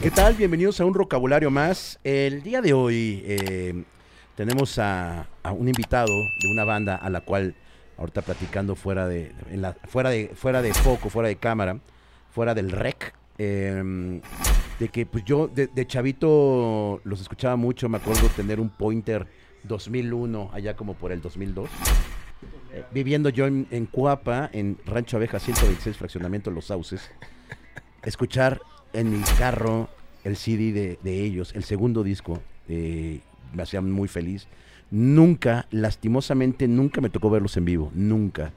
¿Qué tal? Bienvenidos a un vocabulario más. El día de hoy eh, tenemos a, un invitado de una banda a la cual ahorita platicando fuera de, fuera de, fuera de foco, fuera de cámara, fuera del rec, eh, de que pues yo de, de chavito los escuchaba mucho, me acuerdo tener un Pointer 2001 allá como por el 2002. Eh, viviendo yo en, en Cuapa, en Rancho Abeja 126, fraccionamiento Los Sauces, escuchar en mi carro el CD de, de ellos, el segundo disco, eh, me hacía muy feliz. Nunca, lastimosamente, nunca me tocó verlos en vivo, nunca.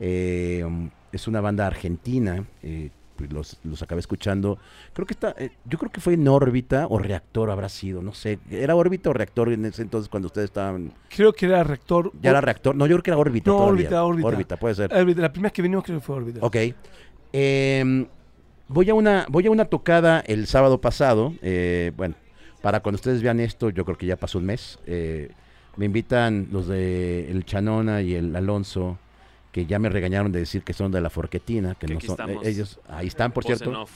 Eh, es una banda argentina, eh, los, los acabé escuchando. Creo que está, eh, yo creo que fue en órbita o reactor habrá sido, no sé. ¿Era órbita o reactor en ese entonces cuando ustedes estaban? Creo que era rector. ¿Ya era reactor? No, yo creo que era órbita. No, órbita, órbita. Órbita, puede ser. La primera vez que vinimos creo que fue órbita. Ok. Em, voy, a una, voy a una tocada el sábado pasado. eh, bueno, para cuando ustedes vean esto, yo creo que ya pasó un mes. eh, me invitan los de El Chanona y el Alonso, que ya me regañaron de decir que son de la Forquetina, que Que no son. eh, ellos, ahí están, por Voz cierto. off.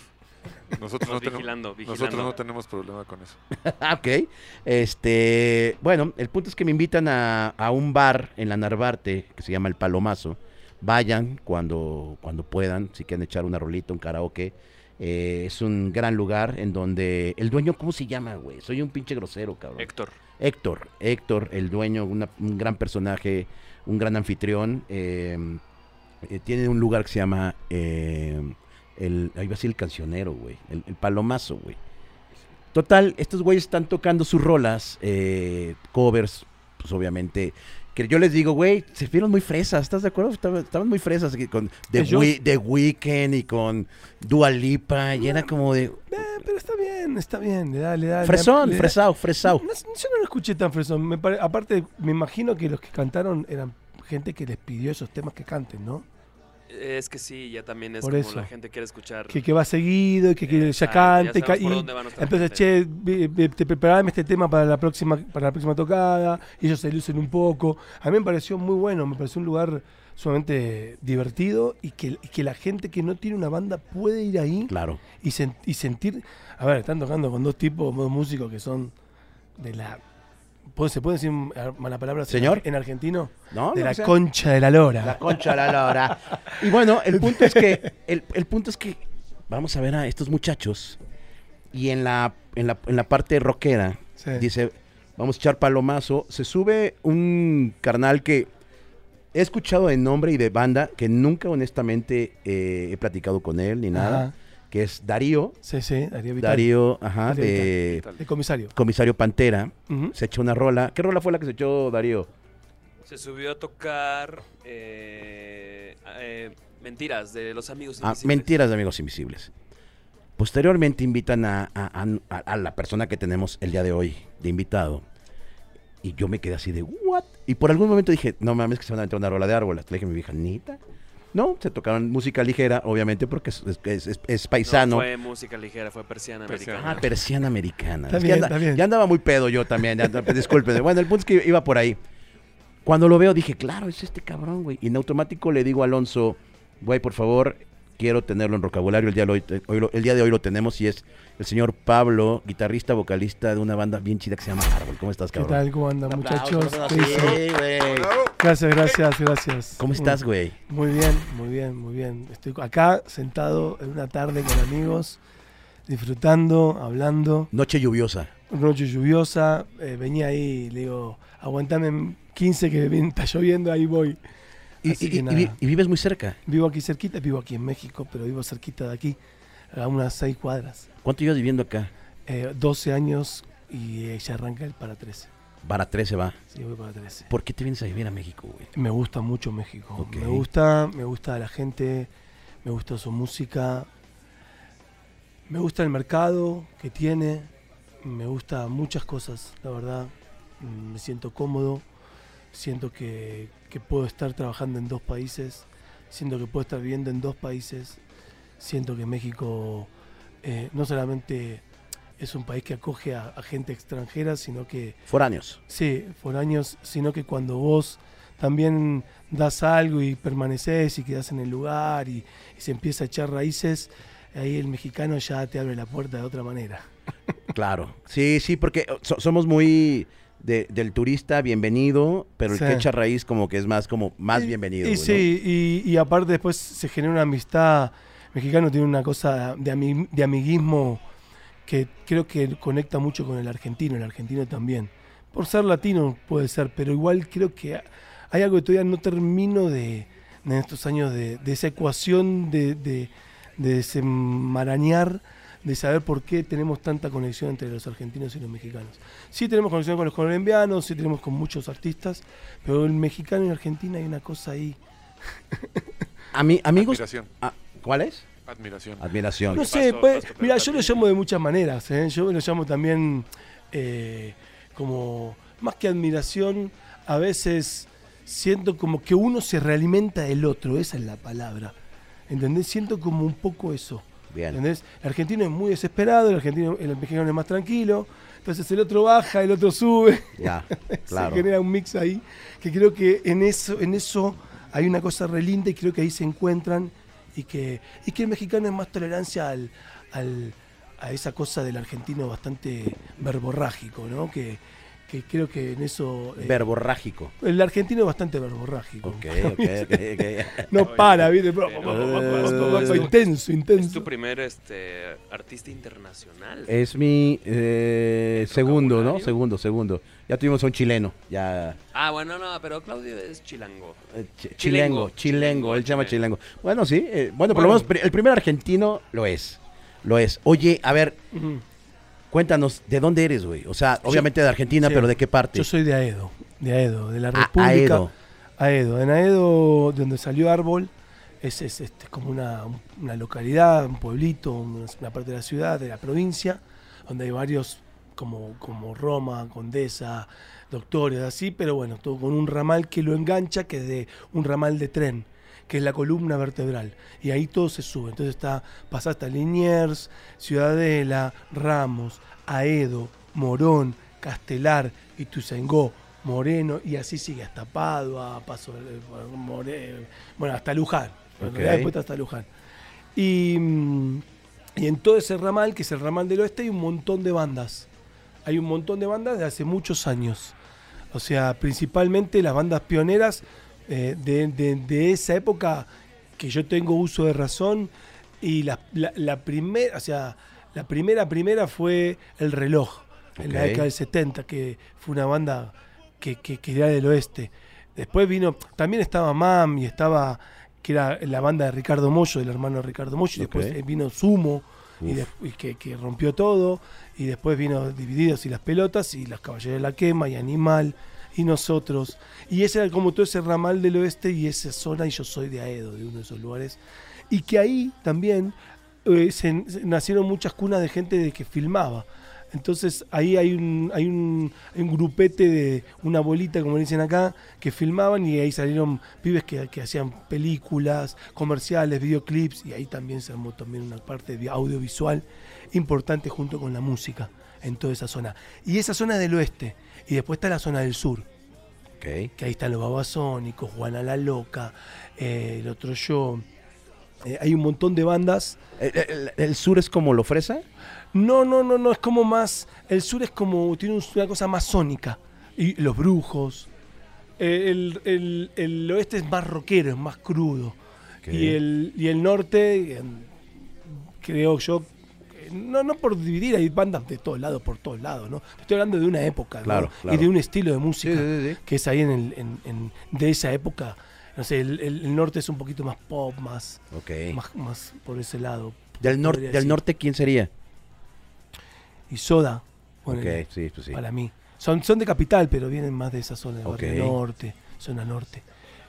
Nosotros no, tenemos, vigilando, vigilando. nosotros no tenemos problema con eso. Ah, ok. Este, bueno, el punto es que me invitan a, a un bar en la Narvarte que se llama El Palomazo. Vayan cuando, cuando puedan, si quieren echar una rolita, un karaoke. Eh, es un gran lugar en donde el dueño, ¿cómo se llama, güey? Soy un pinche grosero, cabrón. Héctor. Héctor, Héctor, el dueño, una- un gran personaje, un gran anfitrión. eh, eh, tiene un lugar que se llama eh, el, ahí va a ser el cancionero, güey, el, el palomazo, güey. Total, estos güeyes están tocando sus rolas, eh, covers, pues obviamente. Que yo les digo, güey, se vieron muy fresas, ¿estás de acuerdo? Estaban, estaban muy fresas con The, Ellos- Wee- The Weeknd y con Dua Lipa, y era como de Eh, pero está bien, está bien. Le da, le da. le da- fresón, le da- fresao, fresao. No, yo no lo escuché tan fresón. Me pare- aparte, me imagino que los que cantaron eran gente que les pidió esos temas que canten, ¿no? Es que sí, ya también es Por como eso. la gente quiere escuchar. Que, que va seguido y que, que ya Exacto, cante. ya y dónde va nuestra entonces, gente. che, te preparame este tema para la próxima para la próxima tocada. Y ellos se lucen un poco. A mí me pareció muy bueno. Me pareció un lugar sumamente divertido y que, y que la gente que no tiene una banda puede ir ahí Claro. y, sen- y sentir. A ver, están tocando con dos tipos, dos músicos que son de la. ¿Puedo- ¿Se puede decir mala palabra Señor. en argentino? ¿No? de la sea. concha de la lora. La concha de la lora. Y bueno, el punto es que, el, el punto es que vamos a ver a estos muchachos y en la, en la, en la parte rockera Sí. dice, vamos a echar palomazo. Se sube un carnal que he escuchado de nombre y de banda, que nunca honestamente eh, he platicado con él ni nada, Ajá. Que es Darío. Sí, sí, Darío Vital. Darío, ajá, Darío de El comisario. Comisario Pantera. Se echa una rola. ¿Qué rola fue la que se echó Darío? Se subió a tocar eh, eh, Mentiras de los amigos Ah, invisibles. mentiras de amigos invisibles. Posteriormente invitan a, a- a- a la persona que tenemos el día de hoy de invitado. Y yo me quedé así de, ¿what? Y por algún momento dije, no mames, que se van a entrar una rola de árboles. Le dije a mi vieja, ¿nita? No, se tocaron música ligera, obviamente, porque es, es- es- es No paisano. fue música ligera, fue persiana Persiana. americana. Ah, persiana americana. Está Es que bien, anda- está bien. Ya andaba muy pedo yo también, ya, discúlpenme. Bueno, el punto es que iba por ahí. Cuando lo veo dije, claro, es este cabrón, güey. Y en automático le digo a Alonso, güey, por favor, quiero tenerlo en vocabulario. El día, de hoy, lo- el día de hoy lo tenemos y es el señor Pablo, guitarrista, vocalista de una banda bien chida que se llama Árbol. ¿Cómo estás, ¿Qué cabrón? tal? ¿Cómo andan, muchachos? ¿Qué sí. Gracias, gracias, gracias. ¿Cómo estás, güey? Muy bien, muy bien, muy bien. Estoy acá sentado en una tarde con amigos, disfrutando, hablando. Noche lluviosa. Noche lluviosa, eh, venía ahí, le digo, aguantame en 15 que viene- está lloviendo, ahí voy. Y, vives muy cerca. Vivo aquí cerquita, vivo aquí en México, pero vivo cerquita de aquí, a unas 6 cuadras. ¿Cuánto llevas viviendo acá? Eh, 12 años y eh, ya arranca el para 13. Para 13 va. Sí, voy para 13. ¿Por qué te vienes a vivir a México, güey? Me gusta mucho México. Me gusta, me gusta la gente, me gusta su música, me gusta el mercado que tiene, me gusta muchas cosas, la verdad. Mm, Me siento cómodo, siento que, que puedo estar trabajando en dos países, siento que puedo estar viviendo en dos países, siento que México eh, no solamente es un país que acoge a, a gente extranjera, sino que Foráneos. Sí, por años, sino que cuando vos también das algo y permaneces y quedás en el lugar y, y se empieza a echar raíces, ahí el mexicano ya te abre la puerta de otra manera. Claro. Sí, sí, porque so- somos muy de- del turista bienvenido, pero el Sí. que echa raíz como que es más como más Y- bienvenido. Y ¿no? sí, y, y aparte después se genera una amistad. Mexicano tiene una cosa de, ami- de amiguismo que creo que conecta mucho con el argentino, el argentino también. Por ser latino puede ser, pero igual creo que hay algo que todavía no termino de, en estos años de, de esa ecuación de, de, de desenmarañar, de saber por qué tenemos tanta conexión entre los argentinos y los mexicanos. Sí tenemos conexión con los colombianos, sí tenemos con muchos artistas, pero el mexicano y Argentina hay una cosa ahí. Ami- amigos, Admiración. ah, ¿cuál es? Admiración. Admiración. No ¿Qué sé, pues, mira, yo lo llamo de muchas maneras, ¿eh? yo lo llamo también eh, como, más que admiración, a veces siento como que uno se realimenta del otro, esa es la palabra, ¿entendés? Siento como un poco eso, Bien. ¿entendés? El argentino es muy desesperado, el, argentino, el mexicano es más tranquilo, entonces el otro baja, el otro sube, Ya, claro. se genera un mix ahí, que creo que en eso, en eso hay una cosa re linda y creo que ahí se encuentran y que, y que el mexicano es más tolerancia al, al- a esa cosa del argentino bastante verborrágico, ¿no? Que, que creo que en eso... eh, Verborrágico. el argentino es bastante verborrágico. Ok, ok, ok, ok. No para, ¿viste? Eh, intenso, Es intenso. tu primer este, artista internacional. Es mi eh, segundo, ¿no? Segundo, segundo. Ya tuvimos a un chileno, ya. Ah, bueno, no, pero Claudio es chilango. eh, chi- Chilengo, chilengo, chilengo, él se llama chilengo. Bueno, sí, eh, bueno, por lo Bueno. menos el primer argentino lo es. Lo es. Oye, a ver. Cuéntanos, ¿de dónde eres, güey? O sea, obviamente de Argentina, sí. pero ¿de qué parte? Yo soy de Aedo, de Aedo, de la A- República. Aedo. Aedo. En Aedo, de donde salió Árbol, es, es, este, como una, una localidad, un pueblito, una, una parte de la ciudad, de la provincia, donde hay varios como, como Roma, Condesa, Doctores, así, pero bueno, todo con un ramal que lo engancha, que es de un ramal de tren, que es la columna vertebral. Y ahí todo se sube. Entonces está, pasa hasta Liniers, Ciudadela, Ramos, Aedo, Morón, Castelar, Ituzaingó, Moreno, y así sigue hasta Padua, Paso, More- bueno, hasta Luján. Después hasta Luján. Y, mm, y en todo ese ramal, que es el ramal del oeste, hay un montón de bandas. Hay un montón de bandas de hace muchos años. O sea, principalmente las bandas pioneras eh, de, de- de esa época que yo tengo uso de razón. Y la, la- la primera, o sea, la primera primera fue El Reloj, en la década del 70, que fue una banda que, que, que era del oeste. Después vino, también estaba MAM y estaba, que era la banda de Ricardo Mollo, del hermano de Ricardo Mollo, y después eh, vino Sumo, y, Uf. de- y que, que rompió todo, y después vino Divididos y las Pelotas, y las Caballeros de la Quema, y Animal, y nosotros. Y ese era como todo ese ramal del oeste y esa zona, y yo soy de Aedo, de uno de esos lugares. Y que ahí también eh, se, se nacieron muchas cunas de gente de que filmaba. Entonces ahí hay un, hay un, un grupete de una bolita, como dicen acá, que filmaban y ahí salieron pibes que, que hacían películas, comerciales, videoclips y ahí también se armó también una parte de audiovisual importante junto con la música en toda esa zona. Y esa zona del oeste y después está la zona del sur, que ahí están los babasónicos, Juana la Loca, eh, el otro yo. Eh, hay un montón de bandas ¿El, el- el sur es como lo fresa? no, no, no, no, es como más. El sur es como. Tiene un- una cosa más sónica. Y los brujos. Eh, El, el- el oeste es más rockero, es más crudo. Y, el, y el norte, creo yo. No, no por dividir, hay bandas de todos lados, por todos lados, ¿no? Estoy hablando de una época, ¿no? Claro. Y de un estilo de música Sí, sí, sí. que es ahí en, el, en- en- de esa época. No sé, el, norte es un poquito más pop, más, Ok. más, más por ese lado. Del, nor- podría del norte, ¿quién sería? Y Soda, sí, pues sí. para mí. Son, son de capital, pero vienen más de esa zona, de Barrio Ok. Norte, zona norte.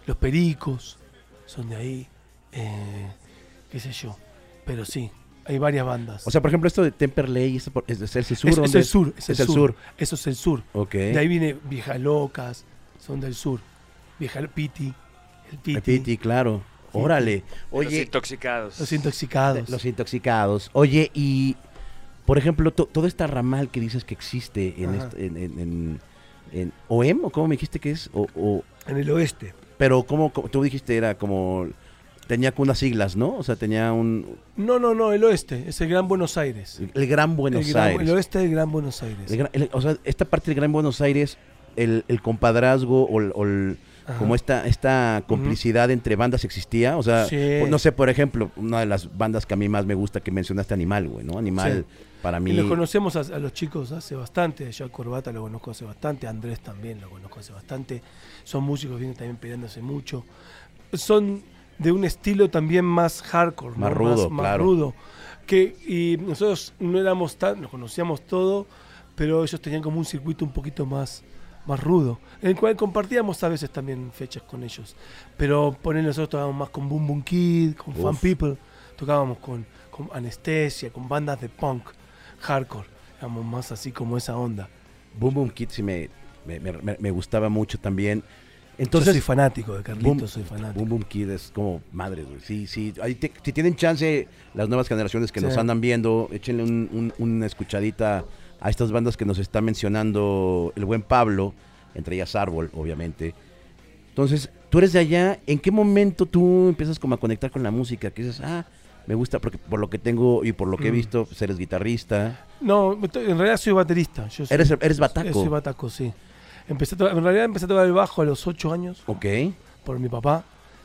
Los Pericos son de ahí, eh, qué sé yo. Pero sí, hay varias bandas. O sea, por ejemplo, esto de Temperley, ¿es, es, es el sur? es, es ¿dónde el sur, es, Es el, el sur. sur. Eso es el sur. Ok. De ahí viene Viejas Locas, son del sur. Vieja Piti, el Piti, El Piti, claro. Órale. Los Oye, intoxicados. los intoxicados. los intoxicados. Oye, y por ejemplo, to- todo este ramal que dices que existe en, Ajá. est- en, en, en- en OEM, o cómo me dijiste que es, o, o- En el oeste. pero cómo, cómo- tú dijiste era como tenía unas siglas, ¿no? O sea, tenía un... No, no, no, el oeste, es el Gran Buenos Aires. El Gran Buenos el, gran- Aires. el oeste del Gran Buenos Aires. El gran- el- o sea, esta parte del Gran Buenos Aires, el, compadrazgo o, el- o el- Ajá. como esta, esta complicidad entre bandas existía. O sea, Sí. no sé, por ejemplo, una de las bandas que a mí más me gusta que mencionaste, Animal, güey, ¿no? Animal, para mí... Y los conocemos a, a los chicos hace bastante. Yo a Corbata lo conozco hace bastante. Andrés también lo conozco hace bastante. Son músicos que vienen también peleándose mucho. Son de un estilo también más hardcore, Más ¿no? rudo, más, claro. rudo. Que, y nosotros no éramos tan, nos conocíamos todo, pero ellos tenían como un circuito un poquito más, más rudo, en el cual compartíamos a veces también fechas con ellos. Pero poner nosotros tocábamos más con Boom Boom Kid, con Fan Uf. People, tocábamos con, con Anestesia, con bandas de punk, hardcore, éramos más así como esa onda. Boom Boom Kid sí me, me, me- me gustaba mucho también. Yo Entonces, soy fanático de Carlitos, Boom, soy fanático. Boom Boom Kid es como madre, güey. Sí, sí. Ahí te- si tienen chance, las nuevas generaciones que Sí. nos andan viendo, échenle un- un- una escuchadita a estas bandas que nos está mencionando el buen Pablo, entre ellas Árbol, obviamente. Entonces, tú eres de allá, ¿en qué momento tú empiezas como a conectar con la música? Que dices, ah, me gusta porque por lo que tengo y por lo que he Mm. visto, pues eres guitarrista. No, en realidad soy baterista. Yo soy, Eres, eres bataco. Soy bataco, sí. Empecé a en realidad empecé a tocar el bajo a los 8 años ok. por mi papá.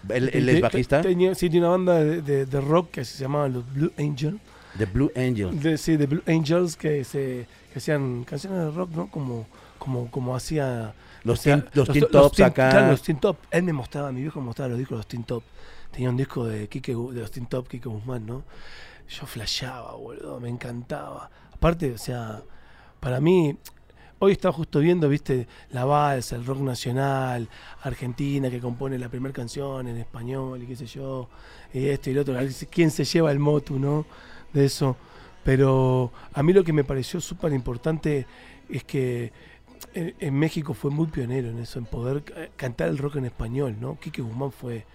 ¿Él, Te- él es bajista? Tenía, sí, tiene una banda de, de- de rock que se llamaba los Blue Angels. The Blue Angel. De, sí, de Blue Angels que, se, que hacían canciones de rock, ¿no? Como, como, como hacía... Los o sea, Teen- los Teen Tops acá. Claro, los Teen Top. Él me mostraba, mi viejo me mostraba los discos de los Teen Top. Tenía un disco de, Quique, de los Teen Top, Kike Guzmán, ¿no? Yo flasheaba, boludo, me encantaba. Aparte, o sea, para mí, hoy estaba justo viendo, viste, la balsa, el rock nacional, Argentina, que compone la primera canción en español y qué sé yo, y esto y lo otro, quién se lleva el motu, ¿no? De eso. Pero a mí lo que me pareció súper importante es que en, en México fue muy pionero en eso, en poder ca- cantar el rock en español, ¿no? Quique Guzmán fue,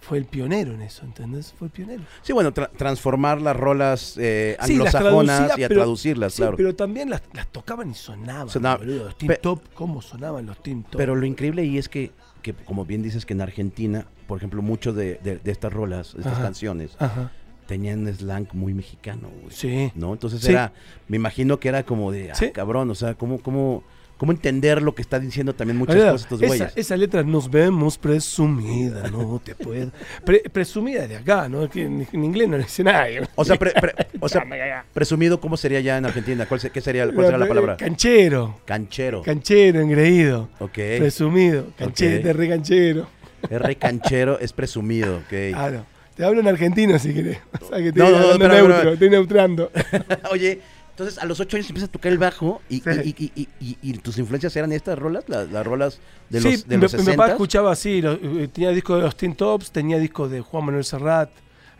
fue el pionero en eso, ¿entendés? Fue el pionero. Sí, bueno, tra- transformar las rolas eh, Sí, anglosajonas traducía, y a pero- traducirlas, Sí, claro. pero también las, las tocaban y sonaban, Sonaba- boludo. Los pe- Top, ¿cómo sonaban los Teen Top? Pero lo increíble ahí es que, que, como bien dices, que en Argentina, por ejemplo, muchos de, de- de estas rolas, de estas Ajá. canciones, Ajá, tenían slang muy mexicano, güey. sí. ¿No? Entonces Sí. era, me imagino que era como de, ah, Sí. cabrón, o sea, ¿cómo, cómo, cómo entender lo que está diciendo también muchas Oiga, cosas estos güeyes? esa letra nos vemos presumida, no te puedo. Pre- presumida de acá, ¿no? Que en, en inglés no le dice nadie. O sea, pre- pre- o sea, presumido, ¿cómo sería ya en Argentina? ¿Cuál, se- qué sería, ¿Cuál sería la palabra? Canchero, Canchero. canchero, engreído. Ok. Presumido, canchero, Ok. de re canchero. Re canchero, es presumido, ok. Ah, no. Te hablo en argentino si querés. O sea, que estoy No, no, no, espera. estoy neutrando. Oye, entonces a los ocho años empiezas a tocar el bajo y, Sí. y- y- y- y- y tus influencias eran estas rolas, las, las rolas de sí, los, de mi, los mi papá 60. escuchaba así, eh, tenía discos de los Teen Tops, tenía discos de Juan Manuel Serrat,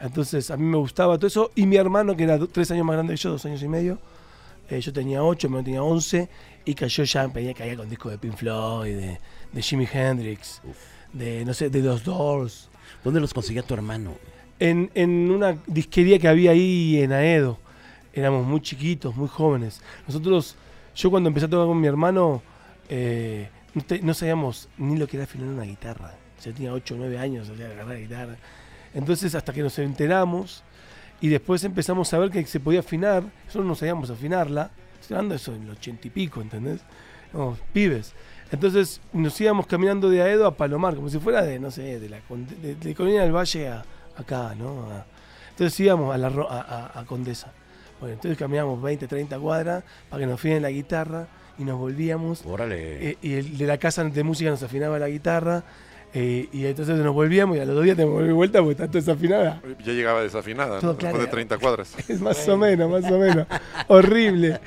entonces a mí me gustaba todo eso, y mi hermano, que era do- tres años más grande que yo, dos años y medio, eh, yo tenía ocho, mi hermano tenía once, y cayó ya, venía caía con discos de Pink Floyd, de, de Jimi Hendrix, de, no sé, de los Doors, ¿Dónde los conseguía tu hermano? en, en una disquería que había ahí en Aedo. Éramos muy chiquitos, muy jóvenes. Nosotros, yo cuando empecé a tocar con mi hermano, eh, no, no sabíamos ni lo que era afinar una guitarra. Yo tenía 8 o 9 años, sabía agarrar la guitarra. Entonces, hasta que nos enteramos y después empezamos a ver que se podía afinar, nosotros no sabíamos afinarla. Estoy hablando de eso en el 80 y pico, ¿entendés? Éramos pibes. Entonces nos íbamos caminando de Aedo a Palomar, como si fuera de, no sé, de la de, de Colonia del Valle a acá, ¿no? A- entonces íbamos a, la, a, a- a Condesa. Bueno, entonces caminamos 20, 30 cuadras para que nos afinen la guitarra y nos volvíamos. Órale. Eh, y el de la casa de música nos afinaba la guitarra. eh, y entonces nos volvíamos y a los dos días te volví vuelta porque está desafinada. Ya llegaba desafinada, Todo ¿no? después de 30 cuadras. Es más o menos, más o menos. Horrible.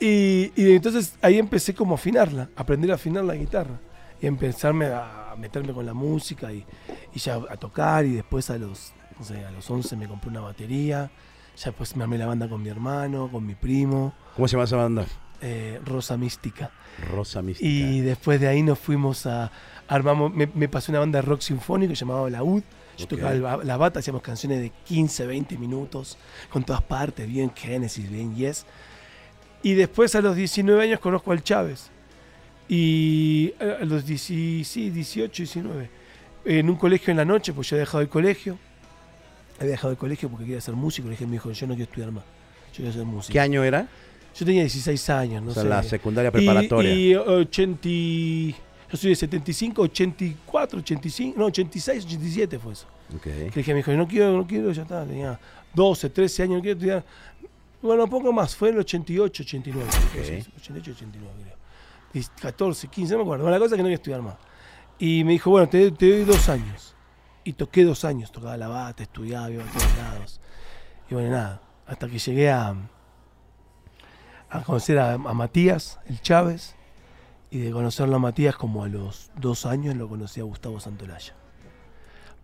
Y, y entonces ahí empecé como a afinarla, a aprender a afinar la guitarra. Y empezarme a meterme con la música y, y ya a tocar. Y después a los, no sé, a los 11 me compré una batería. Ya después me armé la banda con mi hermano, con mi primo, ¿Cómo se llama esa banda? eh, Rosa Mística. Rosa Mística. Y después de ahí nos fuimos a. Armamos, me, me pasó una banda de rock sinfónico llamada La UD. Yo Ok. tocaba la bata, hacíamos canciones de 15, 20 minutos, con todas partes, bien Genesis, bien Yes. Y después a los 19 años conozco al Chávez. Y a a los 10 sí, 18, 19. En un colegio en la noche, pues yo he dejado el colegio. Había dejado el colegio porque quería ser músico. Le dije a mi hijo, yo no quiero estudiar más. Yo quiero ser músico. ¿Qué año era? Yo tenía 16 años, no o sea, sé. la secundaria preparatoria. Y, 80. y- Yo soy de 75, 84, 85. No, 86, 87 fue eso. Ok. Que le dije a mi hijo, no quiero, no quiero, ya está. Tenía 12, 13 años, no quiero estudiar. Bueno, poco más. Fue en el 88, 89. Ok. Sí, 88, 89, creo. Y 14, 15, no me acuerdo. Bueno, la cosa es que no quería estudiar más. Y me dijo, bueno, te, te doy dos años. Y toqué dos años, tocaba la bata, estudiaba, iba a todos lados. Y bueno, nada, hasta que llegué a, a conocer a, a Matías, el Chávez, y de conocerlo a Matías como a los dos años lo conocí a Gustavo Santolaya,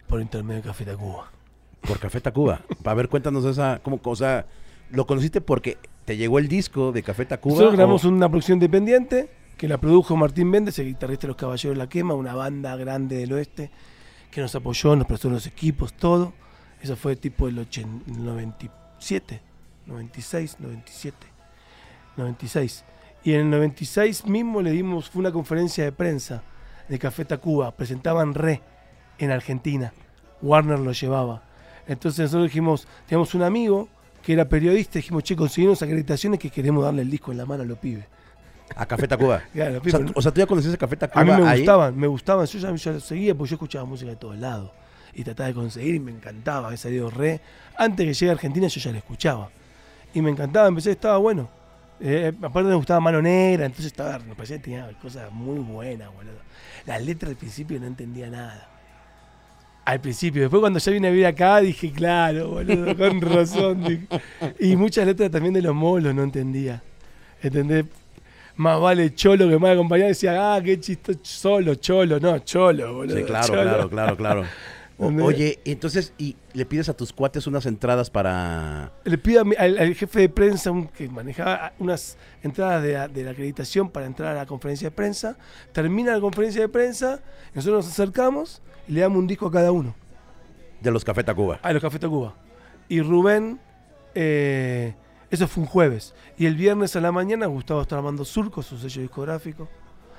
por intermedio de Café Tacuba. Por Café Tacuba. A ver, cuéntanos esa, cómo, o sea, ¿lo conociste porque te llegó el disco de Café Tacuba? Nosotros grabamos o- una producción independiente que la produjo Martín Méndez, el guitarrista de Los Caballeros de la Quema, una banda grande del oeste que nos apoyó, nos prestó los equipos, todo. Eso fue tipo el 80 97, 96, 97, 96. Y en el 96 mismo le dimos, fue una conferencia de prensa de Café Tacuba, presentaban Re en Argentina, Warner lo llevaba. Entonces nosotros dijimos, teníamos un amigo que era periodista, dijimos, che, conseguimos acreditaciones que queremos darle el disco en la mano a los pibes. A Café Tacuba. Claro, O sea, tú- o sea, tú ya conocías a Café Tacuba a mí me ahí? gustaban, me gustaban, yo ya, lo seguía porque yo escuchaba música de todos lados y trataba de conseguir y me encantaba, había salido re. Antes que llegue a Argentina yo ya lo escuchaba y me encantaba, empecé, estaba bueno. Eh, aparte me gustaba Mano Negra, entonces estaba, me parecía que tenía cosas muy buenas, boludo. Las letras al principio no entendía nada. Al principio, después cuando ya vine a vivir acá dije, claro, boludo, con razón. dije. Y muchas letras también de los molos no entendía. ¿Entendés? Más vale cholo que mal acompañado. Decía, ah, qué chistoso, solo, cholo, no, cholo, boludo. Sí, claro, cholo. claro, claro, claro. Oye, entonces, y le pides a tus cuates unas entradas para. Le pido a mi- al, al jefe de prensa un- que manejaba unas entradas de la, de la acreditación para entrar a la conferencia de prensa. Termina la conferencia de prensa, nosotros nos acercamos y le damos un disco a cada uno. de los Café Tacuba. A los Café Tacuba. Y Rubén, eh, eso fue un jueves. Y el viernes a la mañana Gustavo estaba armando Surco, su sello discográfico.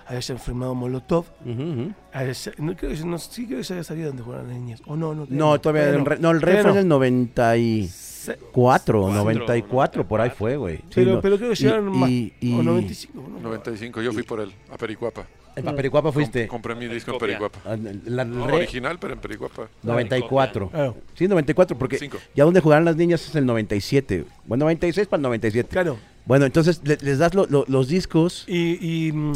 Había ya firmado Molotov. Ujú. Había ya- no, creo que, no, sí creo que ya había salido donde jugaban las niñas. O no, no. No, todavía. el re- no, el rey fue en no. el 94, Se- 94, por ahí fue, güey. Sí, pero, no. pero creo que Y- llegaron más. y- y- o 95. ¿no? 95, yo fui por él, a Pericuapa. En Papericuapa fuiste. Com- compré mi disco en. Pericuapa. Ah, La, No, re- original, pero en Pericuapa. 94. Claro, Sí, 94, porque Cinco. ya donde jugaron las niñas es el 97. Bueno, 96 para el 97. claro. Bueno, entonces le- les das lo- lo- los discos. Y, y, mm,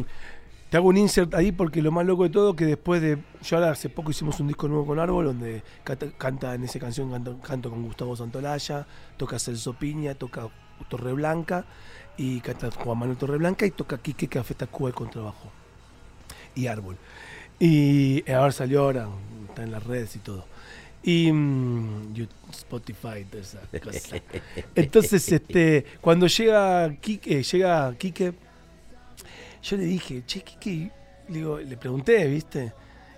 te hago un insert ahí porque lo más loco de todo que después de. Yo ahora hace poco hicimos un disco nuevo con Árbol donde canta, canta en esa canción canto, canto con Gustavo Santolaya, toca Celso Piña, toca Torreblanca y canta Juan Manuel Torreblanca y toca Quique Café Tacuba el contrabajo. Y Árbol. Y ahora salió ahora, está en las redes y todo. Y mm, you- Spotify, todas esas cosas. Entonces, este, cuando llega Quique, llega Quique, yo le dije, che, Quique, le, digo, le pregunté, ¿viste?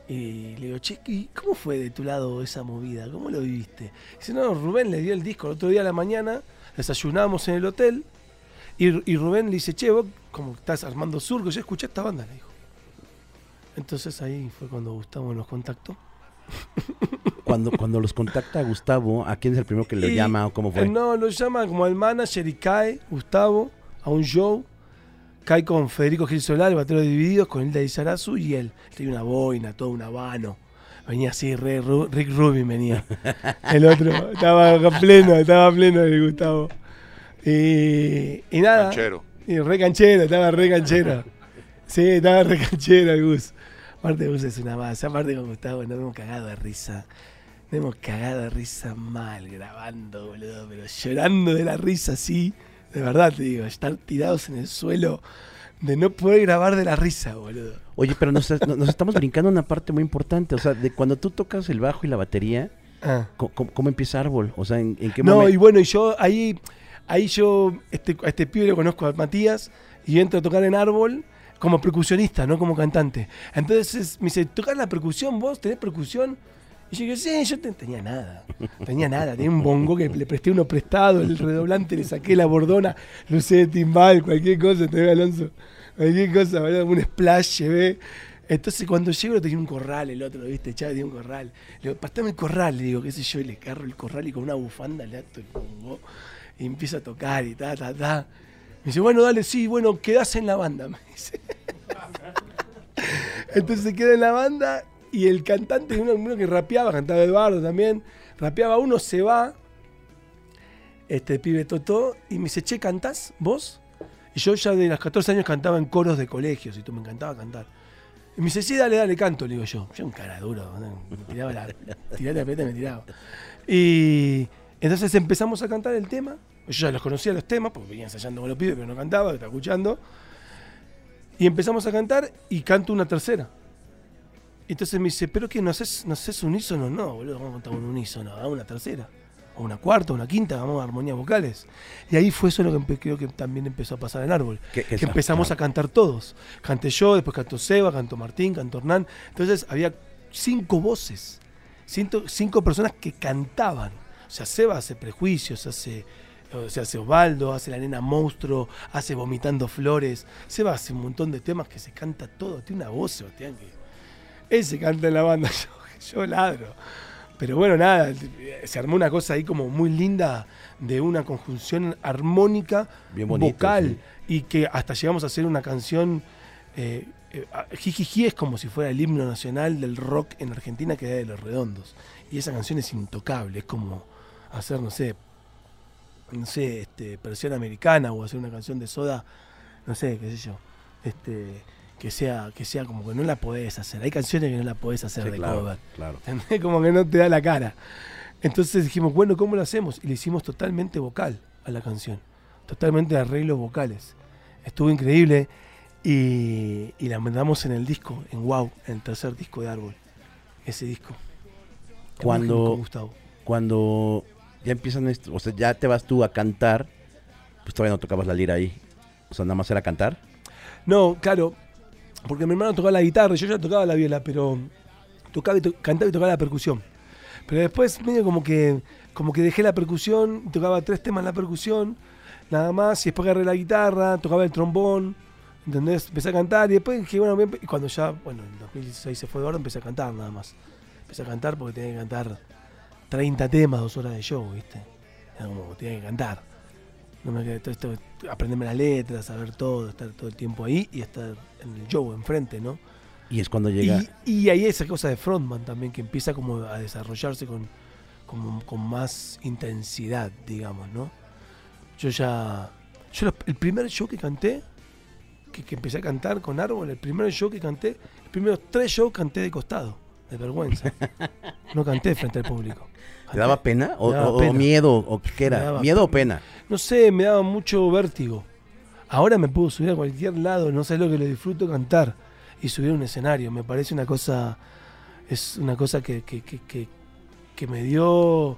Y le digo, che, ¿y ¿cómo fue de tu lado esa movida? ¿Cómo lo viviste? Dice, no, Rubén le dio el disco el otro día a la mañana, desayunamos en el hotel, y, y Rubén le dice, che, vos como estás armando surco, yo escuché esta banda, le dijo. Entonces ahí fue cuando Gustavo nos contactó. Cuando, cuando los contacta Gustavo, ¿a quién es el primero que le Y- llama o cómo fue? Eh, No, lo llama como al manager y cae Gustavo a un show. Cae con Federico Gil Solar, el batero de Divididos, con Hilda Izarazu y él. Tenía una boina, todo un habano. Venía así, re, Ru- Rick Rubin venía. El otro estaba pleno, estaba pleno el Gustavo. Y, y nada. Canchero. Y re canchero, estaba re canchero. Sí, estaba re canchero el Gus. Aparte Gus es una más. Aparte con Gustavo nos hemos cagado de risa. Nos hemos cagado de risa mal grabando, boludo. Pero llorando de la risa así. De verdad te digo, estar tirados en el suelo de no poder grabar de la risa, boludo. Oye, pero nos, estamos brincando una parte muy importante. O sea, de cuando tú tocas el bajo y la batería, Ah. ¿cómo, empieza Árbol? O sea, ¿en, en qué No, y momento? bueno, y yo ahí, ahí yo, este, a este pibe lo conozco a Matías y entro a tocar en árbol como percusionista, no como cantante. Entonces me dice, ¿tocas la percusión vos? ¿Tenés percusión? Y yo digo, sí, yo te- tenía nada. Tenía nada. Tenía un bongo que le presté uno prestado, el redoblante, le saqué la bordona, lo usé de timbal, cualquier cosa, te veo Alonso. Cualquier cosa, boludo, un splash llevé. Entonces cuando llego tenía un corral, el otro, ¿viste? Chávez tenía un corral. Le digo, pastame el corral, le digo, qué sé yo, y le carro el corral y con una bufanda le ato el pongo y empieza a tocar y ta, ta, ta. Me dice, bueno, dale, sí, bueno, quedás en la banda, me dice. Entonces se queda en la banda y el cantante, uno, uno que rapeaba, cantaba Eduardo también, rapeaba uno, se va, este pibe Totó, y me dice, che, ¿cantás vos? Y yo ya de los 14 años cantaba en coros de colegios y tú me encantaba cantar. Y me dice, sí, dale, dale, canto, le digo yo. Yo un cara duro, me tiraba la, tiraba la pelota y me tiraba. Y entonces empezamos a cantar el tema. Yo ya los conocía los temas, porque venía ensayando con los pibes, pero no cantaba, estaba escuchando. Y empezamos a cantar y canto una tercera. Entonces me dice, ¿pero qué? ¿No haces, no haces unísono? No, boludo, vamos a cantar un unísono, hagamos una tercera. O una cuarta, una quinta, hagamos armonías vocales. Y ahí fue eso lo que creo que también empezó a pasar en Árbol. Que- empezamos a cantar todos. Canté yo, después cantó Seba, cantó Martín, cantó Hernán. Entonces había cinco voces, cinco, cinco personas que cantaban. O sea, Seba hace prejuicios, hace, o sea, hace Osvaldo, hace La Nena Monstruo, hace Vomitando Flores. Seba hace un montón de temas que se canta todo. Tiene una voz, Sebastián, que él se canta en la banda, yo, yo ladro. Pero bueno, nada, se armó una cosa ahí como muy linda de una conjunción armónica Bien bonito, vocal y que hasta llegamos a hacer una canción eh, eh, Jijiji es como si fuera el himno nacional del rock en Argentina que era de los redondos y esa canción es intocable es como hacer no sé no sé este versión americana o hacer una canción de soda no sé qué sé yo. Este que sea que sea como que no la podés hacer. Hay canciones que no la podés hacer Sí, de claro, cover. claro. como que no te da la cara. Entonces dijimos bueno cómo lo hacemos y le hicimos totalmente vocal a la canción. Totalmente arreglos vocales. Estuvo increíble. Y, y la mandamos en el disco en Wow en el tercer disco de Árbol. Ese disco. Cuando- Gustavo. Cuando ya empiezan, o sea, ya te vas tú a cantar, pues todavía no tocabas la lira ahí. O sea, nada más era cantar. No, claro, porque mi hermano tocaba la guitarra, yo ya tocaba la viola, pero tocaba y to- cantaba y tocaba la percusión. Pero después medio como que como que dejé la percusión, tocaba tres temas la percusión, nada más, y después agarré la guitarra, tocaba el trombón, ¿entendés? Empecé a cantar y después dije, bueno, bien, y cuando ya, bueno, en 2016 se fue de orden, empecé a cantar nada más. Empecé a cantar porque tenía que cantar 30 temas, dos horas de show, ¿viste? Era como, tenía que cantar. No me quedé todo esto, aprenderme las letras, saber todo, estar todo el tiempo ahí y estar en el show enfrente, ¿no? Y es cuando llega. Y, y ahí esa cosa de frontman también que empieza como a desarrollarse con, con más intensidad, digamos, ¿no? Yo ya. Yo los- el primer show que canté, que, que empecé a cantar con Árbol, el primer show que canté, los primeros tres shows canté de costado, de vergüenza. No canté frente al público. ¿Te daba pena? ¿O, me daba o- o pena. miedo? ¿O qué era? ¿Miedo o pena? No sé, me daba mucho vértigo. Ahora me puedo subir a cualquier lado, no sé lo que lo disfruto cantar y subir a un escenario. Me parece una cosa, es una cosa que, que, que, que- que me dio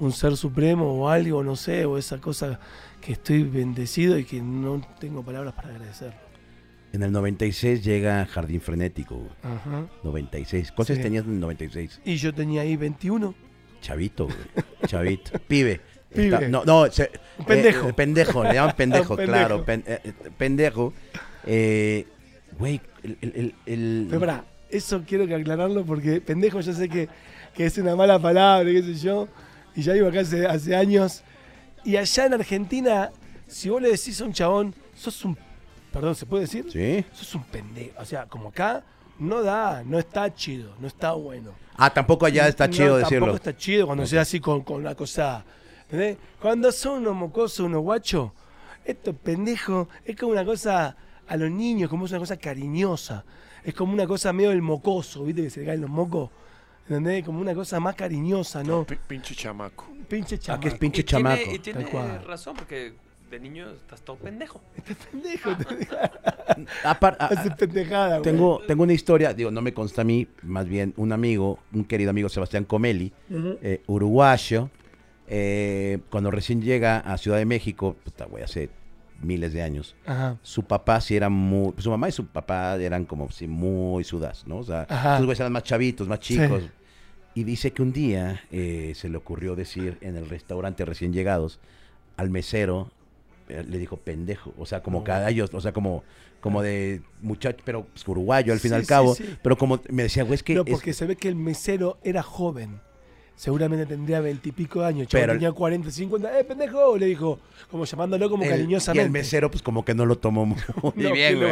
un ser supremo o algo, no sé, o esa cosa que estoy bendecido y que no tengo palabras para agradecerlo. En el 96 llega Jardín Frenético. güey. Ajá. 96. ¿Cuántos Sí. tenías en el 96? Y yo tenía ahí 21. Chavito, güey. Chavito. Pibe. Pibe. Está- no, no, se- Un pendejo. eh, pendejo, le llaman pendejo, claro. pen- eh, eh, pendejo. Eh, Güey, el, el, el- el- Pero eso quiero que aclararlo porque pendejo yo sé que, que es una mala palabra, qué sé yo, y ya vivo acá hace, hace años. Y allá en Argentina, si vos le decís a un chabón, sos un. Perdón, ¿se puede decir? ¿Sí? Sos un pendejo. O sea, como acá, no da, no está chido, no está bueno. Ah, tampoco allá está No, chido Tampoco decirlo. está chido cuando Ok. sea así con, con una cosa. ¿entendés? Cuando son unos mocosos, unos guachos, esto pendejo es como una cosa a los niños, como es una cosa cariñosa. Es como una cosa medio del mocoso, ¿viste? Que se le caen los mocos. ¿Entendés? Como una cosa más cariñosa, ¿no? Pi- pinche chamaco. Pinche Ah, que chamaco. es pinche y chamaco. Tiene, y tiene razón, porque de niño estás todo pendejo. Este pendejo. Hace pendejada, güey. tengo, tengo una historia, digo, no me consta a mí, más bien un amigo, un querido amigo Sebastián Comeli, Ujú. eh, uruguayo, eh, cuando recién llega a Ciudad de México, puta, güey, hace miles de años, su papá sí era muy, su mamá y su papá eran como sí, muy sudas, ¿no? O sea, Ajá. sus güeyes eran más chavitos, más chicos. Sí. Y dice que un día eh, se le ocurrió decir en el restaurante recién llegados al mesero, le dijo pendejo, o sea, como caballos, o sea, como, como de muchacho, pero pues, uruguayo al fin y Sí, al cabo, sí. pero como me decía, güey, es que... No, es- porque se ve que el mesero era joven. Seguramente tendría veintipico años. El Pero- tenía 40, 50. ¡Eh, pendejo! Le dijo, como llamándolo como el- cariñosamente. Y el mesero, pues como que no lo tomó muy No, bien, güey.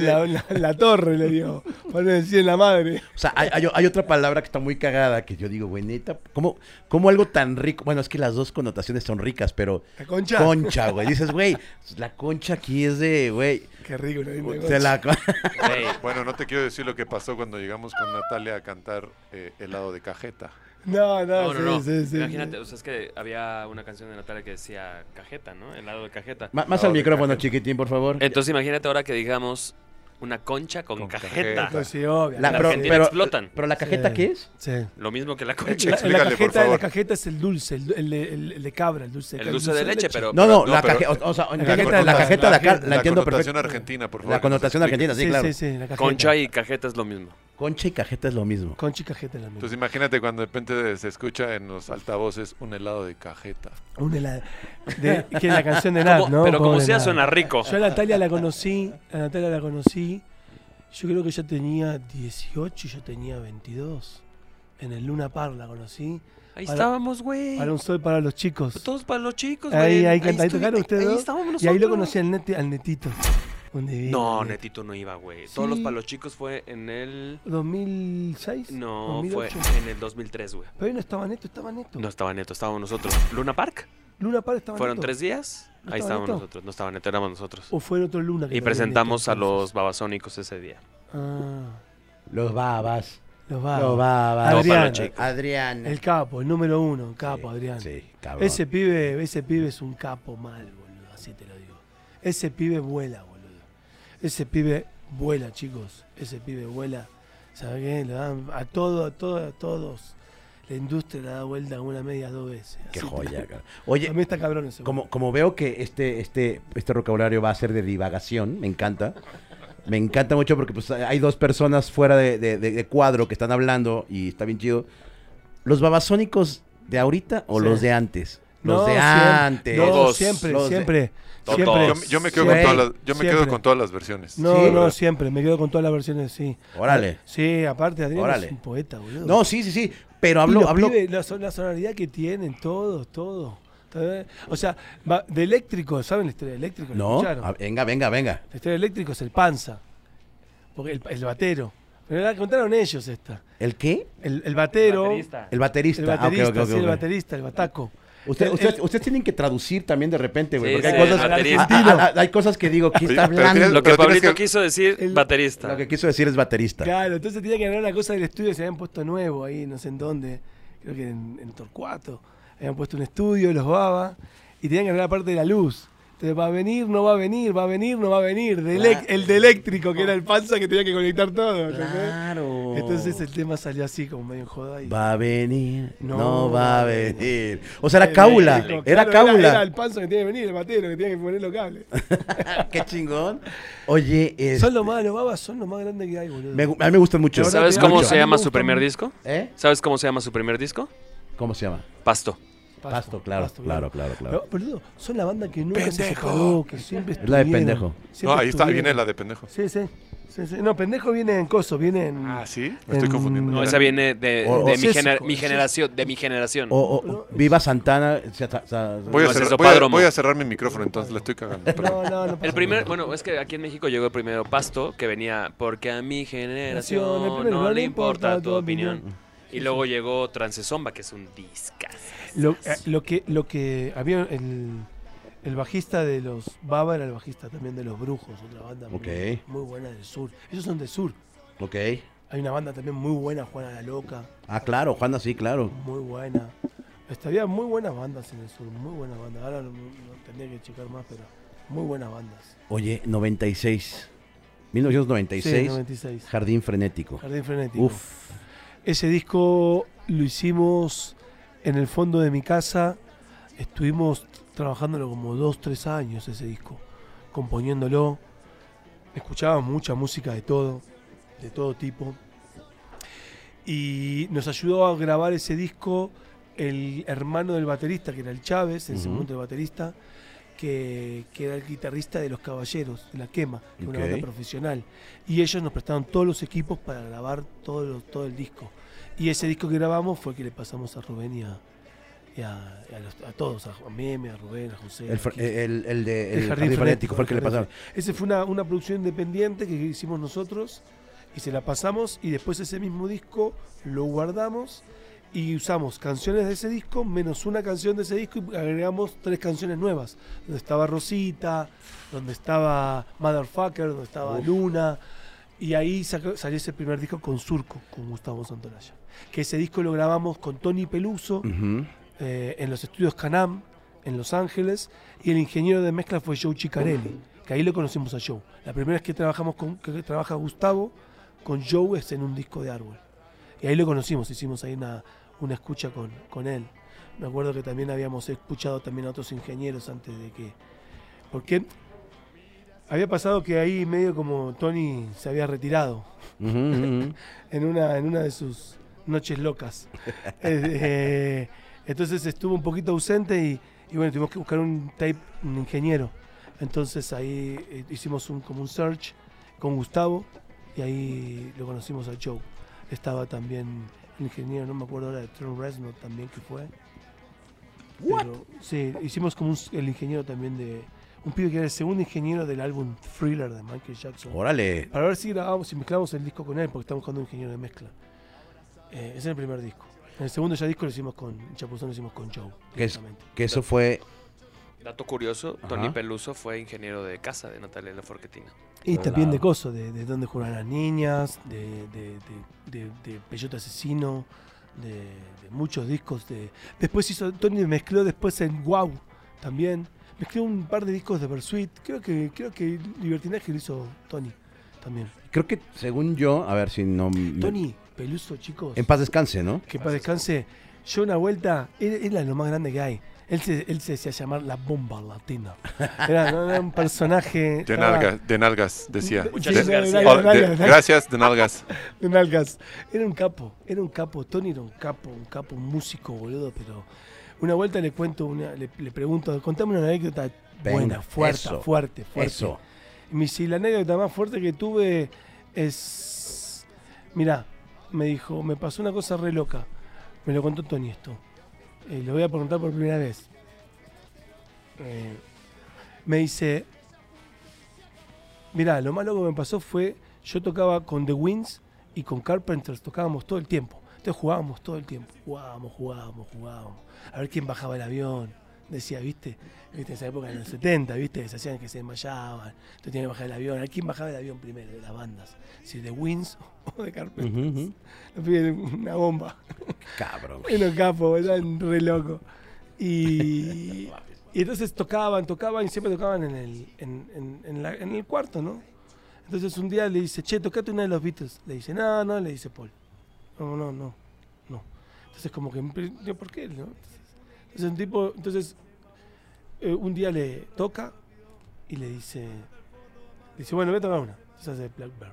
La, la- la torre le dio. Para decir en la madre. O sea, hay, hay- hay otra palabra que está muy cagada que yo digo, güey, neta, ¿cómo, ¿cómo algo tan rico? Bueno, es que las dos connotaciones son ricas, pero La concha. concha, güey. Dices, güey, la concha aquí es de, güey, Qué rico. linda se la... Güey, Bueno, no te quiero decir lo que pasó cuando llegamos con Natalia a cantar eh, helado de cajeta. No, no, No, no, no. sí, sí, sí. Imagínate, o sea, es que había una canción de Natalia que decía cajeta, ¿no? Helado de cajeta. Más al de micrófono, cajeta. chiquitín, por favor. Entonces imagínate ahora que digamos una concha con, Con cajeta. cajeta. Pues sí, obvio. La- pero, Argentina pero- explotan. pero la cajeta, Sí. ¿qué es? Sí. Lo mismo que la La, concha. la Explícale, por cajeta, la favor. cajeta es el dulce, el, el de- el- el de cabra, el dulce El dulce de leche, pero... No, no, no, la pero- cajeta, o, o sea, La entiendo- cajeta- la cajeta de acá la, La entiendo connotación perfecto. argentina, por favor. La connotación argentina, sí, Sí, claro. sí, sí, la cajeta. Concha y cajeta es lo mismo. Concha y cajeta es lo mismo. Concha y cajeta es la misma. Entonces imagínate cuando de repente se escucha en los altavoces un helado de cajeta. Un helado. De, que es la canción de Nat, ¿no? pero como sea, Nat. suena rico. Yo a Natalia la conocí, a Natalia la conocí, yo creo que ella tenía 18 y yo tenía 22. En el Luna Par la conocí. Ahí Para- estábamos, güey. Para un sol para los chicos. Todos para los chicos, Ahí, güey. ahí, canta- ahí estoy- tocaron ustedes Ahí estábamos Y ahí lo nosotros. conocí al, neti- al netito. No, net. Netito no iba, güey. Todos los Sí. para los chicos fue en el... 2006. No, 2008. fue en el 2003, güey. Pero ahí no estaba Neto, estaba Neto. No estaba Neto, estábamos nosotros. ¿Luna Park? Luna Par estaba Fueron Neto. tres días. ¿No Ahí estábamos Neto? nosotros. No estaba Neto, éramos nosotros. O fue el otro Luna. que Y presentamos Neto, a los babasónicos ese día. Ah, Los babas. los va. Los babas. Adrián. los chicos. Adrián. El capo, el número uno, el capo, Sí, Adrián. Sí, cabrón. Ese pibe, ese pibe es un capo mal, boludo, así te lo digo. Ese pibe vuela, boludo. Ese pibe vuela, chicos. Ese pibe vuela. ¿Sabes qué? Le dan a todo, a todo, a todos. La industria le da vuelta una media dos veces. Qué Así joya, cabrón. Oye, A mí está cabrón ese. como, como veo que este, este, este vocabulario va a ser de divagación, me encanta. Me encanta mucho porque pues, hay dos personas fuera de, de- de- de cuadro que están hablando y está bien chido. ¿Los babasónicos de ahorita o Sí. los de antes? Los No, de siempre, antes. No, Todos. siempre, Los de- siempre. Siempre. Yo, yo me quedo, con, todas las, yo me quedo con todas las versiones. No, Sí, no, ¿verdad? siempre. Me quedo con todas las versiones, sí. Órale. Sí, aparte, Adrián Órale. es un poeta, boludo. No, sí, sí, sí. Pero hablo, hablo. pibes, la, son- la sonoridad que tienen, todos, todos. ¿Sabes? O sea, va- de eléctrico, ¿saben la historia de eléctrico? ¿La No, escucharon? venga, venga, venga. La historia de eléctrico es el panza. Porque el, el batero. Pero la contaron ellos esta. ¿El qué? El, el batero. El baterista. El Ah, baterista, sí, el baterista, el bataco. Usted- El- usted- el- ustedes tienen que traducir también de repente, güey. Sí, porque sí, hay, cosas, ah, ah, ah, hay cosas que digo, ¿qué está hablando? tienes- Lo que Pablito que- quiso decir, El- baterista. Lo que quiso decir es baterista. Claro, entonces tenía que agarrar una cosa del estudio, se habían puesto nuevo ahí, no sé en dónde, creo que en, en Torcuato. Habían puesto un estudio, los baba, y tenían que agarrar la parte de la luz. Entonces, va a venir, no va a venir, va a venir, no va a venir. De elec- Claro. el de eléctrico, que era el panza que tenía que conectar todo. Claro. Entonces el tema salió así, como medio en joda. Y... Va a venir, no, No va a va a venir. O sea, era caula, eléctrico, era claro, Era, caula. el panza que tiene que venir, el batero que tiene que poner los cables. Qué chingón. Oye, este, Son los más, los babas son los más grandes que hay, boludo. me a mí me gustan mucho. ¿Sabes cómo mucho. se llama su primer disco? ¿Eh? ¿Sabes cómo se llama su primer disco? ¿Cómo se llama? Pasto. Pasto, claro, claro, claro, claro. Pero, boludo, son la banda que nunca se Pendejo. separó, que siempre Es la de pendejo. siempre No, ahí está, viene la de pendejo. Sí, sí, sí, sí. No, pendejo viene en coso, viene en... Ah, sí, me estoy En- confundiendo. No, esa viene de, O- de o- mi, gener- mi generación. De mi generación. O, Viva Santana. sa- sa- sa- Voy a, cerrar, es voy, a, Opádromo. voy a cerrar mi micrófono, entonces la estoy cagando. No, no, no pasa El primer, bueno, es que aquí en México llegó el primero Pasto, que venía porque a mi generación no le importa tu opinión. Y Sí, luego llegó Transesomba, que es un discazo. Lo, eh, lo que, lo que había el, el bajista de los Baba era el bajista también de los Brujos, otra banda muy, buena del sur. Ellos son del sur. Ok. Hay una banda también muy buena, Juana la Loca, Ah, claro, Juana, sí, claro. muy buena. Este, había muy buenas bandas en el sur, muy buenas bandas. Ahora no, no tendría que checar más, pero muy buenas bandas. Oye, 96. 1996. Sí, 96. Jardín Frenético. Jardín Frenético. Uf. Ese disco lo hicimos en el fondo de mi casa. Estuvimos trabajándolo como dos, tres años ese disco, componiéndolo. Escuchábamos mucha música de todo, de todo tipo. Y nos ayudó a grabar ese disco el hermano del baterista, que era el Chávez, en ese Ujú. momento el baterista. que, que era el guitarrista de Los Caballeros, de La Quema, que es una banda profesional. Y ellos nos prestaron todos los equipos para grabar todo, lo- todo el disco. Y ese disco que grabamos fue el que le pasamos a Rubén y a, y a- y a los- a todos, a Meme, a Rubén, a José. El, el, el de jardín, frenético fue el que le pasaron. Ese fue una, una producción independiente que hicimos nosotros y se la pasamos y después ese mismo disco lo guardamos y usamos canciones de ese disco menos una canción de ese disco y agregamos tres canciones nuevas. Donde estaba Rosita, donde estaba Motherfucker, donde estaba Uf. Luna. Y ahí salió ese primer disco con Surco, con Gustavo Santolaya. Que ese disco lo grabamos con Tony Peluso eh, en los estudios Canam, en Los Ángeles, y el ingeniero de mezcla fue Joe Chicarelli, que ahí lo conocimos a Joe. La primera vez que trabajamos con, que trabaja Gustavo con Joe es en un disco de árbol. Y ahí lo conocimos, hicimos ahí una, una escucha con, con él. Me acuerdo que también habíamos escuchado también a otros ingenieros antes de que. Porque había pasado que ahí medio como Tony se había retirado en una, en una de sus noches locas. Eh, entonces estuvo un poquito ausente y, y bueno, tuvimos que buscar un tape, un ingeniero. Entonces ahí eh, hicimos un, como un search con Gustavo y ahí lo conocimos a Joe. Estaba también el ingeniero, no me acuerdo ahora de Trent Reznor también que fue. Pero, sí, hicimos como un- el ingeniero también de... Un pibe que era el segundo ingeniero del álbum Thriller de Michael Jackson. Órale. Para ver si grabamos, si mezclamos el disco con él, porque estamos buscando un ingeniero de mezcla. Eh, ese es el primer disco. En el segundo ya disco lo hicimos con Chapuzón, lo hicimos con Joe. Que es-. Que eso fue. Dato curioso, Ajá. Tony Peluso fue ingeniero de casa de Natalia Laforquetina. Y también de coso, de, de dónde juegan las niñas, de, de, de, de, de Peyote Asesino, de, de muchos discos. de Después hizo, Tony mezcló después en Wow también. Mezcló un par de discos de Versuit. Creo que, creo que Libertinaje lo hizo Tony también. Creo que según yo, a ver si no. me- Tony Peluso, chicos. En paz descanse, ¿no? Que para descanse. Yo una vuelta, él, era lo más grande que hay. Él se, él se decía llamar la bomba latina. Era, un personaje. De, estaba- nalgas, de nalgas, decía. De- de oh, de- nalgas, de- gracias, de nalgas. de nalgas. Era un capo, era un capo. Tony era un capo, un capo, un músico, boludo. Pero una vuelta le cuento, una, le, le pregunto, contame una anécdota buena, fuerte, eso, fuerte, fuerte. Eso. Y me dice, la anécdota más fuerte que tuve es. Mirá, me dijo, me pasó una cosa re loca. Me lo contó Tony esto. Eh, lo voy a preguntar por primera vez. Eh, me dice, mirá, lo más loco que me pasó fue, yo tocaba con The Winds y con Carpenters, tocábamos todo el tiempo. Entonces jugábamos todo el tiempo. Jugábamos, jugábamos, jugábamos. A ver quién bajaba el avión. Decía, ¿viste? ¿Viste? En esa época, en los 70, ¿viste? Que se hacían que se desmayaban. Entonces tenían que bajar el avión. A quién bajaba el avión primero de las bandas. Si de Winds o de Carpenters. Los pibes, Una bomba. Cabrón. Unos capos, eran re locos. Y, y entonces tocaban, tocaban y siempre tocaban en el, en, en- en la- en el cuarto, ¿no? Entonces un día le dice, che, tocate una de los Beatles. Le dice, no, no, le dice Paul. No, no, no, no. Entonces como que, ¿por qué? no? Entonces un tipo, entonces eh, un día le toca y le dice, dice, bueno, voy a tocar una. Entonces hace Blackbird.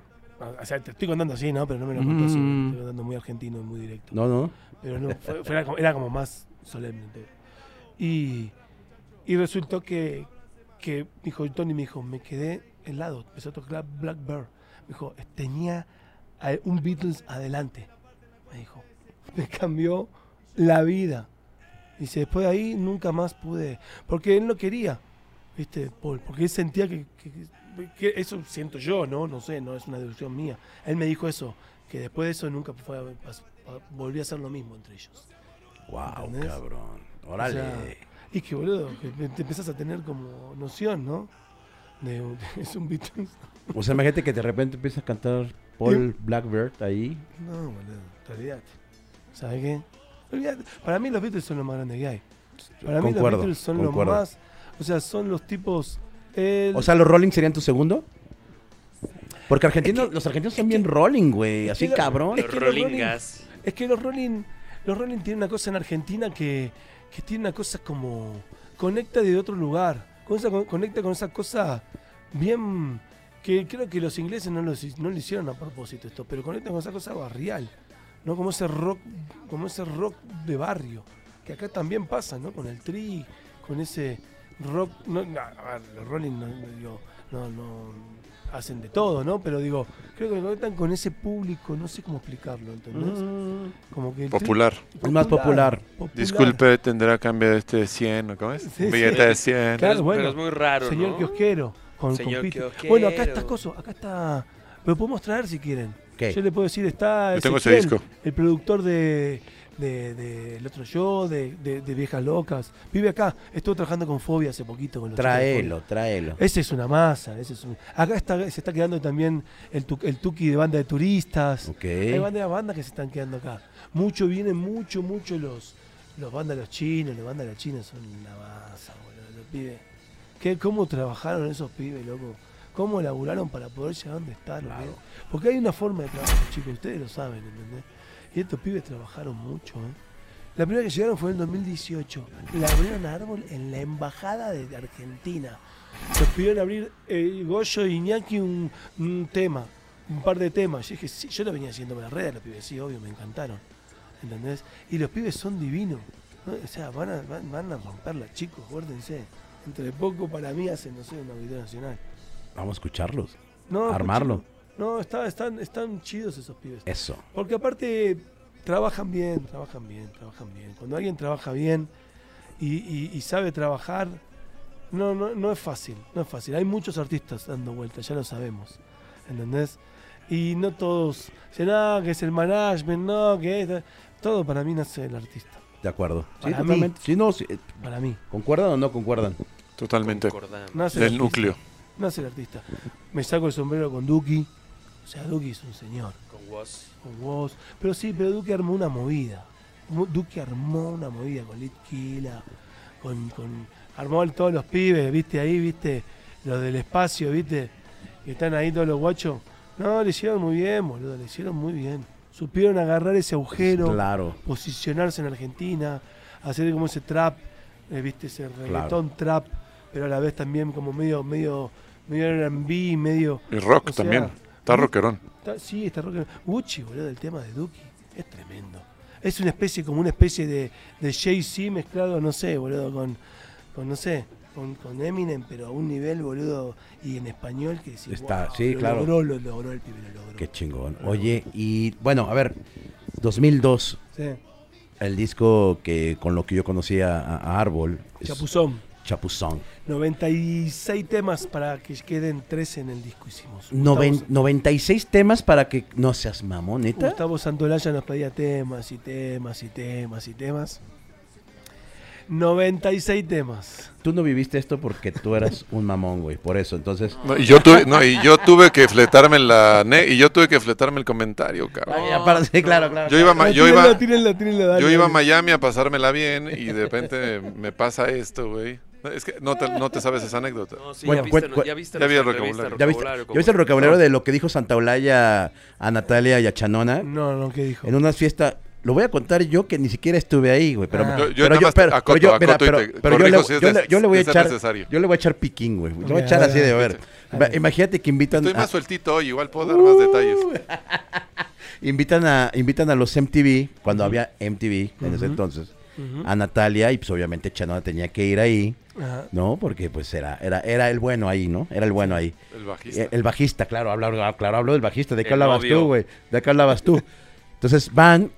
O sea, te estoy contando así, ¿no? Pero no me lo contó así. Mm. Estoy contando muy argentino y muy directo. No, no. Pero no, fue- fue- era, como, era como más solemne. Y, y resultó que, que dijo Tony, me dijo, me quedé helado. Empezó a tocar Blackbird. Me dijo, tenía un Beatles adelante. Me dijo, me cambió la vida. Dice, después de ahí nunca más pude. Porque él no quería, ¿viste, Paul? Porque él sentía que, que- que eso siento yo, ¿no? No sé, no es una deducción mía. Él me dijo eso, que después de eso nunca fue a- a- volvió a hacer lo mismo entre ellos. Wow, ¿Entendés? cabrón. Órale. O sea, y que boludo, que te empezás a tener como noción, ¿no? De, de- es un Beatles. O sea, imagínate que de repente empieza a cantar Paul Blackbird ahí. No, boludo, olvídate. ¿Sabes qué? Olvídate. Para mí los Beatles son lo más grande que hay. Para mí Concuerdo, los Beatles son concuerdo. los más. O sea, son los tipos. el- O sea, los Rolling serían tu segundo. Porque argentinos, Es que- los argentinos son que- bien Rolling, güey. Así que lo- cabrón. es Los que los Rolling- Rollingas. Es que los Rolling, los Rolling tienen una cosa en Argentina que, que tiene una cosa como conecta de otro lugar, con esa- con- conecta con esa cosa bien que creo que los ingleses no no lo hicieron a propósito esto, pero conecta con esa cosa barrial, no como ese rock, como ese rock de barrio, que acá también pasa, ¿no? Con el tri, con ese rock, no, no, a ver, los Rolling no, no, digo, no, no hacen de todo, ¿no? Pero digo, creo que conectan con ese público, no sé cómo explicarlo, ¿entendés? Mm, Como que el Popular. Es más popular. popular. Disculpe, tendrá cambio de este 100, ¿o ¿cómo es? Sí, billete de 100. Claro, Pero es- bueno. pero es muy raro, Señor ¿no? kiosquero. Con, Señor con kiosquero. Bueno, acá está coso, acá está. Lo podemos traer si quieren. ¿Qué? Yo le puedo decir, está Yo tengo ese Ezequiel, disco. el productor de, de, de El Otro Yo, de, de, de Viejas Locas. Vive acá. Estuvo trabajando con Fobia hace poquito. Con los Fobia. tráelo. Ese es una masa. Ese es un- Acá está, se está quedando también el, tu- el Tuki de banda de turistas. Ok. Hay bandas, bandas que se están quedando acá. Mucho vienen, mucho, mucho los, los bandas de los chinos. Los bandas de los chinos son una masa, boludo. Los pibes. ¿Qué, ¿Cómo trabajaron esos pibes, loco? ¿Cómo laburaron para poder llegar a donde están? Claro. ¿no? Porque hay una forma de trabajo, chicos. Ustedes lo saben, ¿entendés? Y estos pibes trabajaron mucho, ¿eh? La primera que llegaron fue en el 2018. La abrieron árbol en la embajada de Argentina. Nos pidieron abrir eh, Goyo y Iñaki un, un tema, un par de temas. Yo dije, sí, yo lo venía haciendo la red, los pibes, sí, obvio, me encantaron. ¿Entendés? Y los pibes son divinos. ¿no? O sea, van a, van, van a romperla, chicos, guárdense. Entre poco para mí hacen, no sé, un auditorio nacional. Vamos a escucharlos. No, Armarlo. escuchen, No, está, están, están chidos esos pibes. Eso. Porque aparte trabajan bien, trabajan bien, trabajan bien. Cuando alguien trabaja bien y, y- y sabe trabajar, no, no, no es fácil, no es fácil. Hay muchos artistas dando vueltas, ya lo sabemos. ¿Entendés? Y no todos, dicen, no, que es el management, no, que es... Todo para mí nace el artista, De acuerdo. Sí, Para mí. totalmente. Sí, no, sí, eh, para mí. ¿Concuerdan o no concuerdan? Totalmente. Concordamos. Nace el Del núcleo. Nace el artista. Me saco el sombrero con Duki. O sea, Duki es un señor. Con vos. con vos. Pero sí, pero Duque armó una movida. Duque armó una movida con Litquila, con, con. Armó a todos los pibes, viste ahí, viste, los del espacio, viste, que están ahí todos los guachos. No, le hicieron muy bien, boludo, le hicieron muy bien. Supieron agarrar ese agujero, Claro. posicionarse en Argentina, hacer como ese trap, eh, viste, ese reggaetón trap, pero a la vez también como medio, medio, medio R&B, medio. Y rock O sea, también. Está rockerón. Está- sí, está rock. Gucci, boludo, el tema de Duki. Es tremendo. Es una especie, como una especie de, de Jay-Z mezclado, no sé, boludo, con, con no sé, con, con Eminem, pero a un nivel, boludo, y en español que decís, Está- "Wow, sí, lo claro. logró, lo logró el pibe, lo logró. Qué chingón. Oye, y bueno, a ver, 2002, Sí, el disco que con lo que yo conocía a, a Árbol. Chapuzón. Chapuzón. 96 temas para que queden 13 en el disco hicimos. Noven- Gustavo, 96 temas para que no seas mamón, neta. Gustavo Santolaya nos pedía temas y temas y temas y temas. 96 temas. Tú no viviste esto porque tú eras un mamón, güey. Por eso, entonces. No, y yo tuve, no, y yo tuve que fletarme la ne- y yo tuve que fletarme el comentario, cabrón. Ay, aparte, sí, claro, claro. Yo iba, yo tírenla, iba, tírenla, tírenla, dale, yo iba a. Miami a pasármela bien y de repente me pasa esto, güey. No, Es que no te, no te sabes esa anécdota. No, sí, Bueno, ya viste, ya viste ya vi el vocabulario. ¿Ya viste, ¿ya viste el vocabulario de lo que dijo Santa Olaya a Natalia y a Chanona? No, no, ¿qué dijo? En unas fiestas. Lo voy a contar yo que ni siquiera estuve ahí, güey. Pero, Ah. Yo- yo pero más pero- acoto, pero yo, mira, pero- yo le- si es yo de- le- yo le voy a echar. necesario. Yo le voy a echar piquín, güey. Le voy a echar así de, ver. Imagínate que invitan Estoy a, más sueltito hoy, igual puedo dar más detalles. invitan a invitan a los MTV cuando había MTV en ese Ujú. A Natalia y pues obviamente Chanona tenía que ir ahí, Ajá. ¿no? Porque pues era era era el bueno ahí, ¿no? Era el bueno ahí. El bajista. Eh, El bajista, claro, hablo, claro, hablo del bajista. ¿De qué El hablabas novio. tú, güey? ¿De qué hablabas tú? Entonces van,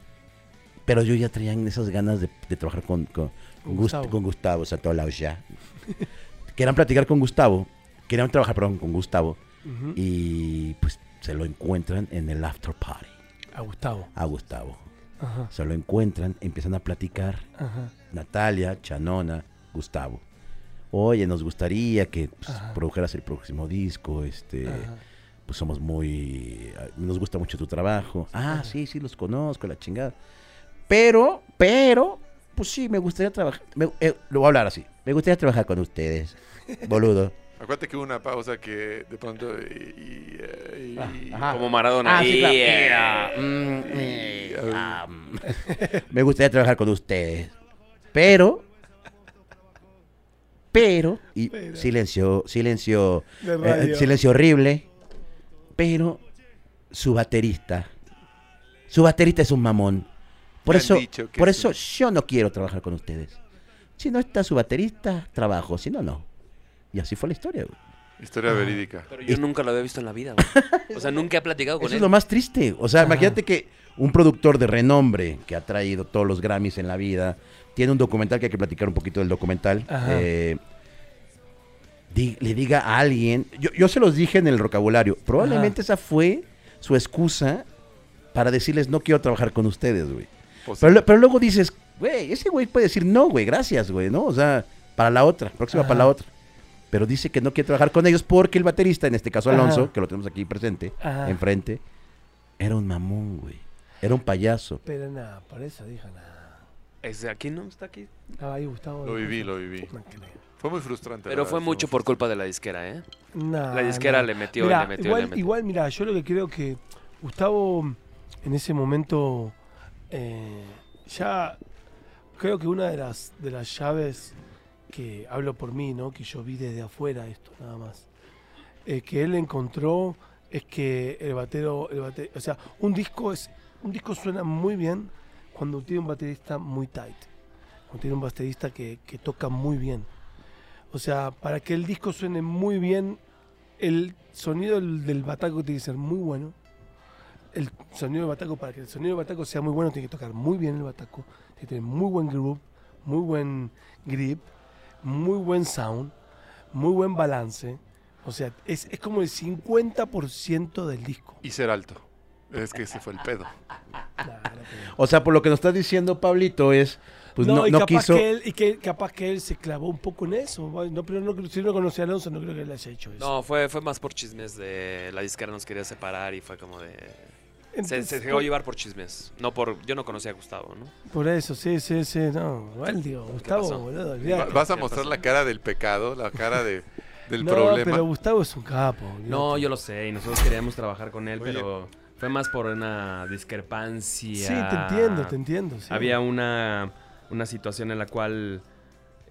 pero yo ya traían esas ganas de, de trabajar con, con, Con Gust- Gustavo. con Gustavo Santaolalla. Querían platicar con Gustavo, querían trabajar, perdón, con Gustavo. Y pues se lo encuentran en el after party A Gustavo. a Gustavo. Ajá. Se lo encuentran, empiezan a platicar. Ajá. Natalia, Chanona, Gustavo. Oye, nos gustaría que pues, produjeras el próximo disco, este pues somos muy, nos gusta mucho tu trabajo. Ah, sí, sí, los conozco, la chingada. Pero, pero, pues sí, me gustaría trabajar, me- eh, lo voy a hablar así, me gustaría trabajar con ustedes, boludo. Acuérdate que hubo una pausa que de pronto. Y, y- y- Ah. Como Maradona. Ah, sí, claro. Yeah. Mm, eh, me gustaría trabajar con ustedes, pero, pero, y Pero. silencio, silencio, eh, silencio horrible, pero su baterista, su baterista es un mamón. Por eso, por es eso yo no quiero trabajar con ustedes. Si no está su baterista, trabajo, si no, no. Y así fue la historia, güey. Historia verídica. Pero yo nunca lo había visto en la vida, güey. O sea, nunca he platicado con Eso él. es lo más triste. O sea, Ajá. imagínate que un productor de renombre que ha traído todos los Grammys en la vida, tiene un documental que hay que platicar un poquito del documental. Ajá. eh, di- le diga a alguien, yo, yo se los dije en el vocabulario, probablemente esa fue su excusa para decirles no quiero trabajar con ustedes, güey. Pues, Pero, pero luego dices, güey, ese güey puede decir no, güey, gracias, güey, ¿no? O sea, para la otra, próxima Ajá. para la otra. Pero dice que no quiere trabajar con ellos porque el baterista, en este caso Ajá. Alonso, que lo tenemos aquí presente, Ajá. enfrente, era un mamón, güey. Era un payaso. Pero nada, por eso dije nada. ¿Es aquí no? ¿Está aquí? Estaba ahí Gustavo. Lo viví, lo viví. No. Fue muy frustrante. Pero fue mucho por culpa de la disquera, ¿eh? Nah, La disquera nah. le metió, Mirá, le metió, igual, le metió. igual, mira, yo lo que creo que Gustavo en ese momento eh, ya creo que una de las de las llaves que hablo por mí, ¿no? Que yo vi desde afuera esto nada más. eh, que él encontró es que el batero, o sea, un disco es un disco suena muy bien cuando tiene un baterista muy tight, cuando tiene un baterista que, toca muy bien. O sea, para que el disco suene muy bien, el sonido del, del bataco tiene que ser muy bueno. El sonido del bataco, para que el sonido del bataco sea muy bueno, tiene que tocar muy bien el bataco, tiene que tener muy buen groove, muy buen grip, muy buen sound, muy buen balance. O sea, es, es como el 50% del disco. Y ser alto. Es que ese fue el pedo. O sea, por lo que nos estás diciendo, Pablito, es, pues no, y no capaz quiso... que él, y que capaz que él se clavó un poco en eso. No, pero no, si no conoce a Alonso, no creo que él haya hecho eso. No, fue, fue más por chismes de la disquera nos quería separar y fue como de... Se, Entonces, se dejó llevar por chismes. No por... Yo no conocía a Gustavo, ¿no? Por eso, sí, sí, sí, no. Igual digo, Gustavo, boludo. Vas a ¿Qué mostrar la cara del pecado, la cara de, del no, problema. pero Gustavo es un capo. No, yo lo sé y nosotros queríamos trabajar con él, Oye. pero fue más por una discrepancia. Sí, te entiendo, te entiendo. sí. Había una, una situación en la cual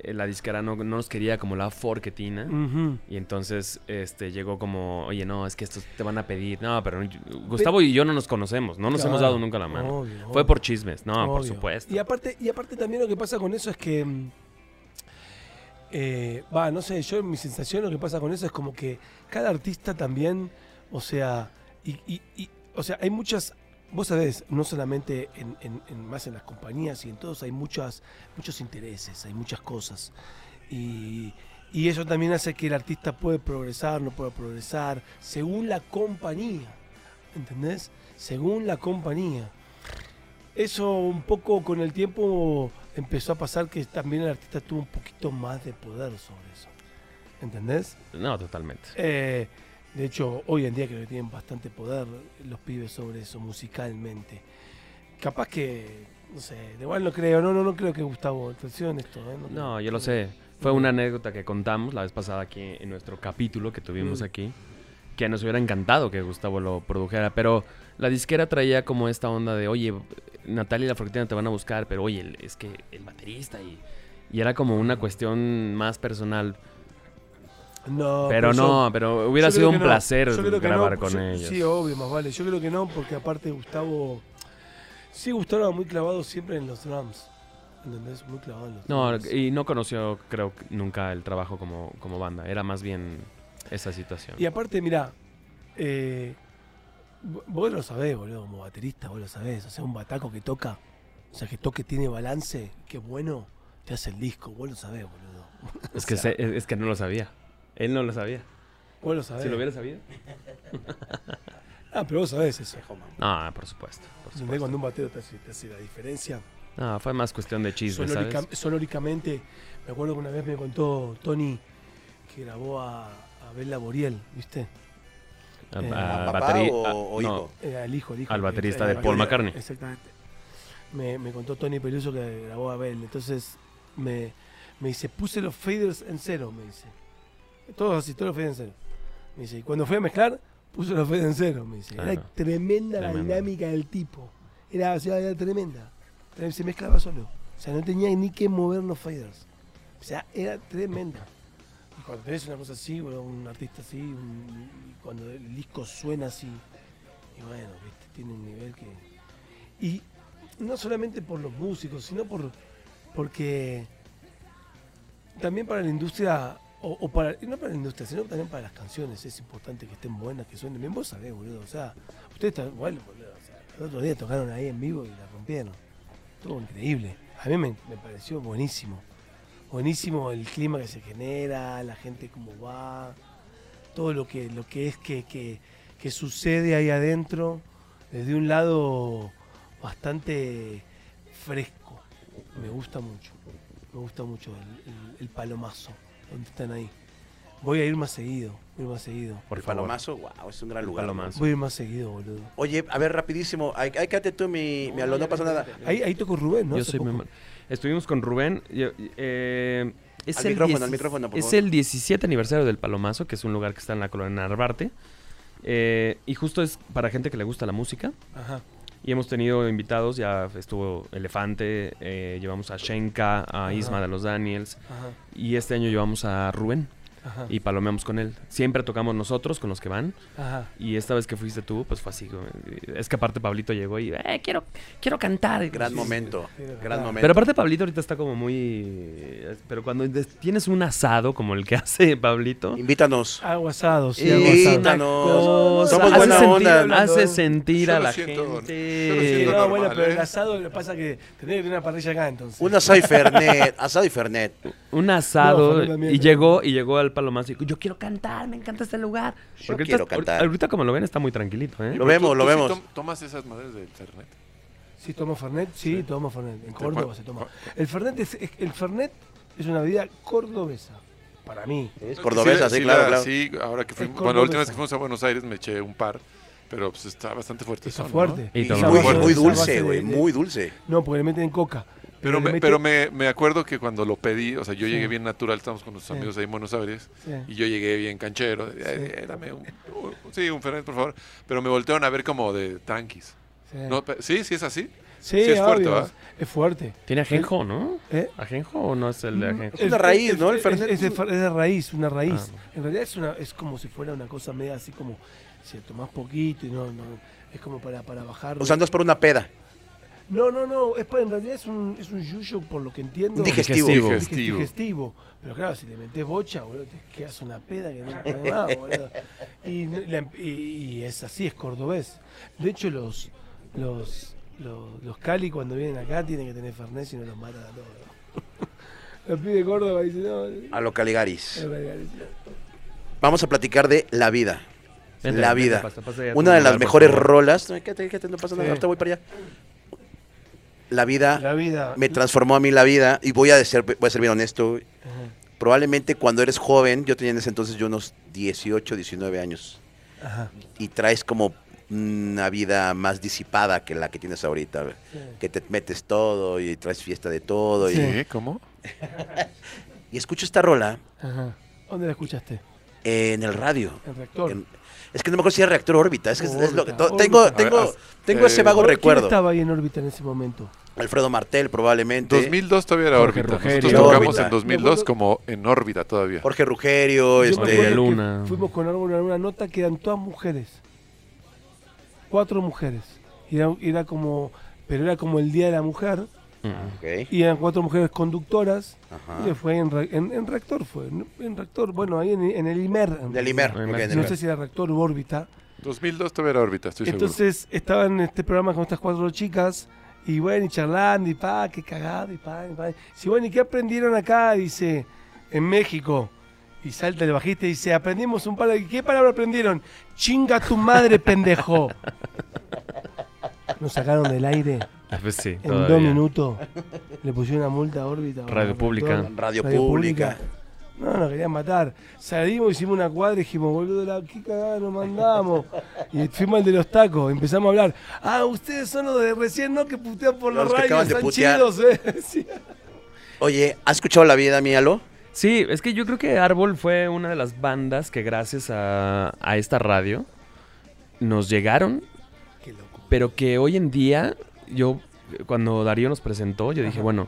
la disquera no, no nos quería como la forquetina. Ujú. Y entonces este llegó como, oye, no, es que estos te van a pedir. No, pero Gustavo y yo no nos conocemos, no nos hemos dado nunca la mano. obvio, Fue obvio, por chismes, no, por supuesto. Y aparte, y aparte también lo que pasa con eso es que. mm, eh, Va, no sé, yo mi sensación lo que pasa con eso es como que cada artista también, o sea, y, y- y- o sea, hay muchas, vos sabés, no solamente en, en- en- más en las compañías y en todos hay muchas, muchos intereses, hay muchas cosas. Y, y eso también hace que el artista puede progresar, no puede progresar, según la compañía. ¿Entendés? Según la compañía. Eso un poco con el tiempo empezó a pasar que también el artista tuvo un poquito más de poder sobre eso. ¿Entendés? No, totalmente. Eh, de hecho, hoy en día creo que tienen bastante poder los pibes sobre eso musicalmente. Capaz que, no sé, de igual no creo, no, no, no creo que Gustavo, te soy honesto, ¿eh? No, yo lo sé. Fue una anécdota que contamos la vez pasada aquí en nuestro capítulo que tuvimos Mm. aquí. Que nos hubiera encantado que Gustavo lo produjera. Pero la disquera traía como esta onda de, oye, Natalia y la Fortina te van a buscar, pero oye, es que el baterista y, y era como una cuestión más personal. No, pero yo- no, pero hubiera sido un no. placer grabar no, con yo- ellos. Sí, obvio, más vale. Yo creo que no, porque aparte Gustavo. Sí, Gustavo era muy clavado siempre en los drums. ¿Entendés? Muy clavado en los No, drums. y no conoció, creo, nunca el trabajo como, como banda. Era más bien esa situación. Y aparte, mira, eh, vo- vos lo sabés, boludo, como baterista, vos lo sabés. O sea, un bataco que toca, o sea, que toque tiene balance, que bueno, te hace el disco, vos lo sabés, boludo. Es O que, se- es que no lo sabía. Él no lo sabía. Vos lo sabés. Si lo hubiera sabido. Ah, pero vos sabés eso. No, por supuesto. Por. Cuando un batero te hace, te hace la diferencia. No, fue más cuestión de chisme, Sonórica- ¿sabes? sonóricamente, me acuerdo que una vez me contó Tony que grabó a, a Bella Boriel, ¿viste? A- Eh, a ¿Papá bateri- o- a- o no, hijo? El hijo, el hijo. Al baterista eh, de Paul McCartney. Exactamente. Me, me contó Tony Peluso que grabó a Bell. Entonces me, me dice, puse los faders en cero, me dice. Todos así, todos los faders en cero. Me dice, y cuando fui a mezclar, puse los faders en cero, me dice. Era tremenda la dinámica del tipo. Era, o sea, era tremenda. Se mezclaba solo. O sea, no tenía ni que mover los faders. O sea, era tremenda. Y cuando tenés una cosa así, bueno, un artista así, un- y cuando el disco suena así, y bueno, ¿viste? tiene un nivel que... Y no solamente por los músicos, sino por porque también para la industria, o, para, no para la industria, sino también para las canciones, es importante que estén buenas, que suenen bien. Vos sabés, boludo, o sea, ustedes están, bueno, boludo, o sea, el otro día tocaron ahí en vivo y la rompieron. Estuvo increíble. A mí me, pareció buenísimo. Buenísimo el clima que se genera, la gente cómo va, todo lo que, lo que es que, que, que sucede ahí adentro, desde un lado bastante fresco. Me gusta mucho, me gusta mucho el palomazo, donde están ahí. Voy a ir más seguido, voy a ir más seguido. Por el favor. Palomazo, wow, es un gran lugar. Palomazo. Voy a ir más seguido, boludo. Oye, a ver, rapidísimo. Ay, quédate tú, mi, mi no pasa nada. Ahí, ahí tocó Rubén, ¿no? Yo soy mal. Estuvimos con Rubén. yo- eh, es Al el micrófono, al 10 micrófono, por Es favor. el 17 aniversario del Palomazo, que es un lugar que está en la colonia Narvarte. Eh, y justo es para gente que le gusta la música. Ajá. Y hemos tenido invitados, ya estuvo Elefante, eh, llevamos a Shenka, a. Isma de los Daniels. Ajá. Y este año llevamos a Rubén Ajá. y palomeamos con él. Siempre tocamos nosotros con los que van. Ajá. Y esta vez que fuiste tú, pues fue así. Es que aparte Pablito llegó y, eh, quiero, quiero cantar. Gran Sí. momento, sí, sí. gran momento. Pero aparte Pablito ahorita está como muy... eh, Pero cuando tienes un asado como el que hace Pablito... Invítanos. Algo asado, sí, y algo asado. Invítanos. Somos hace buena sentir, onda. Hace sentir a la siento, yo lo gente... No, normal, bueno, pero el ¿eh? asado lo que pasa que tenés que tener una parrilla acá entonces. Un asado y Fernet, asado y Fernet. un asado No, y llegó y llegó al palomazo y dijo, yo quiero cantar, me encanta este lugar. Yo Porque quiero ahorita, cantar. ahorita como lo ven está muy tranquilito, ¿eh? Lo vemos, ¿Tú- lo tú sí vemos. tom- ¿Tomas esas madres del Fernet? Sí, tomo Fernet, sí, Sí. tomo Fernet. En ¿De Córdoba se toma. El Fernet es, es- el Fernet es una bebida cordobesa, para mí. Es cordobesa, sí, claro, la- claro. Sí, ahora que fuimos, bueno, la última vez que fuimos a Buenos Aires me eché un par, pero pues está bastante fuerte. Está eso, ¿no? fuerte. Y Y toma muy, muy dulce, güey, muy dulce. No, porque le meten coca. Pero, me, pero me, me acuerdo que cuando lo pedí, o sea, yo Sí. llegué bien natural, estábamos con nuestros Sí. amigos ahí en Buenos Aires, Sí. y yo llegué bien canchero, de, "Eh, eh, dame un, un- sí, un Fernet, por favor. Pero me voltearon a ver como de tranquis. Sí, No, sí, sí es así. Sí, sí es fuerte. Es fuerte. ¿Tiene ajenjo, no? ¿Eh? ¿Ajenjo o no es el de ajenjo? Es una raíz, ¿no? El es- Fernet. Es, de, fer- es de raíz, una raíz. Ah. En realidad es, una, es como si fuera una cosa media así como, si tomás poquito y no, no, es como para, para bajar. O sea, no es por una peda. No, no, no, es para, en realidad es un, es un yuyo, por lo que entiendo. Un digestivo. Digestivo. Dig- Digestivo. digestivo. Pero claro, si le metes bocha, boludo, te quedas una peda que no puede más, boludo. Y, la- y- y es así, es cordobés. De hecho, los, los, los, los Cali cuando vienen acá tienen que tener Fernet si no los matan a todos. Los pide de Córdoba y dicen, no, A lo Caligaris. es verdad, es- Vamos a platicar de la vida. Vente, la vente, vida. pasa, pasa ya Una de las mejores rolas. No, quédate, quédate, no pasa nada, Sí. ahorita voy para allá. La vida La vida. me transformó a mí la vida y voy a ser, voy a ser bien honesto. Ajá, Probablemente cuando eres joven, yo tenía en ese entonces yo unos 18, 19 años ajá. y traes como una vida más disipada que la que tienes ahorita. Sí. que te metes todo y traes fiesta de todo y, Sí. ¿Qué? ¿Cómo? y escucho esta rola Ajá. ¿Dónde la escuchaste? en el radio. El rector. En- es que no me acuerdo si era reactor órbita, es que es- es lo que tengo órbita. tengo ver, tengo eh, ese vago ¿Quién recuerdo. estaba ahí en órbita en ese momento? Alfredo Martel probablemente. 2002 todavía era Jorge órbita. Rogerio. Nosotros tocamos Órbita. en 2002 como en órbita todavía. Jorge Rugerio, este Luna. Fuimos con Árbol a una nota que eran todas mujeres. Cuatro mujeres. Y Era, era como, pero era como el Día de la Mujer. Mm. Ok, Y eran cuatro mujeres conductoras. ajá. Y le fue en, en, en Rector, fue. En, en Rector, bueno, ahí en, en el IMER. en Del Imer, Del ok, Imer. del No Imer. sé si era Rector o órbita. 2002 todavía era órbita, estoy seguro. Entonces estaba en este programa con estas cuatro chicas y bueno, y charlando y pa, qué cagado y pa, y pa. Sí, bueno, ¿y qué aprendieron acá? Dice, en México. Y salta el bajista y dice, aprendimos un par de... ¿Qué palabra aprendieron? Chinga tu madre, pendejo. Nos sacaron del aire Ah, pues sí, en todavía. dos minutos. Le pusieron una multa a órbita. Radio Pública. Radio Pública. No, nos querían matar. Salimos, hicimos una cuadra y dijimos, boludo, la qué cagada nos mandamos. Y fuimos al de los tacos, empezamos a hablar. Ah, ustedes son los de recién, ¿no? Que putean por los, Los de están putear. chidos, ¿eh? Sí. Oye, ¿has escuchado La vida, mi Alo? Sí, es que yo creo que Árbol fue una de las bandas que gracias a, a esta radio nos llegaron, Qué loco. pero que hoy en día, yo, cuando Darío nos presentó, yo dije, bueno,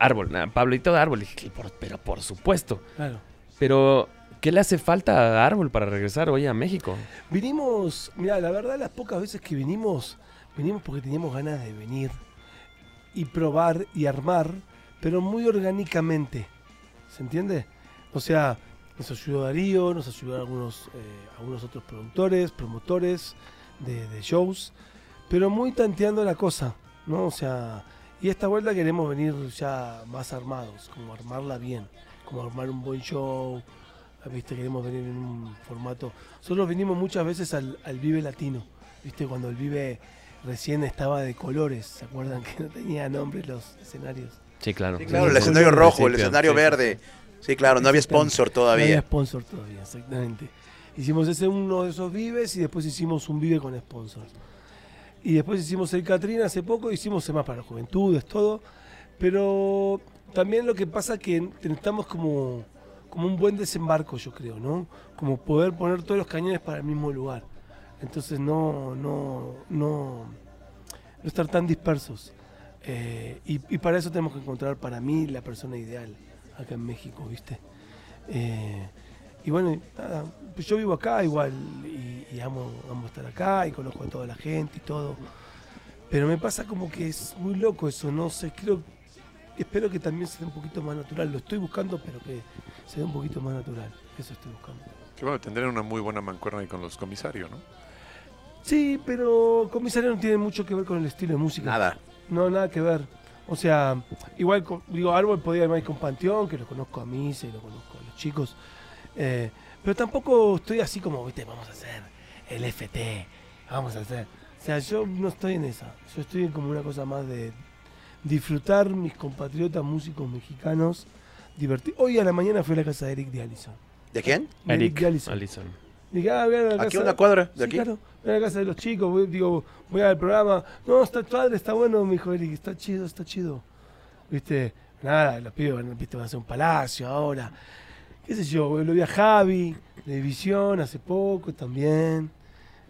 Árbol, Pablito de Árbol, dije, "Por- pero por supuesto. Claro. Pero, ¿qué le hace falta a Árbol para regresar hoy a México? Vinimos, mira, la verdad, las pocas veces que vinimos, vinimos porque teníamos ganas de venir y probar y armar, pero muy orgánicamente. ¿Se entiende? O sea, nos ayudó Darío, nos ayudó algunos, eh, algunos otros productores, promotores de, de shows, pero muy tanteando la cosa, ¿no? O sea, y esta vuelta queremos venir ya más armados, como armarla bien, como armar un buen show, ¿viste? Queremos venir en un formato. Nosotros vinimos muchas veces al, al Vive Latino, ¿viste? Cuando el Vive recién estaba de colores, ¿se acuerdan que no tenía nombre los escenarios? Sí, claro. Sí, claro, el escenario rojo, el escenario sí. verde. Sí, claro, no había sponsor No había todavía. sponsor todavía, exactamente. Hicimos ese uno de esos vives y después hicimos un vive con sponsors. Y después hicimos el Catrina hace poco, hicimos temas para juventudes, todo. Pero también lo que pasa es que necesitamos como, como un buen desembarco, yo creo, ¿no? Como poder poner todos los cañones para el mismo lugar. Entonces no, no, no, no estar tan dispersos. Eh, y, y para eso tenemos que encontrar para mí la persona ideal acá en México, ¿viste? Eh, y bueno, nada, pues yo vivo acá igual y, y amo, amo estar acá y conozco a toda la gente y todo. Pero me pasa como que es muy loco eso, no sé, creo, espero que también sea un poquito más natural. Lo estoy buscando, pero que sea un poquito más natural. Eso estoy buscando. Que bueno, tendrían una muy buena mancuerna ahí con los comisarios, ¿no? Sí, pero comisario no tiene mucho que ver con el estilo de música. Nada. No, nada que ver. O sea, igual, con- digo, Árbol podía ir más con Panteón, que lo conozco a mí, se lo conozco a los chicos. Eh, pero tampoco estoy así como, viste, vamos a hacer el FT, vamos a hacer. O sea, yo no estoy en esa. Yo estoy en como una cosa más de disfrutar mis compatriotas músicos mexicanos. Divertir. Hoy a la mañana fui a la casa de Eric de Allison. ¿De quién? De Eric de Allison. Allison. Dije, ah, voy a la Aquí casa- a una cuadra, de Sí, aquí. claro. Voy a la casa de los chicos, voy, digo, voy al programa. No, está padre, está bueno, me dijo Eric, está chido, está chido. Viste, nada, los pibes van, viste, van a hacer un palacio ahora. Qué sé yo, lo vi a Javi, de Visión, hace poco también.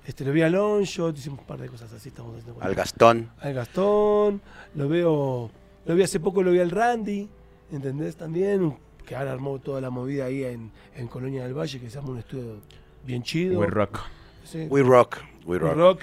Este, lo vi a Longshot, hicimos un par de cosas así, estamos haciendo Al Gastón. al Gastón, lo veo, lo vi hace poco, lo vi al Randy, ¿entendés? También, que ahora armó toda la movida ahí en, en Colonia del Valle, que se llama un estudio bien chido. We rock. Sí. We Rock. We rock. Rock.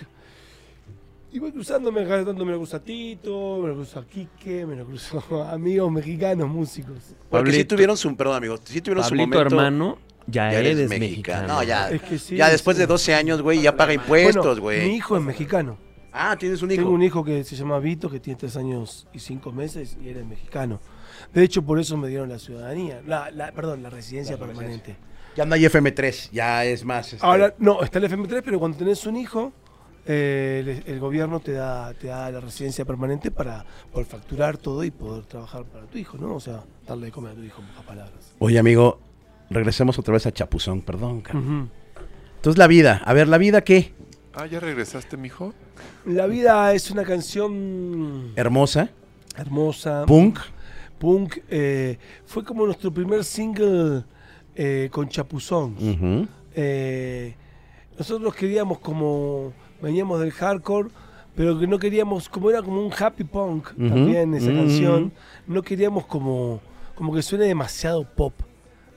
Y voy cruzándome, cada tanto me lo cruzo a Tito, me lo cruzo a Quique, me lo cruzo a amigos mexicanos, músicos. Porque sí Pablito. tuvieron su, perdón amigo, sí tuvieron su Pablito, momento. hermano, ya, ya eres, eres mexicano. mexicano. No, ya. Es que sí, ya después sí. de 12 años, güey, ya paga impuestos, Bueno, mi güey. hijo es mexicano. Ah, tienes un hijo. Tengo un hijo que se llama Vito, que tiene tres años y cinco meses y él es mexicano. De hecho, por eso me dieron la ciudadanía, la, la- perdón, la residencia La residencia. permanente. Ya no hay FM3, ya es más. este, Ahora, no, está el FM3, pero cuando tenés un hijo, eh, el, el gobierno te da, te da la residencia permanente para poder facturar todo y poder trabajar para tu hijo, ¿no? O sea, darle de comer a tu hijo, a palabras. Oye, amigo, regresemos otra vez a Chapuzón, perdón. cara. Entonces, la vida. A ver, ¿la vida qué? Ah, ¿ya regresaste, mijo? La vida es una canción Hermosa, hermosa, punk. punk. eh, fue como nuestro primer single eh, con Chapuzón. Eh, nosotros queríamos como veníamos del hardcore pero que no queríamos como era como un happy punk también esa canción no queríamos como como que suene demasiado pop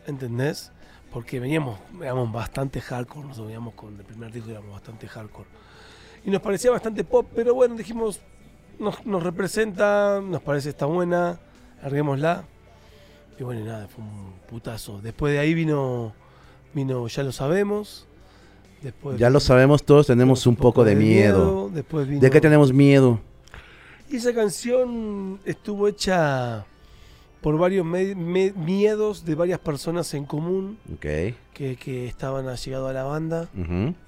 ¿entendés? porque veníamos éramos bastante hardcore nosotros veníamos con el primer disco éramos bastante hardcore y nos parecía bastante pop pero bueno dijimos nos, nos representa nos parece está buena larguémosla y bueno y nada fue un putazo después de ahí vino vino ya lo sabemos después Ya lo sabemos todos, tenemos un poco de miedo. después vino ¿De qué tenemos miedo? y esa canción estuvo hecha por varios miedos de varias personas en común que, que estaban allegados a la banda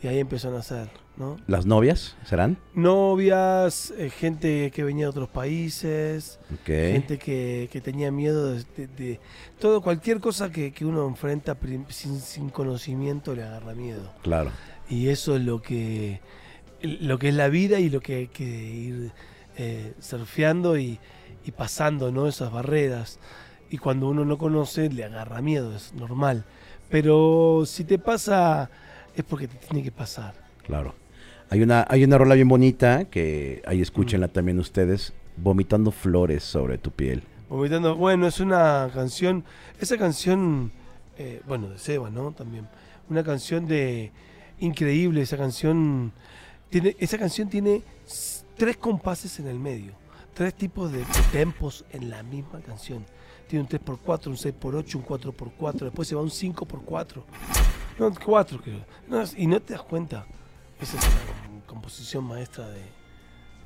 y ahí empezó a nacer, ¿no? ¿Las novias serán? Novias, eh, gente que venía de otros países, gente que, que tenía miedo de, de- de- todo, cualquier cosa que, que uno enfrenta sin, sin conocimiento le agarra miedo. Claro. Y eso es lo que, lo que es la vida y lo que hay que ir eh, surfeando y, y pasando, ¿no? Esas barreras. Y cuando uno no conoce, le agarra miedo, es normal. Pero si te pasa, es porque te tiene que pasar. Claro. Hay una, hay una rola bien bonita que ahí escúchenla también ustedes, vomitando flores sobre tu piel. Vomitando, bueno, es una canción, esa canción, eh, bueno, de Seba, ¿no? También. Una canción de increíble, esa canción tiene, esa canción tiene tres compases en el medio, tres tipos de, tempos en la misma canción. tiene un 3x4, un 6x8, un 4x4, después se va un 5x4. No, 4 creo. No, y no te das cuenta. Esa es la composición maestra de,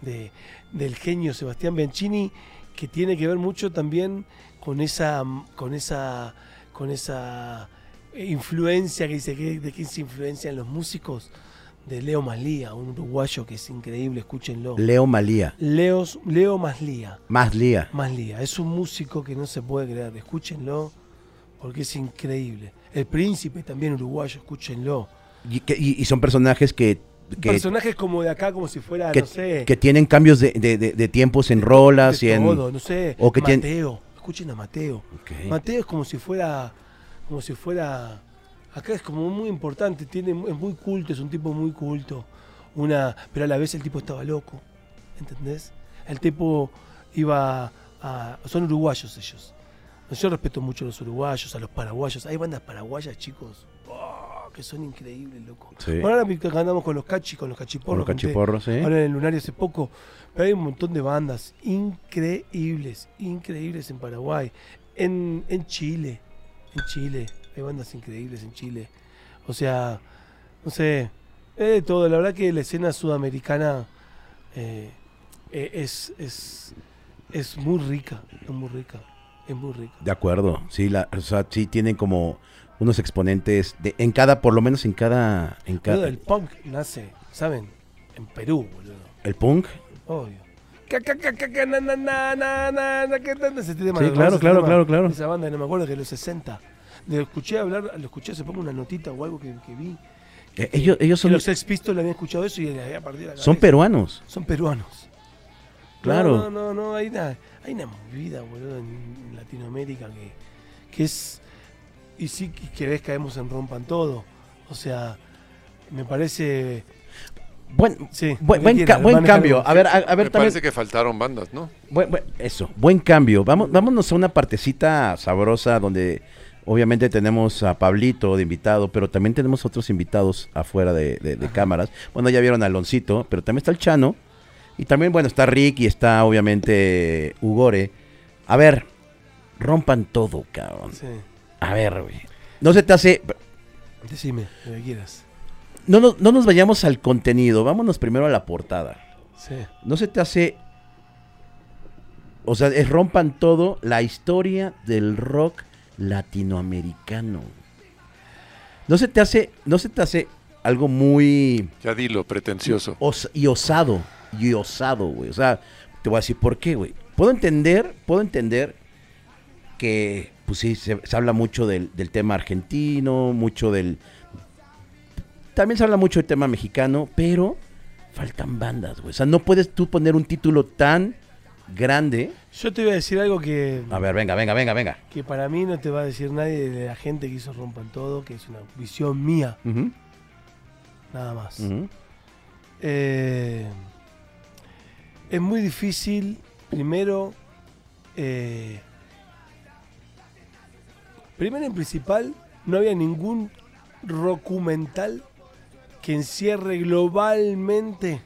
de- del genio Sebastián Bianchini, que tiene que ver mucho también con esa, con esa, con esa influencia que dice que de quién se influencia en los músicos de Leo Maslía, un uruguayo que es increíble, escúchenlo. Leo Malía. Leos, Leo Maslía. Más Lía. Maslía, es un músico que no se puede creer, escúchenlo porque es increíble. El príncipe también uruguayo, escúchenlo. Y, que- y- y son personajes que, que, Personajes como de acá, como si fuera, que, no sé, que tienen cambios de, de- de- de tiempos en rolas y en... no sé, o que tienen- Mateo, escuchen a Mateo. Mateo es como si fuera, como si fuera, acá es como muy importante, tiene, es muy culto, es un tipo muy culto, una, pero a la vez el tipo estaba loco, ¿entendés? El tipo iba a, son uruguayos ellos. Yo respeto mucho a los uruguayos, a los paraguayos. Hay bandas paraguayas, chicos, oh, que son increíbles, loco. Sí. Bueno, ahora que andamos con los cachis, con los cachiporros. Con los cachiporros, ¿sí? Ahora en el Lunario hace poco. Pero hay un montón de bandas increíbles, increíbles en Paraguay. En, en Chile, en Chile. Hay bandas increíbles en Chile. O sea, no sé, es de todo. La verdad que la escena sudamericana eh, eh, es, es, es muy rica, es muy rica, es muy rica. De acuerdo, sí, la, o sea, sí tienen como unos exponentes de, en cada, por lo menos en cada, en cada, el punk nace, ¿saben? En Perú, boludo. el punk. Obvio. Sí, claro, claro, claro, claro. Esa banda, no me acuerdo, que de los 60. Lo escuché hablar, lo escuché hace poco una notita o algo que, que vi. Eh, ellos, ellos Que son, los Sex Pistols habían escuchado eso y le había partido la son peruanos. Son peruanos. Claro. No, no, no, no, hay una, hay una movida, boludo, en Latinoamérica que, que es. Y sí que querés caemos en rompan todo. O sea, me parece. Buen, Sí, buen, buen, ca- cambio. A ver, a, a ver Me también. parece que faltaron bandas, ¿no? Buen- buen- eso, buen cambio. Vamos, vámonos a una partecita sabrosa donde obviamente tenemos a Pablito de invitado, pero también tenemos otros invitados afuera de, de- de cámaras. Bueno, ya vieron a Aloncito, pero también está el Chano. Y también, bueno, está Rick y está obviamente Ugore. A ver, rompan todo, cabrón. Sí. A ver, güey. No se te hace... Decime, lo que quieras. No, nos- no nos vayamos al contenido, vámonos primero a la portada. Sí. ¿No se te hace... O sea, es rompan todo la historia del rock latinoamericano? ¿No se te hace, no se te hace algo muy Ya dilo, pretencioso. os- y osado? Y osado, güey. O sea, te voy a decir por qué, güey. Puedo entender, puedo entender que, pues sí, se, se habla mucho del, del tema argentino, mucho del... También se habla mucho del tema mexicano, pero faltan bandas, güey. O sea, no puedes tú poner un título tan grande. Yo te voy a decir algo que, A ver, venga, venga, venga, venga. que para mí no te va a decir nadie de la gente que hizo Rompan Todo, que es una visión mía, nada más. Eh, es muy difícil, primero, eh, primero en principal, no había ningún documental que encierre globalmente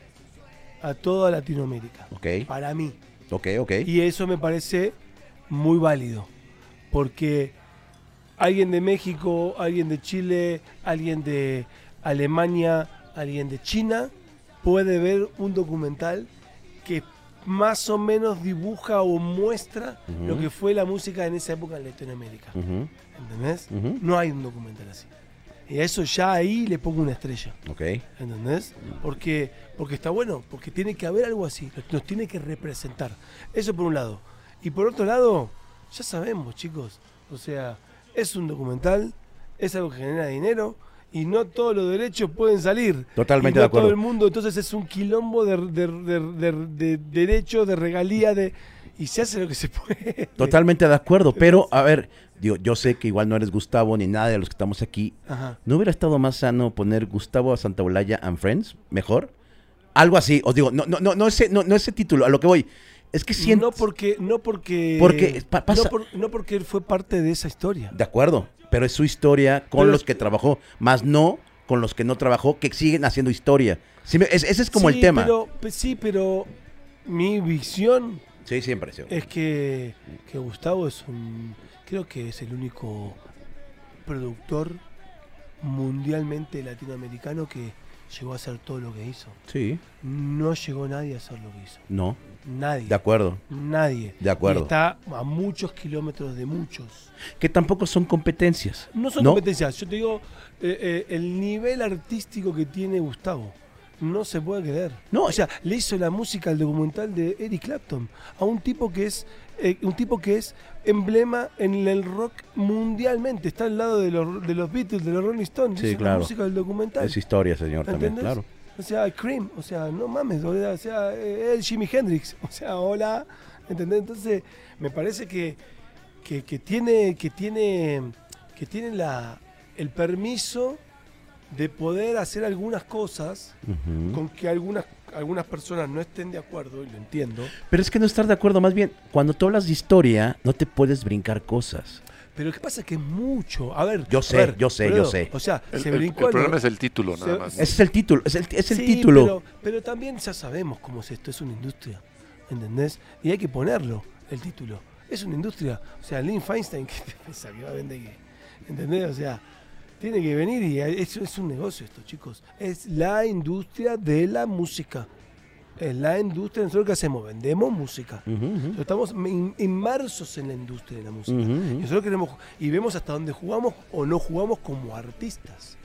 a toda Latinoamérica. Ok, Para mí. Ok, ok. Y eso me parece muy válido. Porque alguien de México, alguien de Chile, alguien de Alemania, alguien de China puede ver un documental que más o menos dibuja o muestra lo que fue la música en esa época en Latinoamérica. Ujú, ¿Entendés? No hay un documental así. Y a eso ya ahí le pongo una estrella. Ok. ¿Entendés? Porque, porque está bueno, porque tiene que haber algo así, nos- tiene que representar. Eso por un lado. Y por otro lado, ya sabemos, chicos, o sea, es un documental, es algo que genera dinero y no todos los derechos pueden salir. Totalmente Y no de acuerdo. todo el mundo, entonces es un quilombo de, de, de- de- de derechos, de regalía, de y se hace lo que se puede. Totalmente de acuerdo, pero a ver, digo, yo sé que igual no eres Gustavo ni nada de los que estamos aquí. Ajá. ¿No hubiera estado más sano poner Gustavo a Santaolalla and Friends? ¿Mejor? Algo así, os digo, no, no, no, no ese, no, no ese título, a lo que voy. Es que siento. No porque, no porque, Porque pa- pasa- no, por- no porque él fue parte de esa historia. De acuerdo, pero es su historia con Pero los que trabajó, más no con los que no trabajó, que siguen haciendo historia. Sí, me- es- ese es como Sí, el tema. Pero, pe- sí, pero mi visión Sí, siempre, sí. Es que, que Gustavo es un. Creo que es el único productor mundialmente latinoamericano que llegó a hacer todo lo que hizo. Sí, No llegó nadie a hacer lo que hizo. no, Nadie. de acuerdo. Nadie. De acuerdo. Y está a muchos kilómetros de muchos. Que tampoco son competencias. No son ¿No? competencias. Yo te digo, eh, eh, el nivel artístico que tiene Gustavo. No se puede creer. No, o sea, le hizo la música al documental de Eric Clapton a un tipo que es eh, un tipo que es emblema en el rock mundialmente. Está al lado de los, de los Beatles, de los Rolling Stones. Sí, hizo claro. la música del documental. Es historia, señor, también, claro. O sea, Cream, o sea, no mames, o sea, eh, el Jimi Hendrix, o sea, hola, ¿entendés? Entonces, me parece que, que, que tiene, que tiene, que tiene la, el permiso de poder hacer algunas cosas Ujú. con que algunas, algunas personas no estén de acuerdo, y lo entiendo, Pero es que no estar de acuerdo, más bien, cuando tú hablas de historia, no te puedes brincar cosas. pero lo que pasa es que es mucho, a ver, Yo sé, ver, yo sé, yo sé. O sea, El, se el- brincó el problema es el título, nada se- más. Ese es el título, es el, es el Sí, título. Pero, pero también ya sabemos cómo es esto, es una industria, ¿entendés? Y hay que ponerlo, el título. Es una industria. O sea, Lynn Feinstein, ¿qué te piensa que va a vender? ¿Entendés? O sea, tiene que venir y eso es un negocio esto, chicos. Es la industria de la música. Es la industria, nosotros qué hacemos, vendemos música. Ujú, ujú. Nosotros Estamos in- inmersos en la industria de la música. Y ujú. nosotros queremos y vemos hasta dónde jugamos o no jugamos como artistas.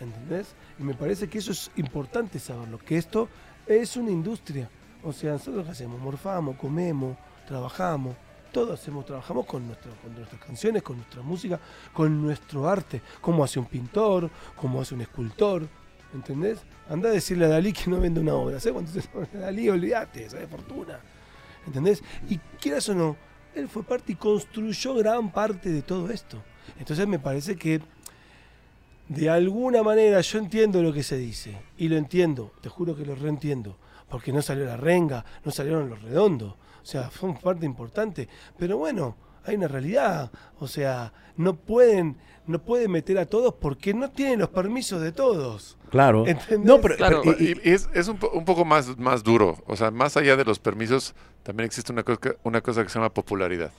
¿Entendés? Y me parece que eso es importante saberlo, que esto es una industria. O sea, nosotros qué hacemos, morfamos, comemos, trabajamos, todos hacemos, trabajamos con, nuestro- con nuestras canciones, con nuestra música, con nuestro arte, como hace un pintor, como hace un escultor, ¿entendés? Anda a decirle a Dalí que no vende una obra, ¿sabes cuánto se Dalí? Olvídate, ¿sabes? Fortuna. ¿Entendés? Y quieras o no, él fue parte y construyó gran parte de todo esto. Entonces me parece que de alguna manera yo entiendo lo que se dice. Y lo entiendo, te juro que lo reentiendo. Porque no salió la renga, no salieron los redondos. O sea, fue una parte importante. Pero bueno, hay una realidad. O sea, no pueden, no pueden meter a todos porque no tienen los permisos de todos. Claro. ¿Entendés? No, pero, Claro. pero- y- y- Y, y es, es un, po- un poco más, más duro. O sea, más allá de los permisos, también existe una cosa, una cosa que se llama popularidad.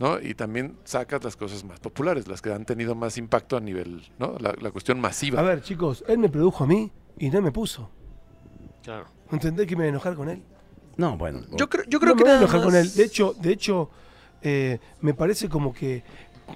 ¿no? Y también sacas las cosas más populares, las que han tenido más impacto a nivel, ¿no? La, la cuestión masiva. A ver, chicos, él me produjo a mí y no me puso. Claro. ¿Entendés que me voy a enojar con él? No, bueno. Yo creo, yo creo no que me voy a nada con él. De hecho, de hecho eh, me parece como que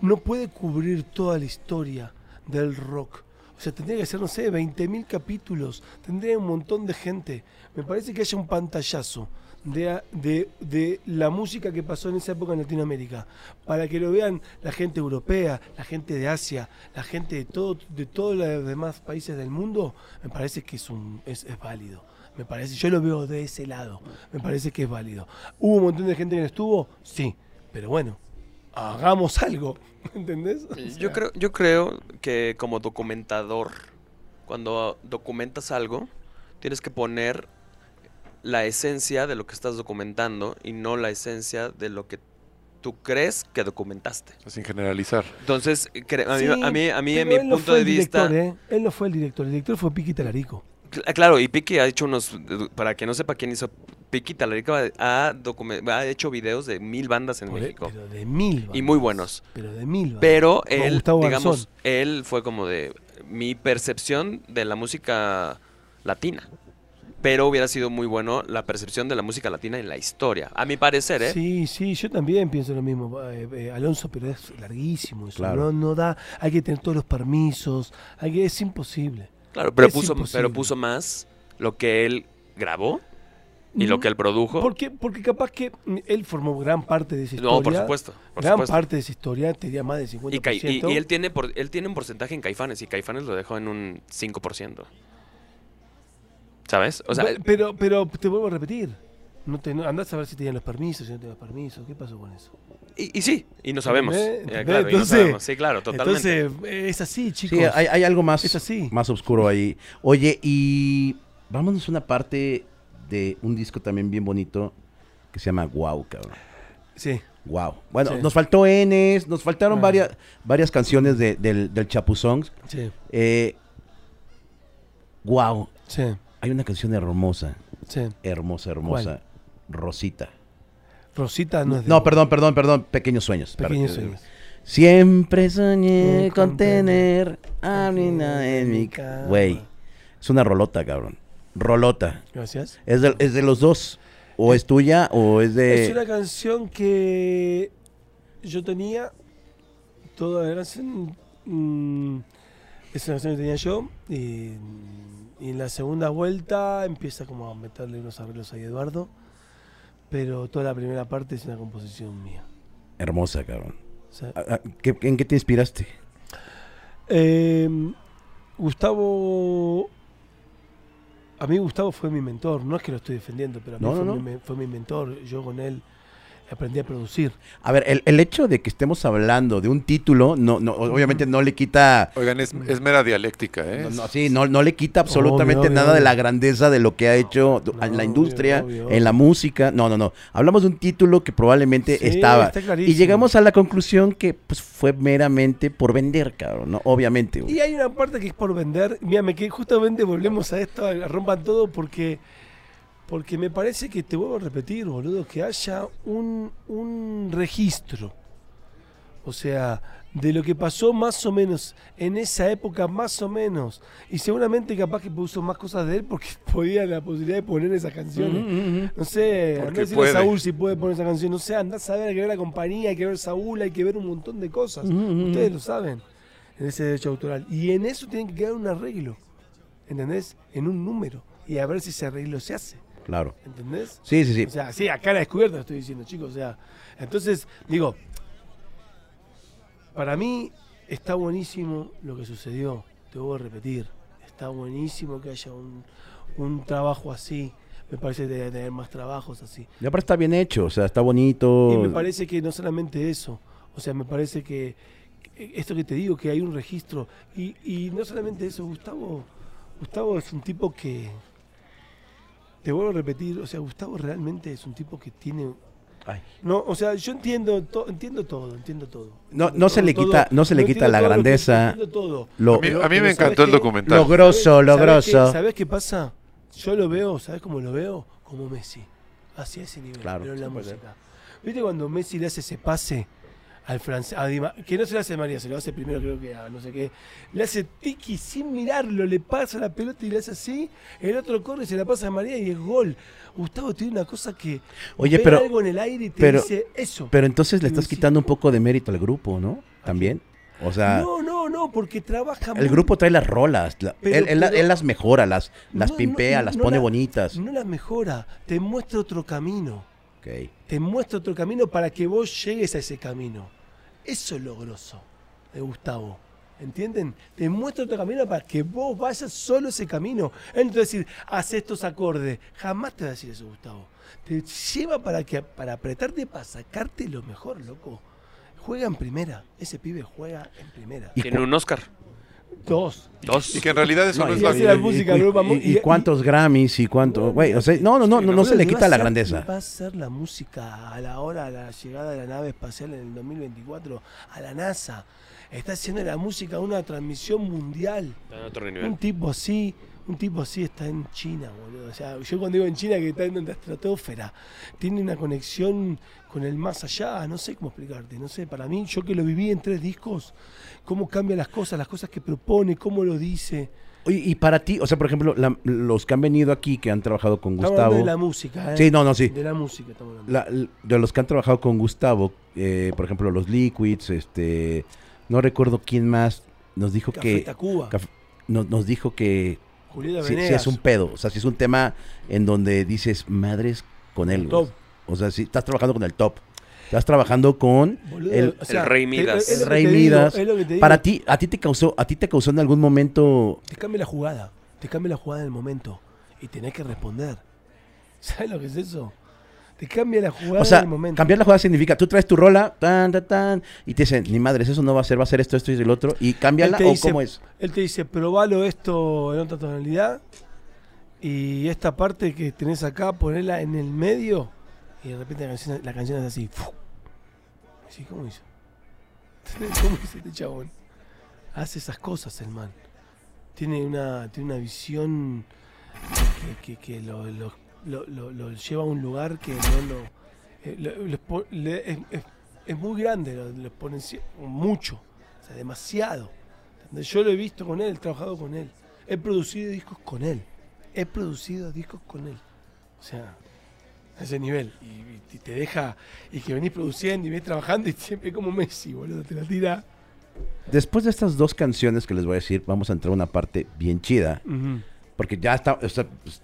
no puede cubrir toda la historia del rock. O sea, tendría que ser, no sé, 20.000 capítulos. Tendría un montón de gente. Me parece que haya un pantallazo de, de, de la música que pasó en esa época en Latinoamérica. Para que lo vean la gente europea, la gente de Asia, la gente de, todo, de todos los demás países del mundo. Me parece que es, un, es, es válido. Me parece, yo lo veo de ese lado. Me parece que es válido. ¿Hubo un montón de gente que no estuvo? Sí. Pero bueno, hagamos algo. ¿Entendés? O Yo creo, yo creo que como documentador, cuando documentas algo, tienes que poner la esencia de lo que estás documentando y no la esencia de lo que tú crees que documentaste. Sin generalizar. Entonces, a mí, sí, a mí, a mí en mi punto de vista... director, ¿eh? Él no fue el director. El director fue Piqui Talarico. Cl- Claro, y Piki ha hecho unos, para que no sepa quién hizo, Piki Talarico ha, ha hecho videos de mil bandas en Por- México. Pero de mil. Y muy buenos. Pero de mil. bandas. Pero él, digamos, él fue como de mi percepción de la música latina. Pero hubiera sido muy bueno la percepción de la música latina en la historia. A mi parecer, ¿eh? Sí, sí, yo también pienso lo mismo, eh, eh, Alonso, pero es larguísimo eso. Claro. No, no da, hay que tener todos los permisos, hay que, es imposible. Claro, pero Es puso, imposible. pero puso más lo que él grabó y lo que él produjo. Porque, porque capaz que él formó gran parte de esa historia. no, por supuesto. Por gran supuesto. parte de esa historia, te diría más del 50%. Y, Cai- y- y él tiene por, él tiene un porcentaje en Caifanes y Caifanes lo dejó en un 5%. ¿Sabes? O sea, Pe- pero, pero te vuelvo a repetir. No te, no- andás a ver si tenían los permisos, si no tenían los permisos. ¿Qué pasó con eso? Y, y sí, y no sabemos. Eh, ¿Entendés? claro, y no Entonces- sabemos. Sí, claro, totalmente. Entonces, eh, es así, chicos. Sí, hay, hay algo más, Es así. más oscuro ahí. Oye, y vámonos a una parte de un disco también bien bonito que se llama Wow, cabrón. Sí. Wow. Bueno, Sí. nos faltó Enes, nos faltaron Ah. varias, varias canciones de- del, del Chapuzón. Sí, Eh, wow, sí, hay una canción hermosa, sí. hermosa, hermosa. Rosita. Rosita no es de No, perdón, perdón, perdón. Pequeños sueños. Pequeños Perdón. sueños. Siempre soñé Eh, con con tener a Nina en mi cama. ca- Güey, es una rolota, cabrón. Rolota. Gracias. ¿Es de, es de los dos? ¿O es tuya o es de...? Es una canción que yo tenía. Toda la canción. mm, es una canción que tenía yo. Y, y en la segunda vuelta empieza como a meterle unos arreglos a Eduardo. Pero toda la primera parte es una composición mía. Hermosa, cabrón. O sea, ¿A- a- qué- ¿En qué te inspiraste? Eh, Gustavo. A mí Gustavo fue mi mentor, no es que lo estoy defendiendo, pero a mí No, fue, no, Mi, no. me- fue mi mentor. Yo con él aprendí a producir. A ver, el, el hecho de que estemos hablando de un título, no, no, obviamente no le quita... Oigan, es, es mera dialéctica, ¿eh? No, no, sí, no, no le quita absolutamente obvio, nada de la grandeza de lo que ha hecho No, en la industria, obvio, en la música. No, no, no. Hablamos de un título que probablemente Sí, estaba. está clarísimo. Y llegamos a la conclusión que pues fue meramente por vender, cabrón, ¿no? Obviamente. Y hay una parte que es por vender. Mira, me que justamente volvemos a esto, rompan todo, porque, porque me parece que te vuelvo a repetir, boludo, que haya un, un registro. O sea, de lo que pasó más o menos en esa época, más o menos. Y seguramente capaz que puso más cosas de él porque podía la posibilidad de poner esas canciones. Ujú, ujú. No sé, andá a Saúl si puede poner esa canción. No sé, andá a saber, hay que ver la compañía, hay que ver Saúl, hay que ver un montón de cosas. Ujú, ujú. Ustedes lo saben, en ese derecho autoral. Y en eso tiene que quedar un arreglo, ¿entendés? En un número. Y a ver si ese arreglo se hace, Claro. ¿entendés? Sí, sí, sí. O sea, sí, a cara descubierta lo estoy diciendo, chicos. O sea, entonces, digo, para mí está buenísimo lo que sucedió, te voy a repetir. Está buenísimo que haya un, un trabajo así. Me parece que debe tener más trabajos así. Y aparte está bien hecho, o sea, está bonito. Y me parece que no solamente eso, o sea, me parece que que esto que te digo, que hay un registro, y, y no solamente eso, Gustavo, Gustavo es un tipo que, te vuelvo a repetir, o sea, Gustavo realmente es un tipo que tiene, Ay. no, o sea, yo entiendo, to- entiendo todo, entiendo todo. No- Entiendo no se todo, le todo. quita- no se le quita la todo lo que- grandeza. entiendo todo. Lo, A mí, a mí pero me ¿sabes encantó el qué? documental. lo grosso, lo ¿Sabes qué- grosso. ¿Sabes qué pasa? Yo lo veo, ¿sabes cómo lo veo? Como Messi. Hacia ese nivel, Claro, pero en la música. ¿Viste cuando Messi le hace ese pase al francés, a que no se lo hace María, se lo hace primero creo que a no sé qué, le hace tiki sin mirarlo, le pasa la pelota y le hace así, el otro corre y se la pasa a María y es gol. Gustavo tiene una cosa que Oye, pero- algo en el aire y te pero- dice eso. Pero entonces le estás quitando un poco de mérito al grupo, ¿no? También. O sea, no, no, no, porque trabaja el muy- grupo trae las rolas. la- Pero- él, pero- las mejora, las, las No, pimpea, no, las pone la- bonitas. No las mejora, te muestra otro camino. Te muestra otro camino para que vos llegues a ese camino. Eso es lo grosso de Gustavo. ¿Entienden? Te muestra otro camino para que vos vayas solo ese camino. Él no te va a decir, haz estos acordes. Jamás te va a decir eso, Gustavo. Te lleva para que para apretarte, para sacarte lo mejor, loco. Juega en primera. Ese pibe juega en primera. ¿Y Tiene un Oscar. Dos. Dos. Y que en realidad eso No, es la y- música y- Europa y- Mu- y y- cuántos Grammys y cuánto, güey, o sea, no, no, no, no, no se le quita la grandeza. Va a ser la música a la hora de la llegada de la nave espacial en el 2024 a la NASA. Está haciendo la música una transmisión mundial. Está en otro Un tipo así, un tipo así está en China, boludo. O sea, yo cuando digo en China que está en la estratosfera, tiene una conexión con el más allá, no sé cómo explicarte, no sé, para mí, yo que lo viví en tres discos, cómo cambia las cosas, las cosas que propone, cómo lo dice. Oye, y para ti, o sea, por ejemplo, la- los que han venido aquí, que han trabajado con Estamos Gustavo. de la música, ¿eh? Sí, no, no, sí. De la música estamos hablando. La- de los que han trabajado con Gustavo, eh, por ejemplo, los Liquids, este, no recuerdo quién más nos dijo Café que Tacuba, Caf- nos, nos dijo que Julieta sí, sí es un pedo, o sea, si es un tema en donde dices madres con él. Top. o sea, si estás trabajando con el top, estás trabajando con Boludo, el- o sea, el Rey Midas. el Rey Midas. digo. Para ti, a ti te causó, a ti te causó en algún momento, Te cambia la jugada. Te cambia la jugada en el momento. Y tenés que responder. ¿Sabes lo que es eso? Te cambia la jugada o sea, en el momento. cambiar la jugada significa, tú traes tu rola, tan, tan, tan, y te dicen, ni madres, eso no va a ser, va a ser esto, esto y el otro, y cámbiala, o dice- cómo es. Él te dice, probalo esto en otra tonalidad. Y esta parte que tenés acá, ponela en el medio. Y de repente la canción, la canción es así. ¿cómo hizo? ¿Cómo hizo este chabón? Hace esas cosas el man. Tiene una, tiene una visión que, que- que lo, lo- lo- lo- lo lleva a un lugar que no lo. eh, le- es, es- es muy grande, lo, exponencia- mucho, o sea, demasiado. ¿entendés? Yo lo he visto con él, he trabajado con él, he producido discos con él, he producido discos con él. O sea, a ese nivel. Y, y te deja, y que venís produciendo y venís trabajando y siempre como Messi, boludo, te la tira. Después de estas dos canciones que les voy a decir, vamos a entrar a una parte bien chida. Porque ya está, o sea, pues,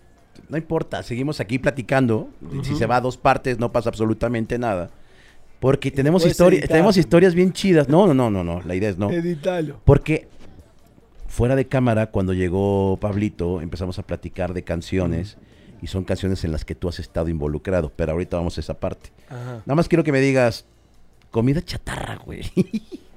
no importa, seguimos aquí platicando. Si se va a dos partes, no pasa absolutamente nada. Porque tenemos, puedes historia, editar. tenemos historias bien chidas. No, no, no, no, no, la idea es no. Editalo. Porque fuera de cámara, cuando llegó Pablito, empezamos a platicar de canciones. Y son canciones en las que tú has estado involucrado. Pero ahorita vamos a esa parte. Ajá. Nada más quiero que me digas, comida chatarra, güey.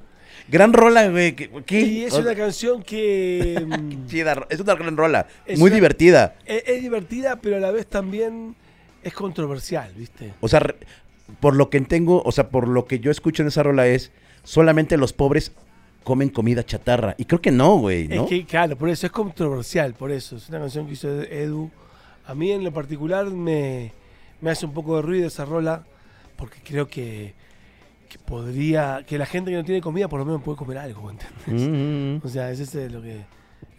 Gran rola, güey. ¿Qué? Y es una canción que mm, Chida ro- es una gran rola. Es muy una- divertida. es, es divertida, pero a la vez también es controversial, ¿viste? O sea, por lo que tengo, o sea, por lo que yo escucho en esa rola es, solamente los pobres comen comida chatarra. Y creo que no, güey, ¿no? Es que, claro, por eso es controversial, por eso. Es una canción que hizo Edu. A mí en lo particular me, me hace un poco de ruido esa rola, porque creo que, que podría, que la gente que no tiene comida por lo menos puede comer algo, ¿entendés? Mm, O sea, ese es lo que,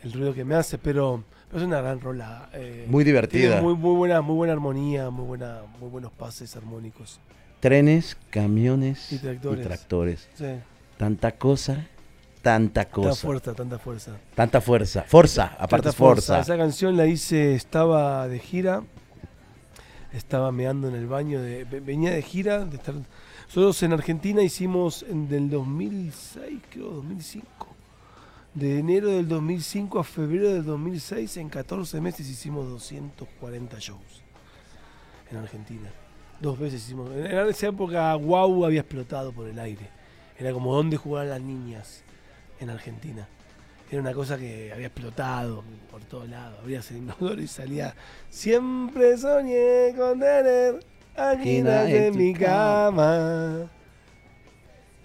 el ruido que me hace, pero, pero es una gran rola. eh, Muy divertida. muy, muy buena, muy buena armonía, muy buena, muy buenos pases armónicos. Trenes, camiones Y tractores. tractores. Sí, Tanta cosa, tanta tanta cosa. fuerza, tanta fuerza. Tanta fuerza. Forza, aparte Tanta es fuerza. Esa canción la hice, estaba de gira, estaba meando en el baño, de, ve- venía de gira, de estar... Nosotros en Argentina hicimos en del 2006, creo, 2005. De enero del 2005 a febrero del 2006, en 14 meses hicimos 240 shows en Argentina. Dos veces hicimos. En esa época, Wow había explotado por el aire. Era como donde jugaban las niñas en Argentina. Era una cosa que había explotado por todos lados. Abrías el inodoro y salía. Siempre soñé con tener en tu mi cama.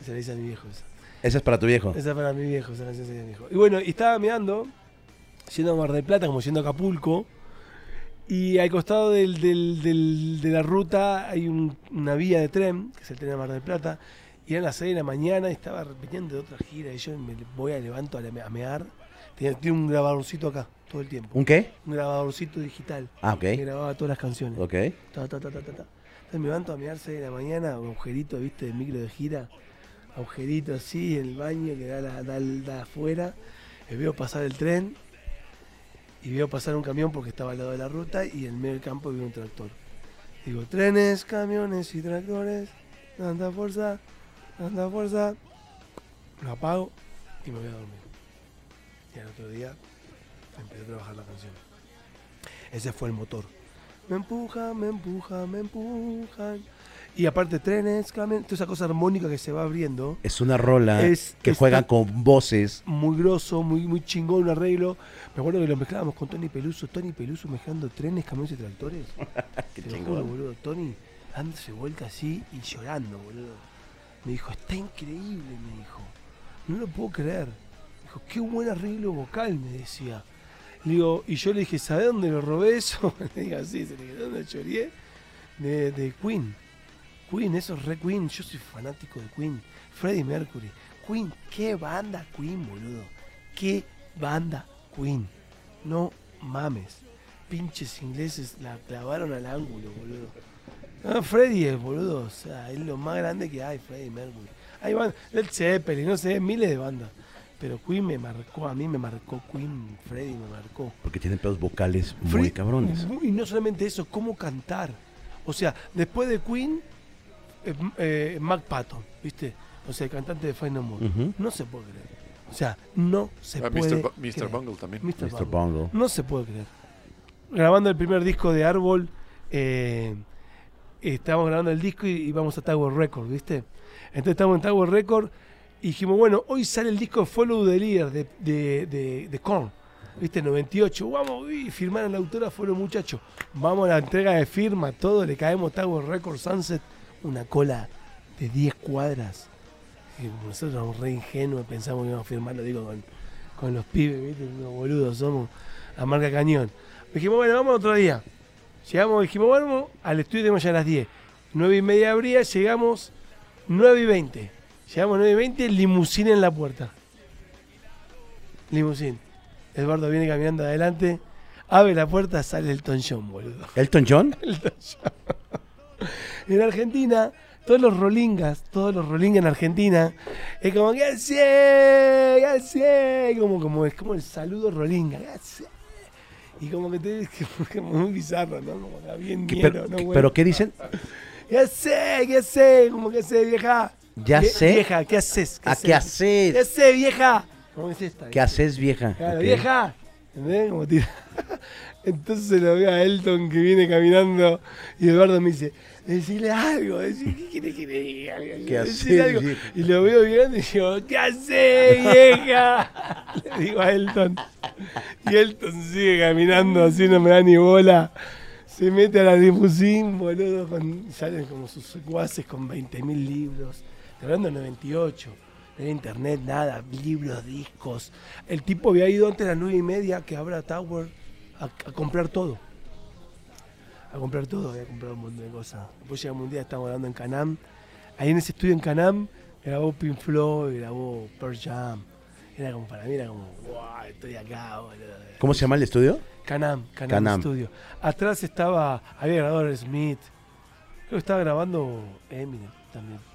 Esa la hice a mi viejo. Esa, Esa es para tu viejo. esa para mi viejo, esa canción se llama mi viejo. Y bueno, y estaba mirando, yendo a Mar del Plata, como yendo a Acapulco. Y al costado del- del- del- de la ruta hay un- una vía de tren, que es el tren de Mar del Plata. Y eran las 6 de la mañana y estaba de otra gira. Y yo me voy a levanto a, mear. Tenía, tiene un grabadorcito acá, todo el tiempo. ¿Un qué? Un grabadorcito digital. Ah, ok. Que grababa todas las canciones. Ok. Ta, ta, ta. Me levanto a mirar 6 de la mañana, un agujerito, viste, de micro de gira. Agujerito así el baño que da, la, da, da afuera. Y veo pasar el tren. Y veo pasar un camión porque estaba al lado de la ruta. Y en medio del campo veo un tractor. Digo, trenes, camiones y tractores. Tanta fuerza, tanta fuerza. Lo apago y me voy a dormir. Y al otro día empecé a trabajar la canción. Ese fue el motor. Me empujan, me empujan, me empujan. Y aparte trenes, camiones, toda esa cosa armónica que se va abriendo. Es una rola Es- que juegan con voces. Muy grosso, muy, muy chingón, un arreglo. Me acuerdo que lo mezclábamos con Tony Peluso. Tony Peluso mezclando trenes, camiones y tractores. Qué Te chingón. juro, boludo. Tony dándose vuelta así y llorando, boludo. Me dijo, está increíble, me dijo. No lo puedo creer. Me dijo, qué buen arreglo vocal, me decía. Digo, y yo le dije, ¿sabe dónde lo robé eso? le digo, sí, se le dije, ¿dónde lloré? De, de Queen. Queen, eso es re Queen. Yo soy fanático de Queen. Freddie Mercury. Queen, qué banda Queen, boludo. Qué banda Queen. No mames. Pinches ingleses la clavaron al ángulo, boludo. No, Freddie es, boludo. O sea, es lo más grande que hay, Freddie Mercury. Hay bandas, Led Zeppelin, no sé, miles de bandas. Pero Queen me marcó, a mí me marcó Queen, Freddie me marcó. Porque tienen pedos vocales muy cabrones. Y no solamente eso, cómo cantar. O sea, después de Queen, eh, eh, Mac Patton, ¿viste? O sea, el cantante de Final More. Ujú. No se puede creer. O sea, no se Ah, puede Mr. Creer. Mr. Bungle también. Mr. Mr. Bungle. Bongo. No se puede creer. Grabando el primer disco de Árbol, eh, estábamos grabando el disco y íbamos a Tower Record, ¿viste? Entonces estábamos en Tower Record y dijimos, bueno, hoy sale el disco Follow the Leader de, de, de, de Korn, ¿viste? 98, vamos, y firmaron la autora, fueron muchachos. Vamos a la entrega de firma, todo, le caemos Tower Record Sunset, una cola de 10 cuadras. Y nosotros re ingenuos, pensamos que íbamos a firmar, lo digo con, con los pibes, ¿viste? Unos boludos somos, a marca cañón. Dijimos, bueno, vamos otro día. Llegamos, dijimos, bueno, al estudio tenemos ya a las 10. 9 y media abría, llegamos 9 y 20. Llegamos 9 y 20, limusina en la puerta. Limusín. Eduardo viene caminando adelante, abre la puerta, sale el John, boludo. ¿Elton John? Elton John. en Argentina, todos los rolingas, todos los rolingas en Argentina, es como, ¿qué hace? ¿Qué hace? Como, como, es como el saludo rolinga, ¿qué hace? Y como que te como muy bizarro, ¿no? Como bien ¿Qué- ñero, pero, ¿no, pero qué dicen? ¿Qué hace? ¿Qué hace? Como que hace, vieja. Ya sé. Vieja, ¿qué haces? ¿A qué ¿Qué haces? hace, vieja? ¿Cómo es esta? ¿Qué haces, vieja? Claro, vieja. ¿Entendés? Como tira. Entonces se lo veo a Elton que viene caminando y Eduardo me dice, decirle algo, decirle, ¿qué quiere que le diga? ¿Qué haces, algo. vieja? Y lo veo mirando y digo, ¿qué hace, vieja? Le digo a Elton. Y Elton sigue caminando así, no me da ni bola. Se mete a la limusín, boludo, con, salen como sus secuaces con 20.000 libros. Estoy hablando del 98. No había internet, nada, libros, discos. El tipo había ido antes de las 9 y media que abra Tower a, a comprar todo. A comprar todo, había comprado un montón de cosas. Después llegamos un día, estábamos hablando en Canam. Ahí en ese estudio en Canam grabó Pink Floyd, grabó Pearl Jam. Era como para mí, era como, wow, estoy acá, boludo. ¿Cómo se llama el estudio? Canam, Canam, Canam. Studio. Atrás estaba, había grabado Smith. Creo que estaba grabando Eminem también.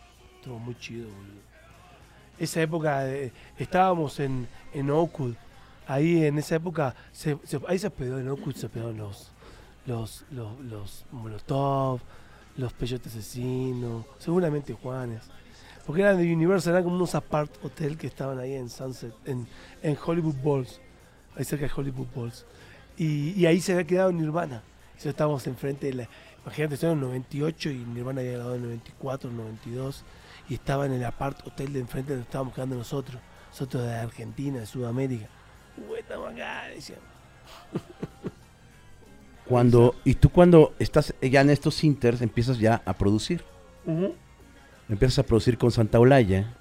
Muy chido, boludo. Esa época, eh, estábamos en, en Oakwood. Ahí en esa época, se, se- ahí se hospedó en Oakwood, se hospedaron los, los, los, los Molotov, los Peyote Asesinos, seguramente Juanes. Porque eran de Universal, eran como unos apart hotel que estaban ahí en Sunset, en, en Hollywood Balls, ahí cerca de Hollywood Balls. Y, ahí se había quedado Nirvana. Eso estábamos enfrente de la. Imagínate, esto era en el 98 y Nirvana había grabado en el 94, 92. Y estaba en el apart hotel de enfrente donde estábamos quedando nosotros. Nosotros de Argentina, de Sudamérica. Uy, estamos acá. Cuando, y tú cuando estás ya en estos inters empiezas ya a producir. Empiezas a producir con Santa Olaya.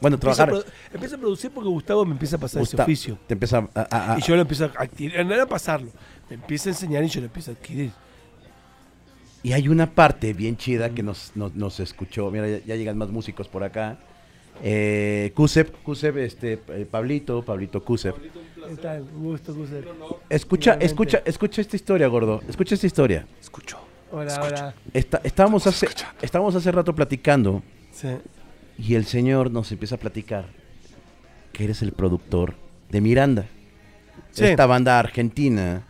Bueno, trabajar. empiezo a producir porque Gustavo me empieza a pasar ese oficio. Te empieza a, a- a- Y yo lo empiezo a adquirir. No era pasarlo. Me empieza a enseñar y yo lo empiezo a adquirir. Y hay una parte bien chida que nos, nos, nos escuchó. Mira, ya, ya llegan más músicos por acá. Eh, Kusep, Kusep, este, eh, Pablito, Pablito Kusep. ¿Qué tal? Un gusto, Kusep. Escucha, escucha, escucha esta historia, gordo. Escucha esta historia. Escucho. Hola, hola. Está- estábamos, hace, estábamos hace rato platicando Sí. y el señor nos empieza a platicar que eres el productor de Miranda. Sí. Esta banda argentina.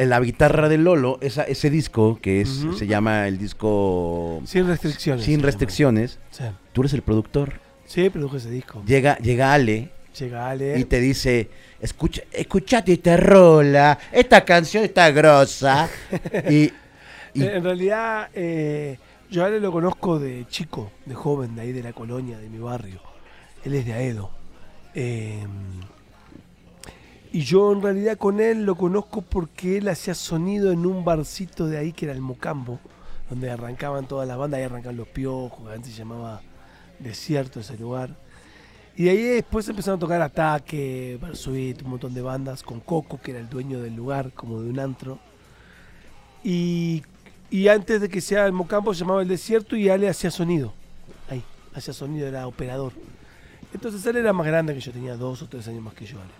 En la guitarra de Lolo, esa, ese disco que es, se llama el disco Sin restricciones. Sin. Restricciones. Sí. Tú eres el productor. Sí, produjo ese disco. Llega, llega Ale Llega Ale. y te dice, escucha, escuchate esta rola, esta canción está grosa. y, y- En realidad, eh, yo a Ale lo conozco de chico, de joven, de ahí de la colonia, de mi barrio. Él es de Aedo. Eh, y yo en realidad con él lo conozco porque él hacía sonido en un barcito de ahí que era el Mocambo, donde arrancaban todas las bandas, ahí arrancaban los piojos, antes se llamaba Desierto ese lugar. Y de ahí después empezaron a tocar Ataque, Versuit, un montón de bandas, con Coco, que era el dueño del lugar, como de un antro. Y, y antes de que sea el Mocampo se llamaba El Desierto y Ale hacía sonido. Ahí, hacía sonido, era operador. Entonces él era más grande que yo, tenía dos o tres años más que yo, Ale.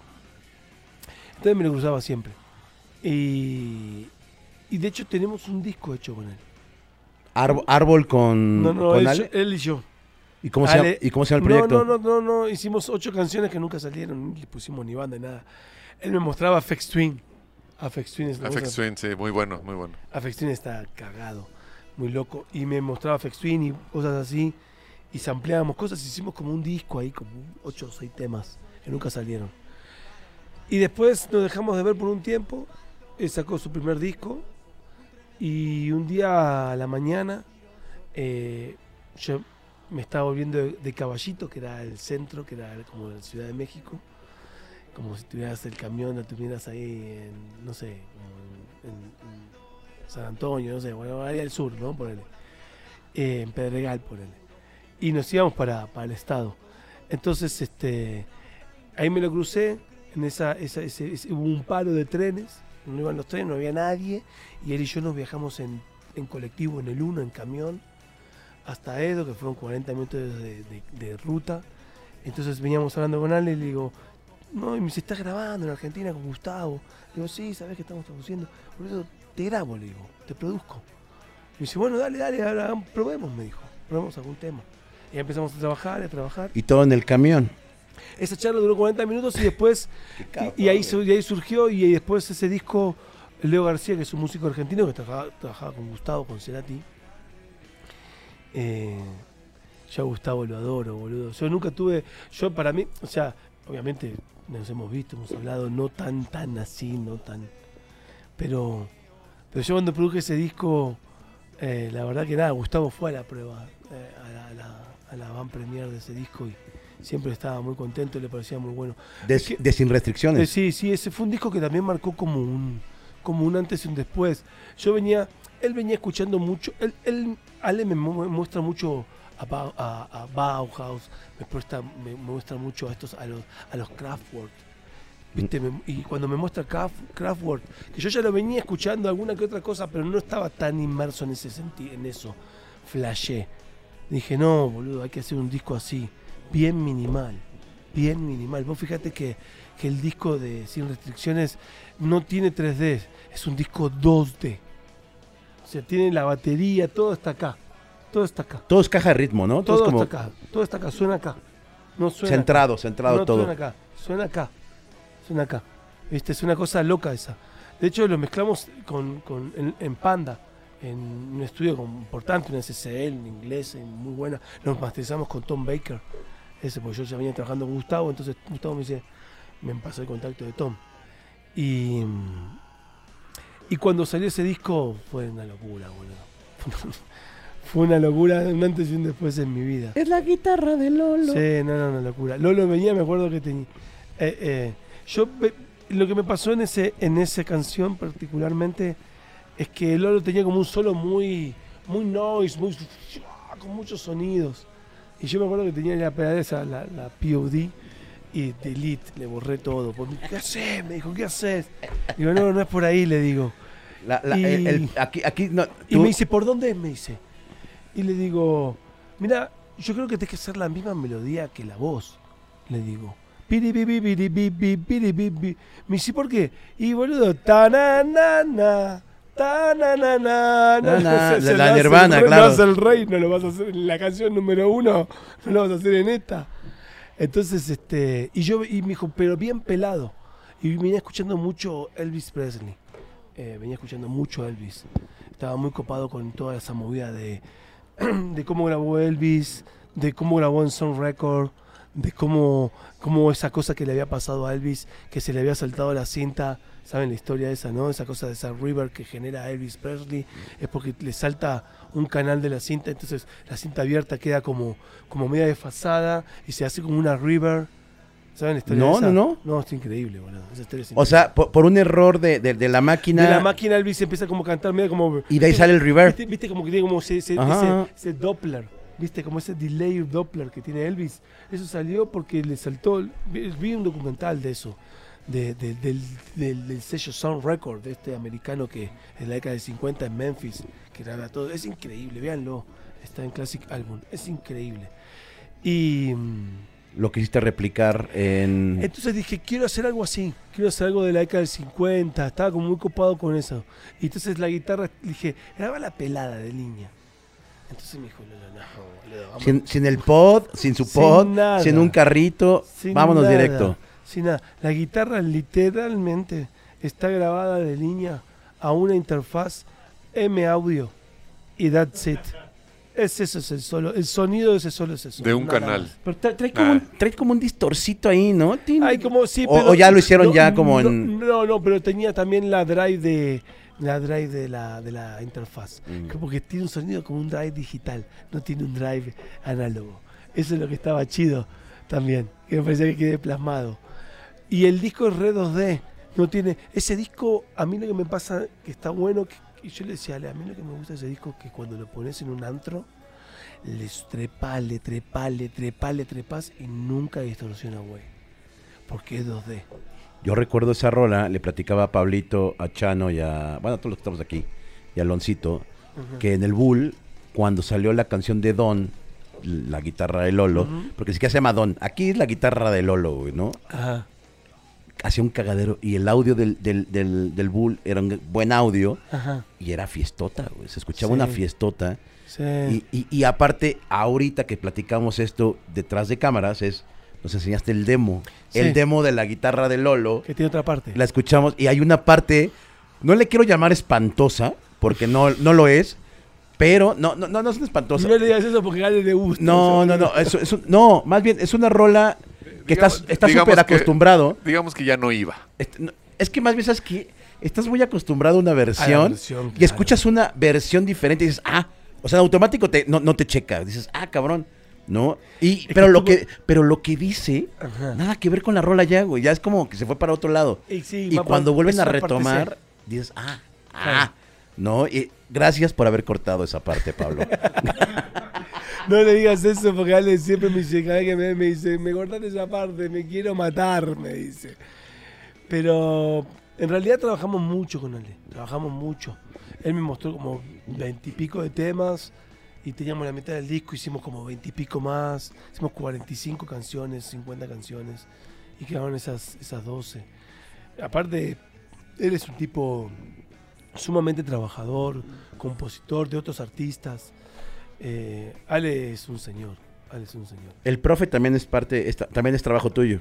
Entonces me lo cruzaba siempre. Y, y de hecho tenemos un disco hecho con él. Arbo- árbol con, No, no, con él, Ale. él y yo. ¿Y cómo, se ¿Y cómo se llama el proyecto? No, no, no, no, no, hicimos ocho canciones que nunca salieron, ni le pusimos ni banda ni nada. Él me mostraba Afex Twin. Afex Twin es Afex Twin, sí, muy bueno, muy bueno. Afex Twin está cagado, muy loco. Y me mostraba Afex Twin y cosas así. Y sampleábamos cosas, hicimos como un disco ahí, como ocho o seis temas que nunca salieron. Y después nos dejamos de ver por un tiempo. Él sacó su primer disco. Y un día a la mañana, eh, yo me estaba volviendo de, Caballito, que era el centro, que era como la Ciudad de México. Como si tuvieras el camión, la tuvieras ahí en, no sé, San Antonio, no sé, bueno, área del sur, ¿no? Ponele. Eh, en Pedregal. Y nos íbamos para, para el estado. Entonces, este, ahí me lo crucé, en esa, esa- ese- ese- hubo un paro de trenes, no iban los trenes, no había nadie, y él y yo nos viajamos en en colectivo, en el 1, en camión, hasta Edo, que fueron 40 minutos de, ruta. Entonces veníamos hablando con Ale y le digo, no, y me dice, ¿estás grabando en Argentina con Gustavo? Le digo, sí, ¿sabes que estamos traduciendo? Por eso te grabo, le digo, te produzco. Y me dice, bueno, dale, dale, ahora probemos, me dijo, probemos algún tema. Y empezamos a trabajar, a trabajar. Y todo en el camión. Esa charla duró 40 minutos y después, y, y ahí, y ahí surgió, y después ese disco, Leo García, que es un músico argentino que trabajaba, trabajaba con Gustavo, con Cerati. Eh, yo a Gustavo lo adoro, boludo. Yo nunca tuve, yo para mí, o sea, obviamente nos hemos visto, hemos hablado, no tan, tan así, no tan. Pero, pero yo cuando produje ese disco, eh, la verdad que nada, Gustavo fue a la prueba, eh, a la, a la, a la van premiere de ese disco y siempre estaba muy contento, le parecía muy bueno. De, Sin Eh, Restricciones. sí, sí, ese fue un disco que también marcó como un, como un antes y un después. Yo venía, él venía escuchando mucho, él, él Ale me mu- muestra mucho a, Bau- a- a Bauhaus, me, presta, me muestra mucho a estos, a los, a los Kraftwerk. ¿Viste? Me- y cuando me muestra Kraft- Kraftwerk, que yo ya lo venía escuchando alguna que otra cosa, pero no estaba tan inmerso en ese senti- en eso. Flashé. Dije, no, boludo, hay que hacer un disco así, bien minimal, bien minimal. Vos fíjate que, que el disco de Sin Restricciones no tiene 3D, es un disco 2D. O sea, tiene la batería, todo está acá, todo está acá. Todo es caja de ritmo, ¿no? Todo, Todo es como está acá, todo está acá, suena acá. No suena centrado, centrado no todo. suena acá, suena acá, suena acá. ¿Viste? Es una cosa loca esa. De hecho, lo mezclamos con, con- en, en Panda, en un estudio importante, una SSL en inglés, en muy buena. Nos masterizamos con Tom Baker, ese, porque yo ya venía trabajando con Gustavo, entonces Gustavo me dice, me pasó el contacto de Tom. Y, y cuando salió ese disco fue una locura, boludo. Fue una locura, un antes y un después en mi vida. Es la guitarra de Lolo. Sí, no, no, una locura. Lolo venía, me acuerdo que tenía. eh, eh, yo lo que me pasó en ese, en esa canción particularmente es que Lolo tenía como un solo muy, muy noise, muy con muchos sonidos. Y yo me acuerdo que tenía la pedal esa, la, la POD, y delete, le borré todo. ¿Qué haces? Me dijo, ¿qué haces? Digo, no, no es por ahí, le digo. La- la- Y- el- el- aquí, aquí, no, Y me dice, ¿por dónde es? Me dice. Y le digo, mira, yo creo que tienes que hacer la misma melodía que la voz. Le digo. Me dice, ¿por qué? Y boludo, ta na na na. Ta na na na Na, na, Se- se la Nirvana, el claro. el rey, no lo vas a hacer en la canción número uno, no lo vas a hacer en esta. Entonces, este, y yo, y me dijo, pero bien pelado. Y venía escuchando mucho Elvis Presley. Eh, venía escuchando mucho Elvis. Estaba muy copado con toda esa movida de, de cómo grabó Elvis, de cómo grabó en Sound Record, de cómo, cómo esa cosa que le había pasado a Elvis, que se le había saltado la cinta, ¿saben la historia esa, no? Esa cosa de esa river que genera Elvis Presley, es porque le salta un canal de la cinta, entonces la cinta abierta queda como, como media desfasada y se hace como una river. ¿Saben la historia No, esa? no, no. No, es increíble, boludo. Esa historia es o sea, por, por un error de, de- de la máquina. de la máquina Elvis empieza como a cantar medio como Y de ahí sale el reverb. ¿Viste, viste como que tiene como ese, ese, ese- ese Doppler viste como ese delay Doppler que tiene Elvis eso salió porque le saltó vi un documental de eso de- de- del, del- del sello Sound Record de este americano que en la década de 50 en Memphis que graba todo es increíble véanlo está en Classic Album es increíble y mm, Lo quisiste replicar en. entonces dije, quiero hacer algo así, quiero hacer algo de la década del 50, estaba como muy copado con eso. Y entonces la guitarra, dije, graba la pelada de línea. Entonces me dijo, no, no, no, boludo, Sin, sin el pod, sin su Sin pod, nada. sin un carrito. sin vámonos nada, directo. Sin nada. La guitarra literalmente está grabada de línea a una interfaz M audio y that's it. Es eso, es el solo. El sonido de ese solo es eso. De un nada canal. más. Pero tra- trae, como Ah. un, trae como un distorcito ahí, ¿no? Ay, como sí, O- pero- o ya lo hicieron no, ya como no, en- No, no, pero tenía también la drive de la drive de la, de la interfaz. Mm. Como que tiene un sonido como un drive digital, no tiene un drive análogo. Eso es lo que estaba chido también, que me parecía que quede plasmado. Y el disco es re 2D, no tiene ese disco, a mí lo que me pasa que está bueno que y yo le decía, Ale, a mí lo que me gusta de ese disco es que cuando lo pones en un antro les trepale, trepale, trepale, trepas y nunca distorsiona, güey. Porque es 2D. Yo recuerdo esa rola, le platicaba a Pablito, a Chano y a. Bueno, a todos los que estamos aquí, y a Aloncito, que en el Bull, cuando salió la canción de Don, la guitarra de Lolo, porque sí que se llama Don, aquí es la guitarra de Lolo, güey, ¿no? Ajá. Hacía un cagadero y el audio del, del, del, del Bull era un buen audio Ajá. y era fiestota, güey. Se escuchaba Sí. una fiestota. Sí. Y, y, y aparte, ahorita que platicamos esto detrás de cámaras, es nos enseñaste el demo. Sí. El demo de la guitarra de Lolo. que tiene otra parte. La escuchamos y hay una parte, no le quiero llamar espantosa, porque no, no lo es, pero no, no, no, no es una espantosa. no le digas eso porque a Ale le gusta. No, no, no, es, es un- no, más bien es una rola que Digamos- estás estás digamos súper que- acostumbrado. Digamos que ya no iba. No, Es que más bien sabes que estás muy acostumbrado a una versión, versión, y claro. escuchas una versión diferente y dices, ah, o sea, en automático te, no, no te checa, dices, ah, cabrón, ¿no? Y, que pero, lo que, pero lo que dice, Ajá. nada que ver con la rola ya, güey, ya es como que se fue para otro lado. Y, sí, cuando vuelven a retomar, dices, ah, Claro. ¿No? Y gracias por haber cortado esa parte, Pablo. No le digas eso porque Ale siempre me dice, cada vez que me dice, me cortaste esa parte, me quiero matar, me dice. Pero en realidad trabajamos mucho con Ale, trabajamos mucho. Él me mostró como veintipico de temas y teníamos la mitad del disco, hicimos como veintipico más, hicimos 45 canciones, 50 canciones y quedaron esas, esas 12. Aparte, él es un tipo sumamente trabajador, compositor de otros artistas. Eh, Ale es un señor. Ale es un señor. El profe también es parte, esta- también es trabajo tuyo.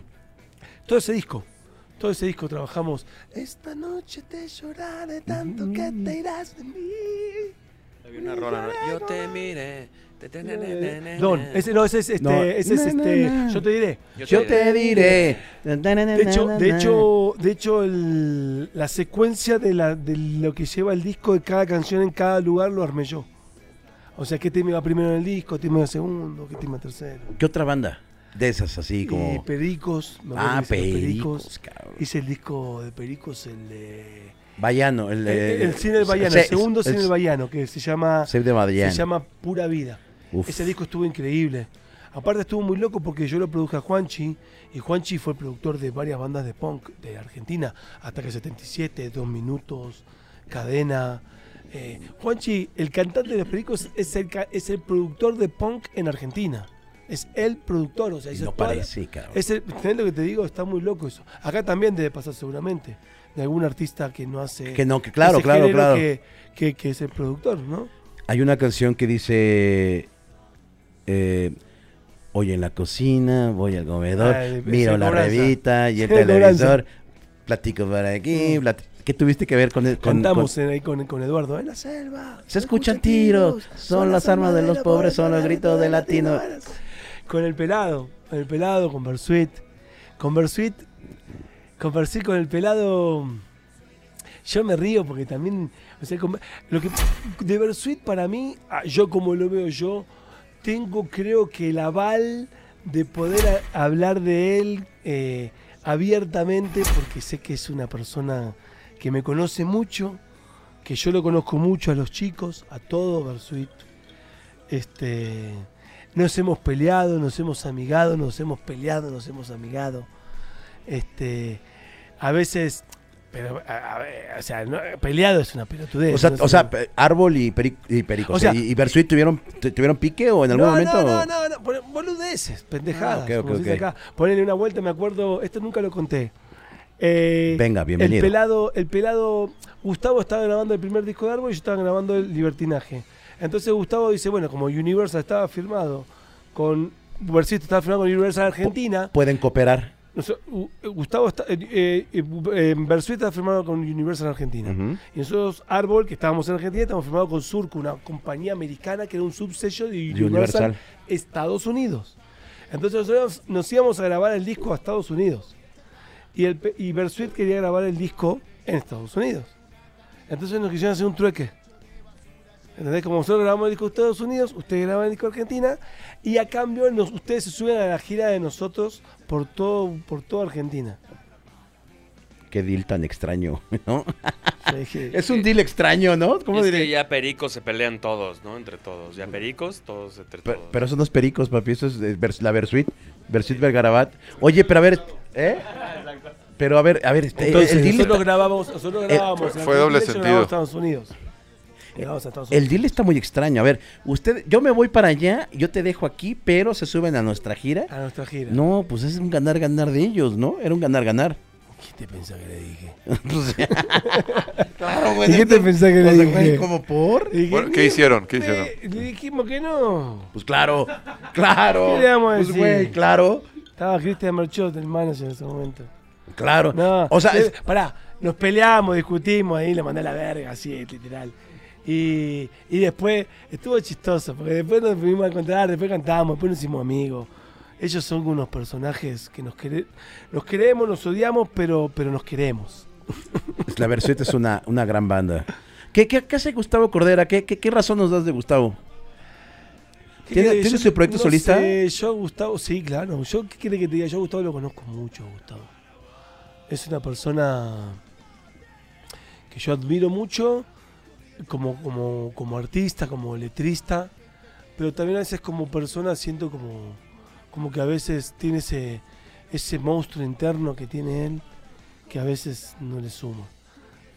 Todo ese disco. Todo ese disco trabajamos. Esta noche te lloraré tanto que te irás de mí. Había una rola, ¿no? Yo te miré. Don, ese no, ese es este, No. ese es este, na, na. yo te diré. Yo te diré. De hecho, de hecho, de hecho el- la secuencia de, la, de lo que lleva el disco de cada canción en cada lugar lo armé yo. O sea, qué tema iba primero en el disco, qué tema iba segundo, qué tema tercero. ¿Qué otra banda? De esas así Y como... Pericos, me acuerdo Ah, Pericos, cabrón. Hice el disco de Pericos, el de... Bayano, el, El, de- el cine del Bayano, Se- el segundo cine del Bayano, que se llama, Save de se llama Pura Vida. Uf. Ese disco estuvo increíble. Aparte estuvo muy loco porque yo lo produje a Juanchi y Juanchi fue el productor de varias bandas de punk de Argentina, Ataque 77, Dos Minutos, Cadena. Eh, Juanchi, el cantante de los Pericos, es el, es el productor de punk en Argentina. Es el productor, o sea, no parece, cabrón. es el, ¿entendés lo que te digo? Está muy loco eso. Acá también debe pasar seguramente. De algún artista que no hace. Que no, que claro, ese claro, claro. Que, que- que es el productor, ¿no? Hay una canción que dice... Eh, Oye, en la cocina, voy al comedor, miro la revista y el televisor, platico por aquí, plat- ¿qué tuviste que ver con el... con- Cantamos con- en- ahí con, con Eduardo. En la selva. Se escuchan tiros, son las armas de los pobres, son los gritos de latino. Con el pelado, con el pelado, con Bersuit. Con Bersuit, con Bersuit, con el pelado. Yo me río porque también. O sea, con- lo que, de Bersuit para mí, ah, yo como lo veo yo, tengo creo que el aval de poder hablar de él eh, abiertamente porque sé que es una persona que me conoce mucho, que yo lo conozco mucho a los chicos, a todo Bersuit. Este, nos hemos peleado, nos hemos amigado, nos hemos peleado, nos hemos amigado. Este, a veces, pero, a- a ver, o sea, no- peleado es una pelotudez. O sea, no o sea, Árbol y, Peri- y Perico. O sea, ¿Y, y Bersuit tuvieron, tu- tuvieron pique o en algún no, momento? No, no, no, boludeces, pendejadas. Ah, ok, ok, como se dice ok. acá. Ponele una vuelta, me acuerdo, esto nunca lo conté. Eh, Venga, bienvenido. El pelado, el pelado, Gustavo estaba grabando el primer disco de Árbol y yo estaba grabando el Libertinaje. Entonces Gustavo dice, bueno, como Universal estaba firmado con, Versito estaba firmado con Universal Argentina, Pueden cooperar. Gustavo está, eh, eh, eh, Versuit está firmado con Universal Argentina. Y nosotros, Árbol, que estábamos en Argentina, estamos firmados con Surco, una compañía americana que era un subsello de Universal, Universal. Estados Unidos. Entonces nosotros nos íbamos a grabar el disco a Estados Unidos. Y, el, y Versuit quería grabar el disco en Estados Unidos. Entonces nos quisieron hacer un trueque. ¿Entendés? Como nosotros grabamos el disco de Estados Unidos, ustedes graban el disco de Argentina, y a cambio nos- ustedes se suben a la gira de nosotros por todo, por toda Argentina. Qué deal tan extraño, ¿no? Es un deal extraño, ¿no? ¿Cómo es diré? que ya pericos se pelean todos, ¿no? Entre todos. Ya pericos, todos entre Pe- todos. Pero, eso no es pericos, papi, eso es la Versuit, Versuit Vergarabat. Oye, pero a ver, ¿eh? Pero a ver, a ver, este, Entonces, el deal nosotros está- grabamos, nosotros grabamos fue- en fue doble sentido. Estados Unidos. Llegamos a Estados El deal está muy extraño. A ver, usted, yo me voy para allá, yo te dejo aquí, pero se suben a nuestra gira. A nuestra gira. No, pues es un ganar-ganar de ellos, ¿no? Era un ganar-ganar. ¿Qué te pensás que le dije? claro, ¿Y qué te pensás que le sea, dije? güey, ¿Cómo por? Le dije, Bueno, ¿qué hicieron? ¿Qué "Eh, hicieron? Le dijimos que no. Pues claro, claro. ¿Qué le vamos a Pues, decir? güey, claro, Estaba Cristian Merchot, el manager en ese momento. claro. No, o sea, le- es- pará, nos peleamos, discutimos ahí, le mandé a la verga, así, literal. Y, y después estuvo chistoso, porque después nos fuimos a encontrar, después cantamos, después nos hicimos amigos. Ellos son unos personajes que nos, quere- nos queremos, nos odiamos, pero, pero nos queremos. la Versuit es una, una gran banda. ¿Qué, qué, qué hace Gustavo Cordera? ¿Qué, qué, qué razón nos das de Gustavo? ¿Tiene- ¿Qué- tiene yo su proyecto no solista? sé, yo Gustavo, sí, claro. Yo, ¿qué quiere que te diga? Yo Gustavo lo conozco mucho, Gustavo. Es una persona que yo admiro mucho como, como, como artista, como letrista, pero también a veces como persona siento como, como que a veces tiene ese, ese monstruo interno que tiene él, que a veces no le suma.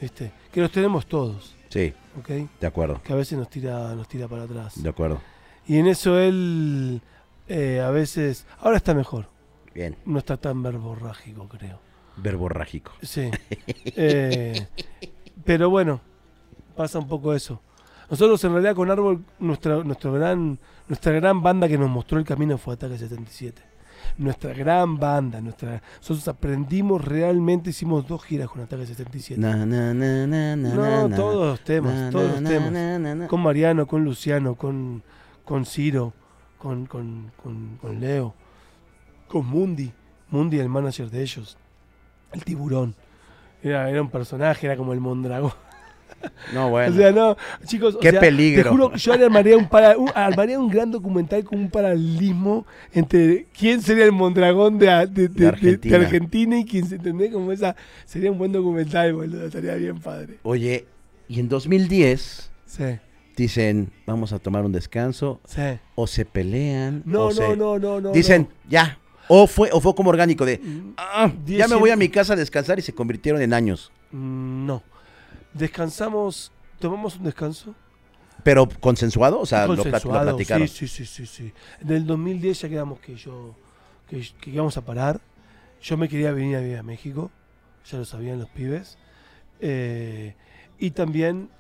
¿Viste? Que los tenemos todos, Sí, ¿ok? de acuerdo, Que a veces nos tira, nos tira para atrás. de acuerdo. Y en eso él eh, a veces. Ahora está mejor. Bien, No está tan verborrágico, creo. verborrágico. Sí. Eh, pero bueno, pasa un poco eso. Nosotros en realidad con Árbol, nuestra, nuestro gran, nuestra gran banda que nos mostró el camino fue Ataque 77. Nuestra gran banda, nuestra, nosotros aprendimos realmente, hicimos dos giras con Ataque 77. Na, na, na, no, todos los temas, todos los temas. con Mariano, con Luciano, con, con Ciro, con, con, con, con Leo, con Mundi, Mundi el manager de ellos, el tiburón. Era, era un personaje, era como el Mondragón. No, bueno. O sea, no, chicos, o Qué sea, peligro. Te juro que yo armaría un, para- un- armaría un gran documental con un paralelismo entre quién sería el Mondragón de, de, de- de- de Argentina. Y quién se entendés como esa. Sería un buen documental, boludo. Estaría bien padre. Oye, y en 2010 Sí, dicen, vamos a tomar un descanso, sí. o se pelean, No, o no, se- no, no, no. Dicen, ya. O fue, o fue como orgánico de. "Ah, ya me voy a mi casa a descansar y se convirtieron en años. Mm, No. Descansamos, tomamos un descanso. Pero consensuado, o sea, plat- lo consensuado, platicaron. Sí, sí, sí, sí, sí. En el 2010 ya quedamos que yo, que, que íbamos a parar. Yo me quería venir a vivir a México, ya lo sabían los pibes. Eh, y también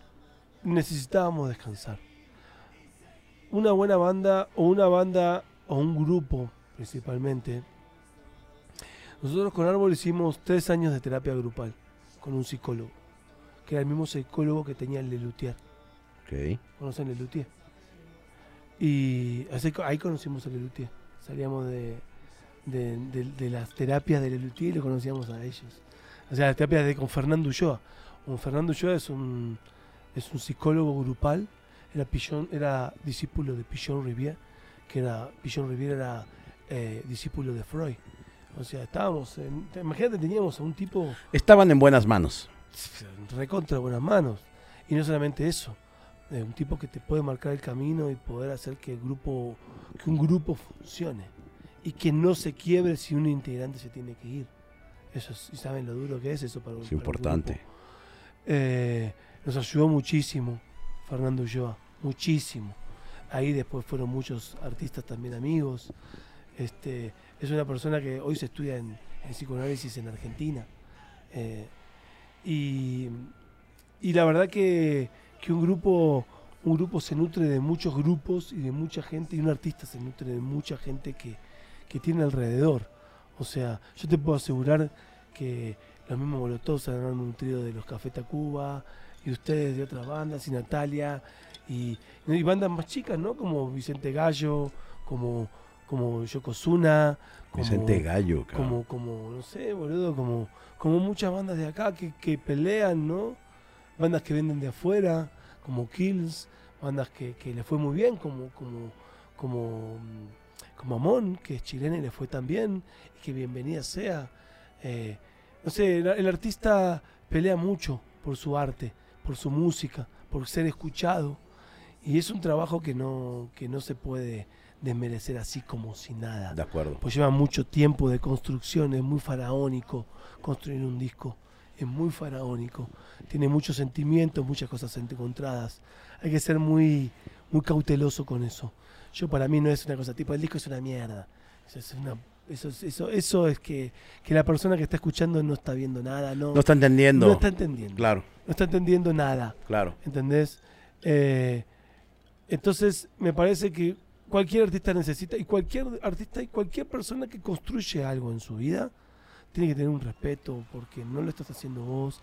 necesitábamos descansar. Una buena banda, o una banda, o un grupo principalmente. Nosotros con Árbol hicimos tres años de terapia grupal con un psicólogo, que era el mismo psicólogo que tenía el Lelutier. Ok. ¿Conocen Lelutier? Y así ahí conocimos a Lelutier. Salíamos de, de, de- de las terapias de Lelutier y lo conocíamos a ellos. O sea, las terapias de con Fernando Ulloa. Un Fernando Ulloa es un, es un psicólogo grupal. Era, Pillon, era discípulo de Pillon Rivière, que era, Pillon Rivière era eh, discípulo de Freud. O sea, estábamos, en, imagínate, teníamos a un tipo Estaban en buenas manos. Recontra buenas manos. Y no solamente eso, eh, un tipo que te puede marcar el camino y poder hacer que el grupo, que un grupo funcione. Y que no se quiebre si un integrante se tiene que ir. Eso es- y saben lo duro que es eso para un Es importante. grupo. Eh, nos ayudó muchísimo Fernando Ulloa, muchísimo. Ahí después fueron muchos artistas también amigos. Este, es una persona que hoy se estudia en, en psicoanálisis en Argentina. Eh, y, y la verdad que, que un grupo un grupo se nutre de muchos grupos y de mucha gente y un artista se nutre de mucha gente que, que tiene alrededor. O sea, yo te puedo asegurar que los mismos Molotov se han nutrido de los Café Tacuba y ustedes de otras bandas y Natalia y, bandas más chicas, ¿no? Como Vicente Gallo, como como Yokozuna, como, Vicente Gallo, cabrón. como, como, no sé, boludo, como, como muchas bandas de acá que, que pelean, ¿no? Bandas que venden de afuera, como Kills, bandas que, que le fue muy bien, como, como, como, mm, como Amon, que es chilena y le fue tan bien, y que bienvenida sea. Eh, no sé, el, el artista pelea mucho por su arte, por su música, por ser escuchado, y es un trabajo que no, que no se puede desmerecer así como si nada De acuerdo. pues lleva mucho tiempo de construcción, es muy faraónico construir un disco. es muy faraónico. Tiene muchos sentimientos, muchas cosas encontradas. Hay que ser muy, muy cauteloso con eso. Yo para mí no es una cosa tipo, el disco es una mierda. Eso es, una- eso, es- eso, eso es que, que la persona que está escuchando no está viendo nada, no, No está entendiendo. no está entendiendo. Claro, No está entendiendo nada. claro. ¿Entendés? Eh, entonces, me parece que cualquier artista necesita, y cualquier artista y cualquier persona que construye algo en su vida, tiene que tener un respeto, porque no lo estás haciendo vos.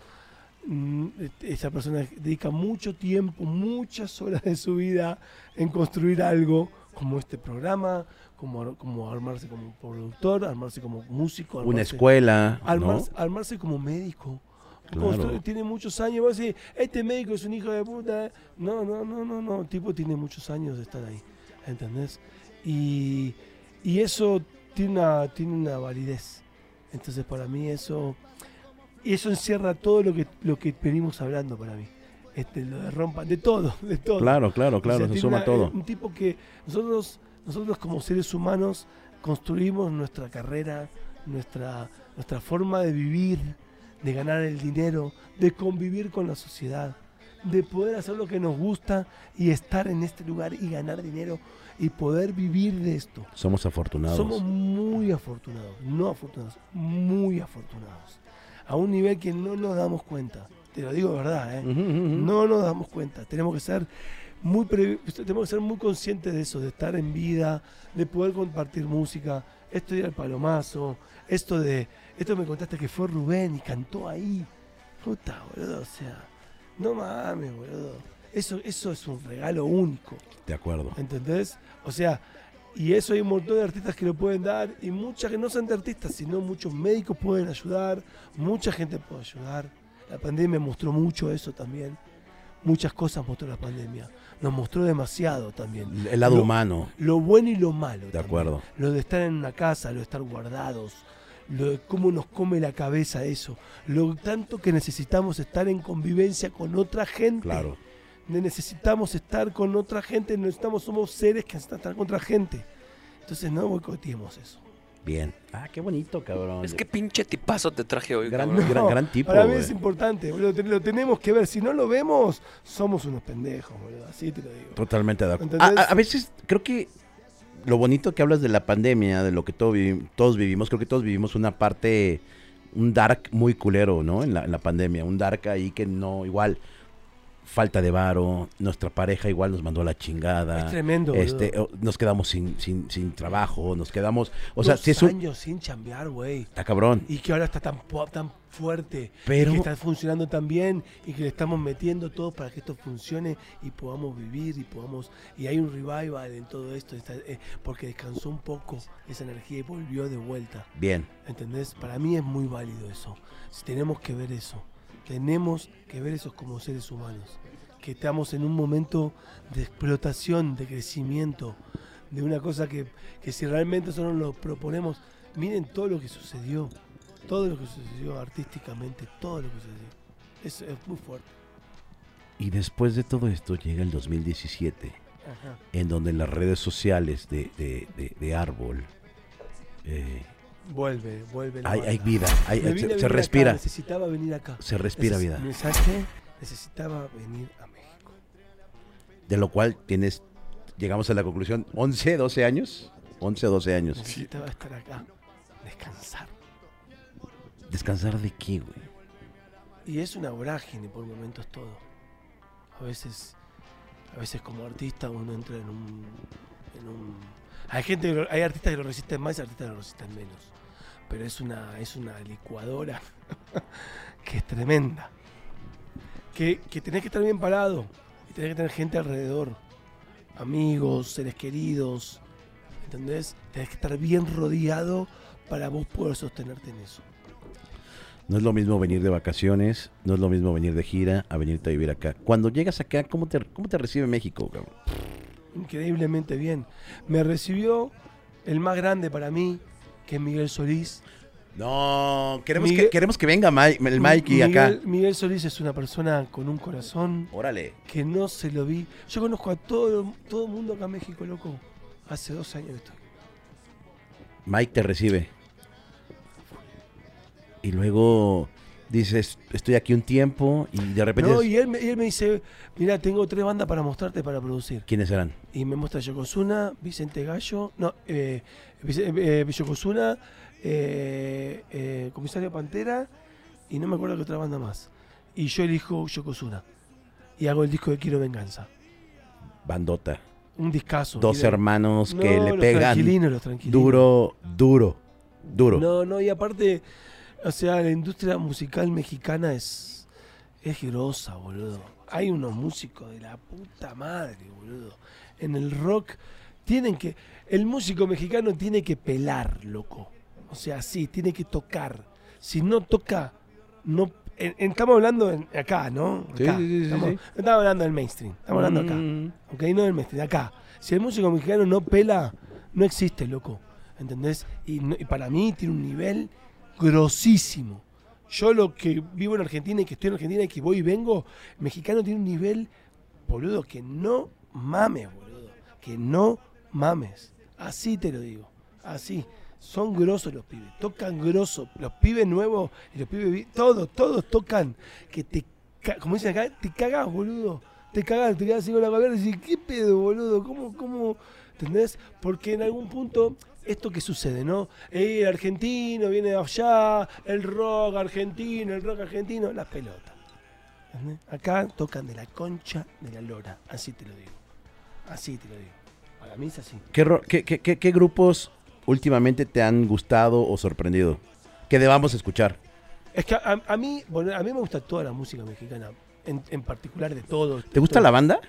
Mm, este, Esa persona dedica mucho tiempo, muchas horas de su vida en construir algo como este programa, como, como armarse como productor, armarse como músico, Una armarse- escuela, ¿no? Armarse, armarse como médico. Claro. Tiene muchos años. Vos decís, este médico es un hijo de puta. No, no, no, no, no. El tipo tiene muchos años de estar ahí. ¿Entendés? Y, y eso tiene una, tiene una validez. Entonces, para mí, eso. Y eso encierra todo lo que, lo que venimos hablando para mí. Este, lo de rompa, de todo, de todo. Claro, claro, O claro, sea, se suma una- todo. Un tipo que nosotros, nosotros como seres humanos construimos nuestra carrera, nuestra, nuestra forma de vivir, de ganar el dinero, de convivir con la sociedad, de poder hacer lo que nos gusta y estar en este lugar y ganar dinero y poder vivir de esto. Somos afortunados. Somos muy afortunados, no afortunados, muy afortunados. A un nivel que no nos damos cuenta. Te lo digo de verdad, ¿eh? No nos damos cuenta. Tenemos que ser muy tenemos que ser muy conscientes de eso, de estar en vida, de poder compartir música. Esto de ir al palomazo, esto de esto me contaste que fue Rubén y cantó ahí. Puta, boludo, o sea, no mames, boludo. Eso eso es un regalo único. De acuerdo. ¿Entendés? O sea, y eso hay un montón de artistas que lo pueden dar y muchas que no son de artistas, sino muchos médicos pueden ayudar, mucha gente puede ayudar. La pandemia mostró mucho eso también. Muchas cosas mostró la pandemia. Nos mostró demasiado también. El lado Lo- humano, Lo bueno y lo malo. de también. acuerdo. Lo de estar en una casa, lo de estar guardados, lo de cómo nos come la cabeza eso, lo tanto que necesitamos estar en convivencia con otra gente Claro. necesitamos estar con otra gente, necesitamos, somos seres que necesitan estar con otra gente. Entonces no boicoteemos eso. Bien. Ah, qué bonito, cabrón. Es que pinche tipazo te traje hoy, Gran, cabrón. gran, gran tipo, Para mí es importante, boludo, lo tenemos que ver. Si no lo vemos, somos unos pendejos, boludo. Así te lo digo. Totalmente de acuerdo. A veces creo que lo bonito que hablas de la pandemia, de lo que todo vivi- todos vivimos, creo que todos vivimos una parte, un dark muy culero, ¿no? En la, en la pandemia, un dark ahí que no, igual, falta de varo, nuestra pareja igual nos mandó a la chingada. Es tremendo. Este, nos quedamos sin, sin, sin trabajo, nos quedamos, o sea, si es un... años sin chambear, güey. Está cabrón. Y que ahora está tan, tan fuerte, Pero- que está funcionando tan bien y que le estamos metiendo todo para que esto funcione y podamos vivir y podamos y hay un revival en todo esto está- eh, porque descansó un poco esa energía y volvió de vuelta. Bien. ¿Entendés? Para mí es muy válido eso. Tenemos que ver eso. Tenemos que ver eso como seres humanos. Que estamos en un momento de explotación, de crecimiento, de una cosa que, que si realmente nosotros lo proponemos, miren todo lo que sucedió. Todo lo que sucedió artísticamente, todo lo que sucedió. Es, es muy fuerte. Y después de todo esto llega el 2017. Ajá. en donde las redes sociales de, de, de- de Árbol eh, Vuelve, vuelve. la hay, hay vida, hay- se, se vivir acá, respira, necesitaba venir acá. se respira Neces- vida. ¿me ¿Sabes qué? Necesitaba venir a México. De lo cual tienes, llegamos a la conclusión, 11, 12 años, 11, 12 años. Necesitaba estar acá, descansar. ¿Descansar de qué, güey? Y es una vorágine por momentos todo. A veces, a veces como artista uno entra en un, en un- hay gente, hay artistas que lo resisten más y artistas que lo resisten menos. Pero es una, es una licuadora que es tremenda. Que, que tenés que estar bien parado y tenés que tener gente alrededor. Amigos, seres queridos. ¿Entendés? Tenés que estar bien rodeado para vos poder sostenerte en eso. No es lo mismo venir de vacaciones, no es lo mismo venir de gira a venirte a vivir acá. Cuando llegas acá, ¿cómo te, cómo te recibe México, cabrón? increíblemente bien. Me recibió el más grande para mí, que es Miguel Solís. No, queremos, Miguel- que, queremos que venga Mike, el Mikey Miguel, acá. Miguel Solís es una persona con un corazón Órale. que no se lo vi. Yo conozco a todo todo el mundo acá en México, loco. Hace dos años que estoy. Mike te recibe. Y luego dices, estoy aquí un tiempo y de repente... No, y él, me- y él me dice, mira, tengo tres bandas para mostrarte para producir. ¿Quiénes eran? Y me muestra Yokozuna, Vicente Gallo, no, eh, eh, Yokozuna, eh, eh, Comisario Pantera y no me acuerdo qué otra banda más. Y yo elijo Yokozuna y hago el disco de Quiero Venganza. Bandota. Un discazo. Dos hermanos No, que le los pegan tranquilinos, los tranquilinos. duro, duro, duro. No, no, y aparte, o sea, la industria musical mexicana es, es grosa, boludo. Hay unos músicos de la puta madre, boludo. En el rock tienen que. El músico mexicano tiene que pelar, loco. O sea, sí, tiene que tocar. Si no toca, no. en- en- estamos hablando en- acá, ¿no? Sí, Acá. sí, sí, sí, estamos, estamos hablando del mainstream, estamos hablando acá. Mm. ¿ok? No del mainstream, acá. Si el músico mexicano no pela, no existe, loco. ¿Entendés? Y, no- y para mí tiene un nivel grosísimo. Yo lo que vivo en Argentina y que estoy en Argentina y que voy y vengo, mexicano tiene un nivel, boludo, que no mames, boludo. Que no mames. Así te lo digo. Así. Son grosos los pibes. Tocan grosso. Los pibes nuevos y los pibes... Todos, todos tocan. Que te... Como dicen acá, te cagas, boludo. Te cagas, te quedas así con la cabeza y decís, ¿qué pedo, boludo? ¿Cómo, cómo? ¿Entendés? Porque en algún punto, esto que sucede, ¿no? Eh, el argentino viene de allá, el rock argentino, el rock argentino, las pelotas. ¿Entendés? Acá tocan de la concha de la lora. Así te lo digo. Así te lo digo. Para mí es así. ¿Qué, ro- qué- qué- qué- qué grupos últimamente te han gustado o sorprendido? Que debamos escuchar. Es que a, a mí, bueno, a mí me gusta toda la música mexicana, en, en particular de todos. ¿Te gusta la banda?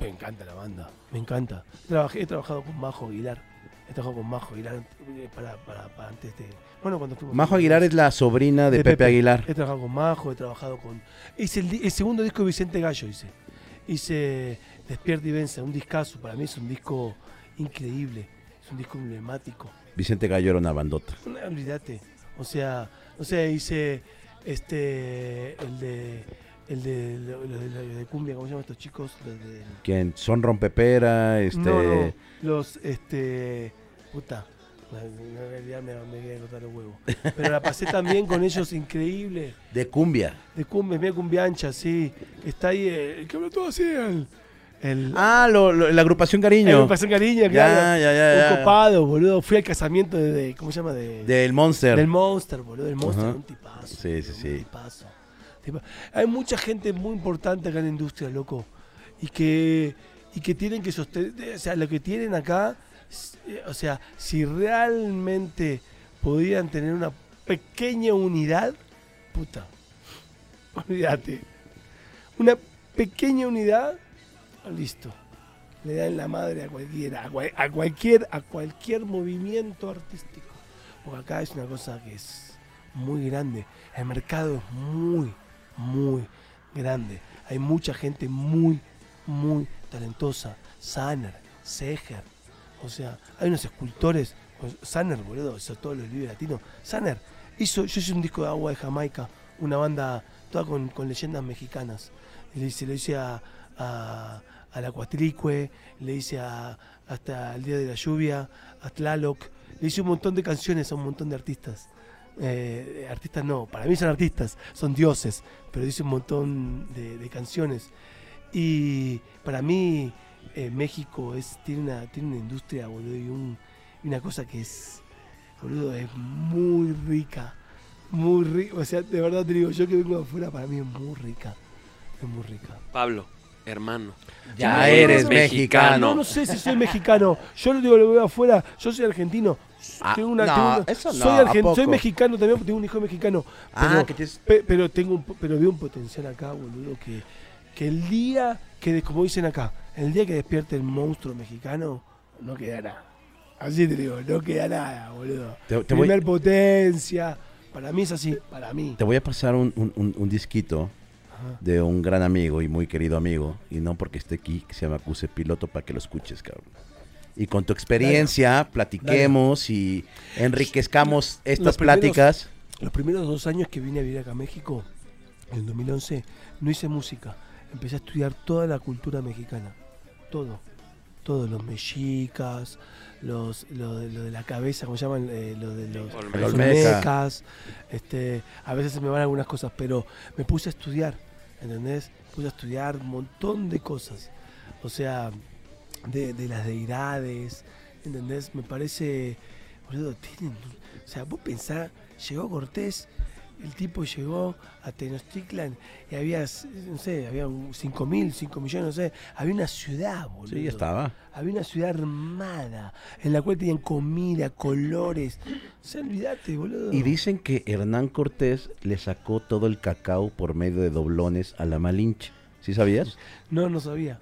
Me encanta la banda, me encanta. Trabajé, he trabajado con Majo Aguilar. He trabajado con Majo Aguilar eh, para, para, para antes de. Bueno, cuando estuvo. Majo Aguilar es la sobrina de, Pepe, Aguilar. He trabajado con Majo, he trabajado con. Hice el, segundo disco de Vicente Gallo, hice. Hice Despierta y Vence, un discazo. Para mí es un disco increíble. Es un disco emblemático. Vicente Gallo era una bandota. No, olvídate. O sea, o sea, hice este el de el de, lo- lo de, lo de cumbia, ¿cómo se llaman estos chicos? Los de- Quien son rompepera, este. No, no, los este puta. Me, me, me, me voy a cortar los huevos. Pero la pasé también con ellos increíble. De cumbia. De cumbia, mira cumbiancha, sí. Está ahí eh, el que habló todo así, el. el Ah, lo- lo- la agrupación Cariño. el Pasión Cariño, Ya, claro. ya, ya, Un ya. copado, boludo. Fui al casamiento de, de- ¿cómo se llama? De, Del Monster. Del Monster, boludo. El Monster es un tipazo. Sí, sí, sí. Un tipazo. Hay mucha gente muy importante acá en la industria, loco. Y que, y que tienen que sostener. O sea, lo que tienen acá. eh, O sea, si realmente podían tener una pequeña unidad. Puta. Olvídate. Una pequeña unidad. Listo. Le dan la madre a cualquiera. A, cual- a cualquier, a cualquier movimiento artístico. Porque acá es una cosa que es muy grande. El mercado es muy, muy grande. Hay mucha gente muy, muy talentosa. Sanner, Seger. O sea, hay unos escultores. pues, Sanner, boludo, hizo todos los libros latinos. Sanner hizo, yo hice un disco de agua de Jamaica, una banda toda con, con leyendas mexicanas. Le hice, le hice a, a, a la Cuatricue, le hice a, hasta el Día de la Lluvia, a Tlaloc. Le hice un montón de canciones a un montón de artistas. Eh, artistas no, para mí son artistas, son dioses, pero hice un montón de, de canciones. Y para mí eh, México es, tiene, una, tiene una industria, boludo, y, un- y una cosa que es, boludo, es muy rica. Muy rica. O sea, de verdad te digo, yo que vengo de afuera, para mí es muy rica. Es muy rica. Pablo, hermano. Ya No, eres no, no, mexicano. No, no sé si soy mexicano. Yo lo digo, lo veo afuera. Yo soy argentino. Ah, tengo una, no, tengo una- eso no, soy, soy mexicano también, porque tengo un hijo mexicano. Ah, Pero, que tienes- pe- pero tengo un, pero veo un potencial acá, boludo, que, que el día que, como dicen acá, el día que despierte el monstruo mexicano, no queda nada. Así te digo, no queda nada, boludo. Te- te voy- Primer potencia. Para mí es así, para mí. Te voy a pasar un, un- un- un disquito Ajá. de un gran amigo y muy querido amigo, y no porque esté aquí, que se llama Cuse Piloto, para que lo escuches, cabrón. Y con tu experiencia, platiquemos y enriquezcamos estas Los primeros- pláticas. Los primeros dos años que vine a vivir acá a México, en el 2011, no hice música. Empecé a estudiar toda la cultura mexicana. Todo. todos los mexicas, los, lo, de, lo de la cabeza, ¿cómo se llaman? Eh, lo de los, Olmeca. los olmecas, este, a veces se me van algunas cosas, pero me puse a estudiar, ¿entendés? Puse a estudiar un montón de cosas, o sea, de, de las deidades, ¿entendés? Me parece, boludo, tienen, o sea, vos pensás, llegó Cortés, el tipo llegó a Tenochtitlan y había, no sé, había 5 mil, 5 millones, no sé, había una ciudad, boludo. Sí, estaba. Había una ciudad armada en la cual tenían comida, colores. O sea, olvídate, boludo. Y dicen que Hernán Cortés le sacó todo el cacao por medio de doblones a la Malinche. ¿Sí sabías? No, no sabía.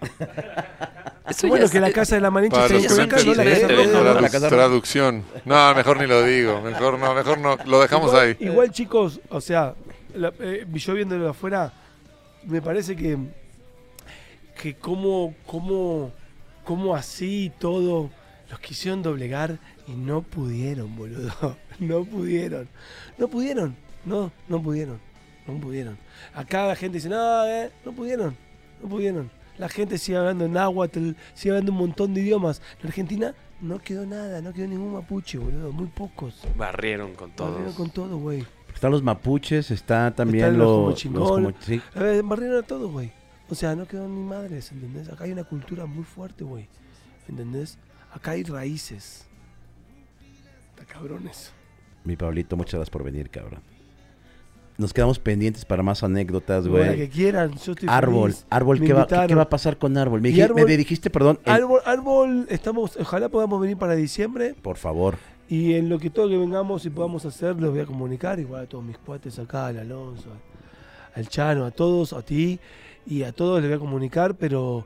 Eso bueno, que la casa de la Malinche Para está ¿no? La traducción. No, mejor ni lo digo. Mejor no, mejor no. Lo dejamos igual, ahí. Igual, chicos, o sea, la- eh, yo viéndolo de afuera, me parece que, que como, como, como así todo, los quisieron doblegar y no pudieron, boludo. No pudieron. No pudieron. No, no pudieron. No pudieron. Acá la gente dice, no, eh, no pudieron. No pudieron. La gente sigue hablando en náhuatl, sigue hablando un montón de idiomas. En Argentina no quedó nada, no quedó ningún mapuche, boludo. Muy pocos. Barrieron con Barrieron todos. con todo, güey. Están los mapuches, está también Están los los, los como- sí. A ver, barrieron a todo, güey. O sea, no quedó ni madres, ¿entendés? Acá hay una cultura muy fuerte, güey. ¿Entendés? Acá hay raíces. Está cabrones. Mi Pablito, muchas gracias por venir, cabrón. Nos quedamos pendientes para más anécdotas, Bueno, que güey. quieran, yo estoy Árbol, feliz. árbol, ¿qué va, qué- va a pasar con árbol? Me, árbol- me dijiste, perdón, el- Árbol, árbol, estamos, ojalá podamos venir para diciembre por favor. y en lo que todo que vengamos y podamos hacer, los voy a comunicar, igual a todos mis cuates acá, al Alonso, al, al Chano, a todos, a ti y a todos les voy a comunicar, pero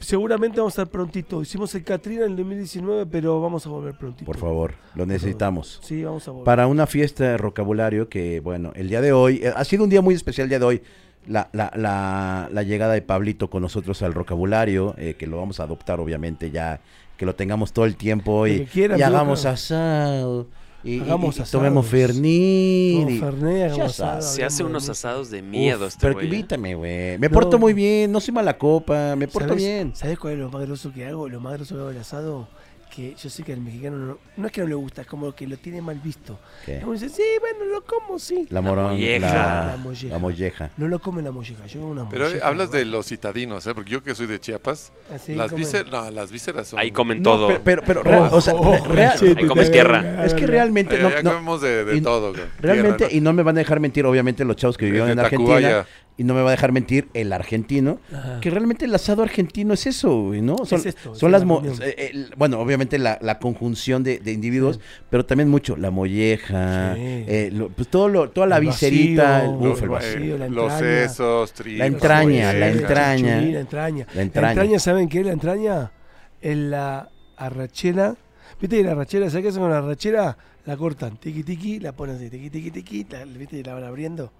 seguramente vamos a estar prontito. Hicimos el Catrina en el 2019, pero vamos a volver prontito. Por favor, lo necesitamos. Sí, vamos a volver. Para una fiesta de vocabulario que, bueno, el día de hoy, eh, ha sido un día muy especial el día de hoy, la, la, la, la llegada de Pablito con nosotros al vocabulario, eh, que lo vamos a adoptar obviamente ya, que lo tengamos todo el tiempo y, y hagamos asado. Y, y- Hagamos y asados. tomemos Fernet. Y-. Se hace unos asados de Uf, miedo este pero güey. ¿eh? invítame, güey. Me No. porto muy bien, no soy mala copa, me porto ¿Sabes- bien. ¿Sabes cuál es lo más groso que hago? Lo más groso que hago del asado, que yo sé que al mexicano no, no es que no le gusta, es como que lo tiene mal visto. Dice, sí, bueno, lo como, sí. La morón, molleja. la, La molleja. la molleja. No lo come la molleja, yo como una Pero molleja. hablas de los citadinos, ¿eh? Porque yo que soy de Chiapas, Así las, vísceras, no, las vísceras son... Ahí comen No, todo. pero, pero, pero o sea, Oh, re- real- Ahí comes te- tierra. es que realmente no, ya no- comemos de, de y- todo. realmente, Tierra, y no me van a dejar mentir, obviamente, los chavos que vivieron en Argentina, Tacubaya. Y no me va a dejar mentir el argentino, Ajá. que realmente el asado argentino es eso, güey, ¿no? Son, Es esto, son es las, la eh, el- bueno, obviamente la, la conjunción de, de individuos, pero también mucho la molleja, Sí. eh, lo- pues todo lo, toda la El viserita, el, vacío, uf, el vacío. la los entraña. sesos, trigos, La entraña, la entraña. La entraña. la La entraña. entraña, ¿saben qué es la entraña? Es la arrachera. ¿Viste que la arrachera, ¿sabes qué hacen con la arrachera? La cortan, tiqui tiqui, la ponen así, tiqui tiqui tiqui, la, ¿viste? Y la van abriendo.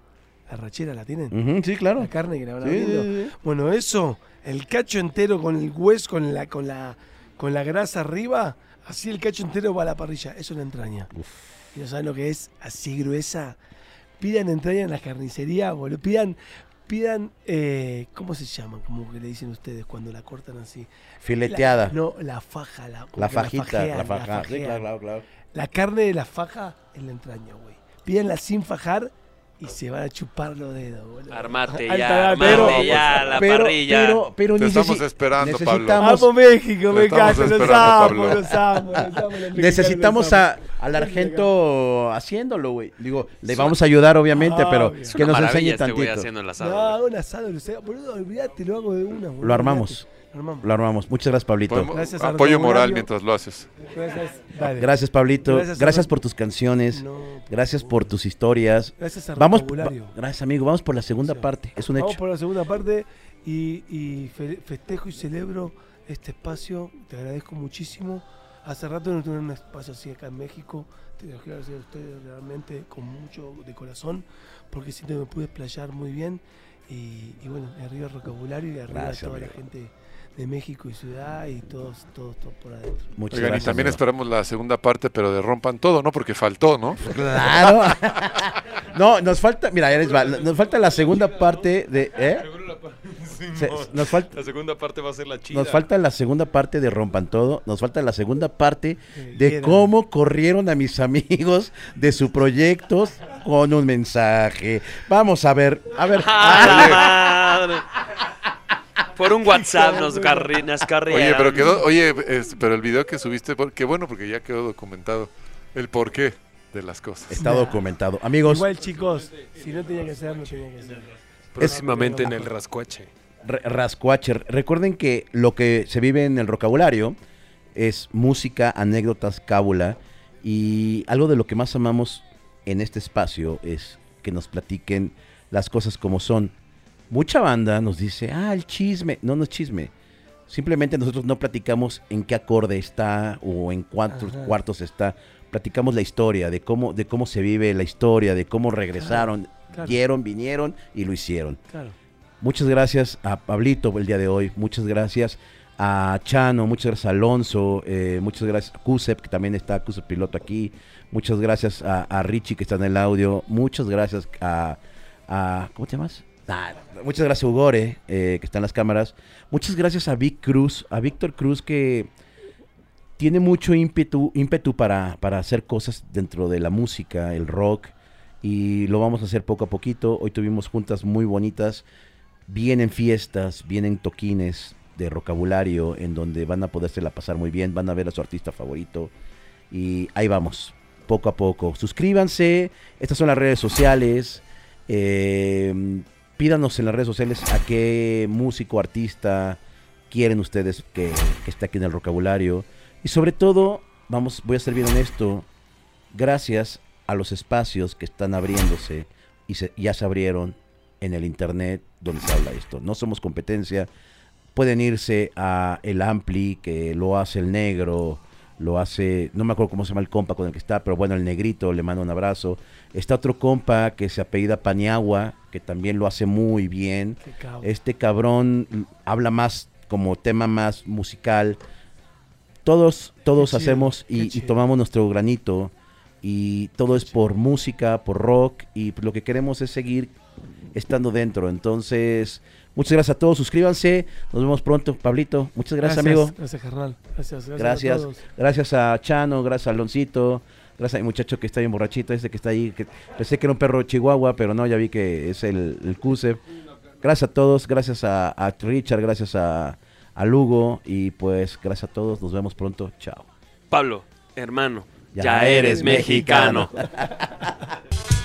La arrachera la tienen. Ujú, sí, claro. La carne que la van Sí, abriendo. sí, sí. Bueno, eso, el cacho entero con el hueso, con la, con la, con la grasa arriba, así el cacho entero va a la parrilla. Eso es la entraña. Y no saben lo que es así gruesa. Pidan entraña en la carnicería, boludo. Pidan, pidan, eh, ¿cómo se llama? Como que le dicen ustedes cuando la cortan así. Fileteada. La- no, la faja, la, la fajita, fajean, la faja. sí, fajean. claro, claro, claro. La carne de la faja es la entraña, güey. Pídanla sin fajar y se van a chupar los dedos, boludo. Armate Alta ya, data, armate pero- ya la pero, parrilla. Pero, pero Te estamos esperando, Pablo. necesitamos, Amo México, me encanta, los amo, Pablo. los amo, los amo, los mexicanos, necesitamos a, al argento haciéndolo, güey. Digo, le vamos a ayudar, obviamente, Ah, pero. Es que nos enseñe este tantito. haciendo el No, asado. hago un asado, boludo, olvídate, lo hago de una, boludo. Lo armamos. olvídate. Lo armamos. Lo armamos. Muchas gracias, Pablito. Podemos- Gracias al apoyo moral mientras lo haces. Gracias, dale. Gracias, Pablito. Gracias, por tus canciones. No, Gracias por tus historias. Gracias Vamos, va- gracias, amigo. Vamos por la segunda Sí. parte. Es un Vamos hecho. por la segunda parte y, y fe- festejo y celebro este espacio. Te agradezco muchísimo. Hace rato no tuve un espacio así acá en México. Te lo quiero agradecer a ustedes realmente con mucho de corazón porque siento que me pude explayar muy bien. Y, y bueno, arriba el vocabulario y arriba Gracias, toda la amigo. gente de México y ciudad y todos, todos, todos por adentro. Muchas Oigan, y gracias. también amigo. esperamos la segunda parte, pero de rompan todo, ¿no? Porque faltó, ¿no? Claro. no, nos falta, mira, ya les va. Nos falta la segunda parte de. ¿eh? Se- nos, falta, La segunda parte va a ser la chida. nos falta la segunda parte de Rompan Todo. Nos falta la segunda parte de cómo corrieron a mis amigos de su proyecto con un mensaje. Vamos a ver, a ver. Por un WhatsApp nos, carri nos. Oye, pero quedó, oye, es- pero el video que subiste, qué bueno, porque ya quedó documentado el porqué de las cosas. Está documentado. Amigos, Igual, chicos, si no tenía que ser, no tenía que ser. Próximamente en el rascuache. Rascuacher, recuerden que lo que se vive en el vocabulario es música, anécdotas, cábula y algo de lo que más amamos en este espacio es que nos platiquen las cosas como son. Mucha banda nos dice, ah, el chisme. No, no es chisme. Simplemente nosotros no platicamos en qué acorde está o en cuántos Ajá. cuartos está. Platicamos la historia, de cómo, de cómo se vive la historia, de cómo regresaron, claro. dieron, vinieron y lo hicieron. Claro. Muchas gracias a Pablito el día de hoy. Muchas gracias a Chano. Muchas gracias a Alonso. eh, muchas gracias a Kusep, que también está Kusep Piloto aquí. Muchas gracias a, Richie, que está en el audio. Muchas gracias a. ¿Cómo te llamas? Muchas gracias a Ugore, eh, que está en las cámaras. Muchas gracias a Vic Cruz, a Víctor Cruz, que tiene mucho ímpetu, ímpetu para, para hacer cosas dentro de la música, el rock, y lo vamos a hacer poco a poquito. Hoy tuvimos juntas muy bonitas, vienen fiestas, vienen toquines de vocabulario en donde van a podérsela pasar muy bien, van a ver a su artista favorito, y ahí vamos, poco a poco. Suscríbanse, estas son las redes sociales, eh, pídanos en las redes sociales a qué músico, artista quieren ustedes que, que esté aquí en el vocabulario. Y sobre todo, vamos, voy a ser bien honesto, gracias a los espacios que están abriéndose y se- ya se abrieron en el internet donde se habla esto. No somos competencia. Pueden irse a el Ampli, que lo hace el negro, lo hace, no me acuerdo cómo se llama el compa con el que está, pero bueno, el negrito, le mando un abrazo. Está otro compa que se apellida Paniagua, que también lo hace muy bien. Cabrón. Este cabrón habla más como tema más musical. Todos, todos hacemos y, tomamos nuestro granito y todo es por música, por rock y lo que queremos es seguir estando dentro. Entonces, muchas gracias a todos, suscríbanse, nos vemos pronto, Pablito. Muchas gracias, amigo. Gracias, carnal. Gracias, gracias. Gracias. A todos. Gracias a Chano, gracias a Aloncito, gracias a mi muchacho que está bien borrachito, ese que está ahí, que pensé que era un perro chihuahua, pero no, ya vi que es el, el Kusev. Gracias a todos, gracias a, a Richard, gracias a, a Lugo y pues gracias a todos, nos vemos pronto, chao. Pablo, hermano, Ya ya, eres eres mexicano. mexicano.